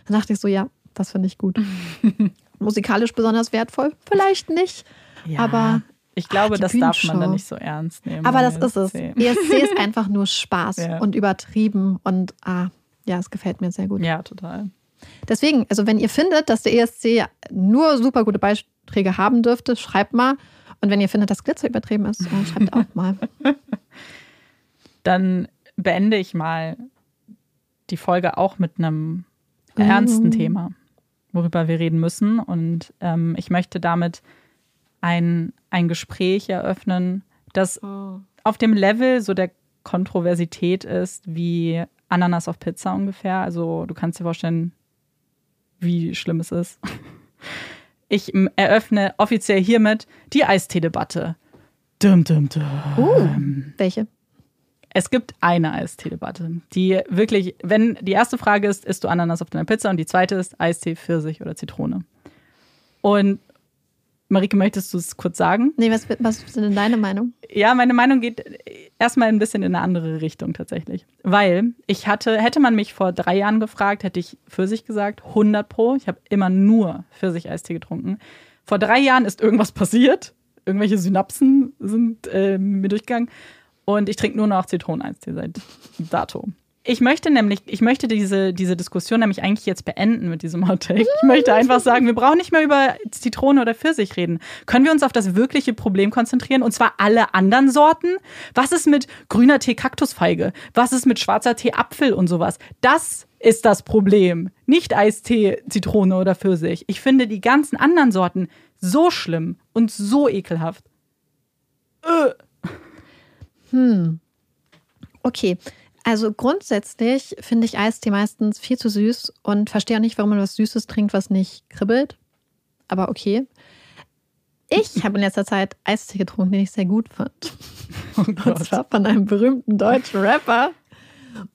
Dann dachte ich so, ja, das finde ich gut. *laughs* Musikalisch besonders wertvoll? Vielleicht nicht. Ja, aber ich glaube, ach, das darf man dann nicht so ernst nehmen. Aber das ist es. ESC ist *laughs* einfach nur Spaß ja. und übertrieben und ah, ja, es gefällt mir sehr gut. Ja, total. Deswegen, also wenn ihr findet, dass der ESC nur super gute Beiträge haben dürfte, schreibt mal. Und wenn ihr findet, dass Glitzer übertrieben ist, schreibt auch mal. *laughs* Dann beende ich mal die Folge auch mit einem ernsten uh. Thema, worüber wir reden müssen. Und ähm, ich möchte damit ein, ein Gespräch eröffnen, das oh. auf dem Level so der Kontroversität ist wie Ananas auf Pizza ungefähr. Also du kannst dir vorstellen, wie schlimm es ist. *laughs* Ich eröffne offiziell hiermit die Eistee-Debatte. Dum, dum, dum. Uh, welche? Es gibt eine Eistee-Debatte, die wirklich, wenn die erste Frage ist, isst du Ananas auf deiner Pizza und die zweite ist Eistee, Pfirsich oder Zitrone. Und Marike, möchtest du es kurz sagen? Nee, was, was ist denn deine Meinung? Ja, meine Meinung geht erstmal ein bisschen in eine andere Richtung tatsächlich. Weil ich hatte, hätte man mich vor drei Jahren gefragt, hätte ich Pfirsich gesagt, 100 Pro. Ich habe immer nur Pfirsich-Eistee getrunken. Vor drei Jahren ist irgendwas passiert. Irgendwelche Synapsen sind äh, mir durchgegangen. Und ich trinke nur noch Zitroneneistee seit dato. Ich möchte nämlich, ich möchte diese, diese Diskussion nämlich eigentlich jetzt beenden mit diesem Hot Take. Ich möchte einfach sagen, wir brauchen nicht mehr über Zitrone oder Pfirsich reden. Können wir uns auf das wirkliche Problem konzentrieren? Und zwar alle anderen Sorten? Was ist mit grüner Tee Kaktusfeige? Was ist mit schwarzer Tee Apfel und sowas? Das ist das Problem. Nicht Eistee, Zitrone oder Pfirsich. Ich finde die ganzen anderen Sorten so schlimm und so ekelhaft. Äh. Hm. Okay. Also grundsätzlich finde ich Eistee meistens viel zu süß und verstehe auch nicht, warum man was Süßes trinkt, was nicht kribbelt. Aber okay. Ich habe in letzter Zeit Eistee getrunken, den ich sehr gut fand. Oh *laughs* und zwar von einem berühmten deutschen Rapper.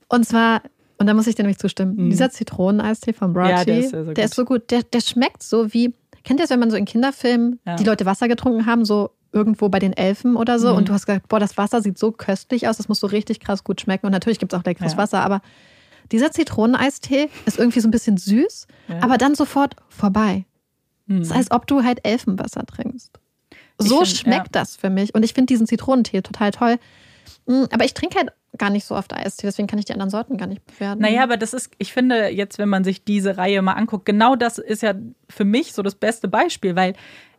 Und zwar Und da muss ich dir nämlich zustimmen. Mhm. Dieser Zitroneneistee von Brogy, Ja, der ist sehr, sehr der ist so gut. Der, der schmeckt so wie, kennt ihr das, wenn man so in Kinderfilmen Ja. die Leute Wasser getrunken haben, so irgendwo bei den Elfen oder so Mhm. und du hast gesagt, boah, das Wasser sieht so köstlich aus, das muss so richtig krass gut schmecken. Und natürlich gibt es auch leckeres Ja. Wasser, aber dieser Zitroneneistee ist irgendwie so ein bisschen süß, Ja. aber dann sofort vorbei. Mhm. Das ist, als ob du halt Elfenwasser trinkst. So find, schmeckt ja. das für mich. Und ich finde diesen Zitronentee total toll. Mm, Aber ich trinke halt gar nicht so oft Eistee, deswegen kann ich die anderen Sorten gar nicht bewerten. Naja, aber das ist, ich finde, jetzt, wenn man sich diese Reihe mal anguckt, genau das ist ja für mich so das beste Beispiel, weil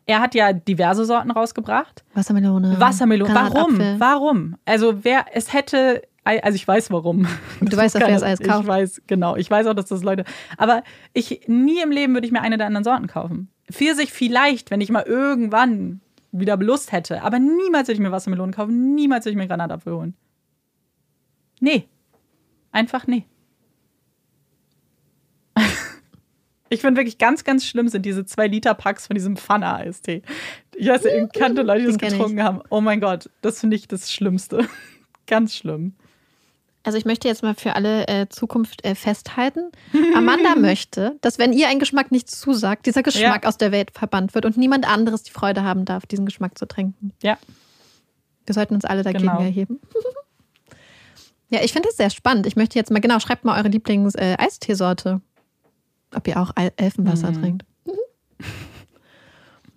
er hat ja diverse Sorten rausgebracht. Wassermelone. Wassermelone. Warum? Warum? Also wer, es hätte, also ich weiß warum. *laughs* Du weißt auch, wer das alles Ich kauft. weiß, genau. Ich weiß auch, dass das Leute, aber ich, nie im Leben würde ich mir eine der anderen Sorten kaufen. Pfirsich vielleicht, wenn ich mal irgendwann wieder Lust hätte, aber niemals würde ich mir Wassermelone kaufen, niemals würde ich mir Granatapfel holen. Nee. Einfach nee. Ich finde wirklich ganz, ganz schlimm sind diese 2-Liter-Packs von diesem Pfanne-Eistee. Ich weiß, ich kannte Leute, die das getrunken haben. Oh mein Gott, das finde ich das Schlimmste. *laughs* ganz schlimm. Also ich möchte jetzt mal für alle äh, Zukunft äh, festhalten. Amanda *laughs* möchte, dass wenn ihr ein Geschmack nicht zusagt, dieser Geschmack Ja. aus der Welt verbannt wird und niemand anderes die Freude haben darf, diesen Geschmack zu trinken. Ja. Wir sollten uns alle dagegen Genau. erheben. *laughs* ja, ich finde das sehr spannend. Ich möchte jetzt mal, genau, schreibt mal eure Lieblings-Eisteesorte. Ob ihr auch El Elfenwasser Mhm. trinkt. *laughs*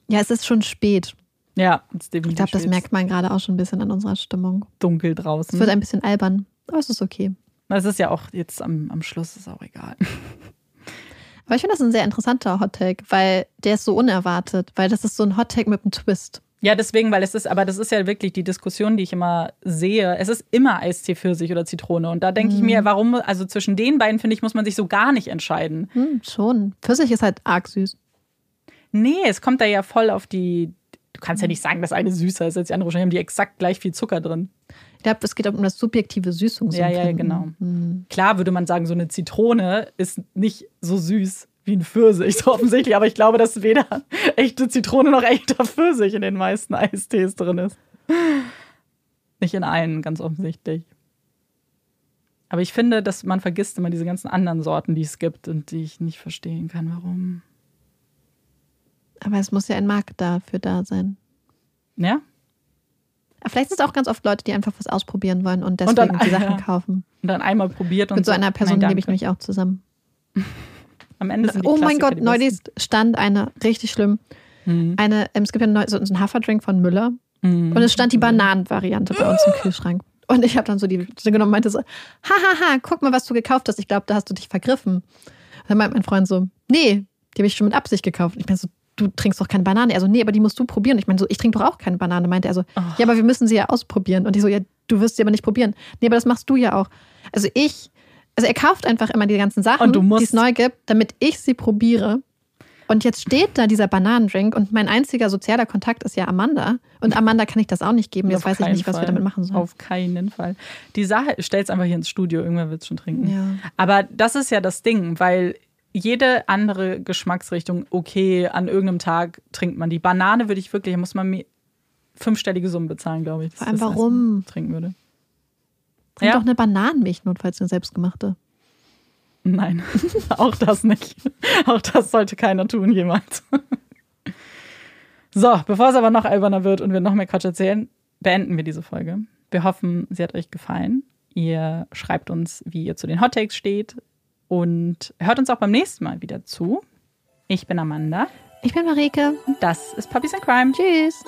ja, es ist schon spät. Ja, ist Ich definitiv glaube, das merkt man gerade auch schon ein bisschen an unserer Stimmung. dunkel Es draußen. wird ein bisschen albern, aber es ist okay. Das ist ja auch jetzt am, am Schluss ist auch egal. Aber ich finde das ein sehr interessanter Hottake, weil der ist so unerwartet, weil das ist so ein Hottake mit einem Twist. Ja, deswegen, weil es ist, aber das ist ja wirklich die Diskussion, die ich immer sehe. Es ist immer Eistee Pfirsich oder Zitrone. Und da denke ich mir, warum, also zwischen den beiden, finde ich, muss man sich so gar nicht entscheiden. Hm, schon. Pfirsich ist halt arg süß. Nee, es kommt da ja voll auf die. Du kannst ja nicht sagen, dass eine süßer ist als die andere. Wahrscheinlich haben die exakt gleich viel Zucker drin. Ich glaube, es geht um das subjektive Ja, Süßungsempfinden. ja, genau. Hm. Klar würde man sagen, so eine Zitrone ist nicht so süß wie ein Pfirsich, *laughs* so offensichtlich. Aber ich glaube, dass weder echte Zitrone noch echter Pfirsich in den meisten Eistees drin ist. Nicht in allen, ganz offensichtlich. Aber ich finde, dass man vergisst immer diese ganzen anderen Sorten, die es gibt und die ich nicht verstehen kann, warum. Aber es muss ja ein Markt dafür da sein. Ja? Aber vielleicht sind es auch ganz oft Leute, die einfach was ausprobieren wollen und Und deswegen dann- die *laughs* Sachen ja. kaufen. Und dann einmal probiert und Mit so einer Person nein, lebe ich nämlich auch zusammen. *laughs* Am Ende sind die Oh mein Klassiker Gott, die neulich stand eine, richtig schlimm, besten. eine, ähm, es gibt ja neu, so einen Haferdrink von Müller Mhm. und es stand die Bananenvariante bei uns im Kühlschrank. Und ich habe dann so die genommen und meinte so, hahaha, guck mal, was du gekauft hast. Ich glaube, da hast du dich vergriffen. Und dann meint mein Freund so, nee, die habe ich schon mit Absicht gekauft. Und ich meine so, du trinkst doch keine Banane. Er so, nee, aber die musst du probieren. Und ich meine so, ich trinke doch auch keine Banane. Meinte er so, ja, aber wir müssen sie ja ausprobieren. Und ich so, ja, du wirst sie aber nicht probieren. Nee, aber das machst du ja auch. Also ich, also er kauft einfach immer die ganzen Sachen, die es neu gibt, damit ich sie probiere. Und jetzt steht da dieser Bananendrink und mein einziger sozialer Kontakt ist ja Amanda. Und Amanda kann ich das auch nicht geben. Jetzt weiß ich nicht, was wir Fall. damit machen sollen. Auf keinen Fall. Die Sache, stell's einfach hier ins Studio, irgendwer wird es schon trinken. Ja. Aber das ist ja das Ding, weil jede andere Geschmacksrichtung, okay, an irgendeinem Tag trinkt man die. Banane würde ich wirklich, da muss man mir fünfstellige Summen bezahlen, glaube ich. Vor allem, warum? Trinken würde. Trink ja. doch eine Bananenmilch notfalls, eine selbstgemachte. Nein, *laughs* auch das nicht. Auch das sollte keiner tun jemals. So, bevor es aber noch alberner wird und wir noch mehr Quatsch erzählen, beenden wir diese Folge. Wir hoffen, sie hat euch gefallen. Ihr schreibt uns, wie ihr zu den Hot Takes steht und hört uns auch beim nächsten Mal wieder zu. Ich bin Amanda. Ich bin Marike. Und das ist Puppies and Crime. Tschüss.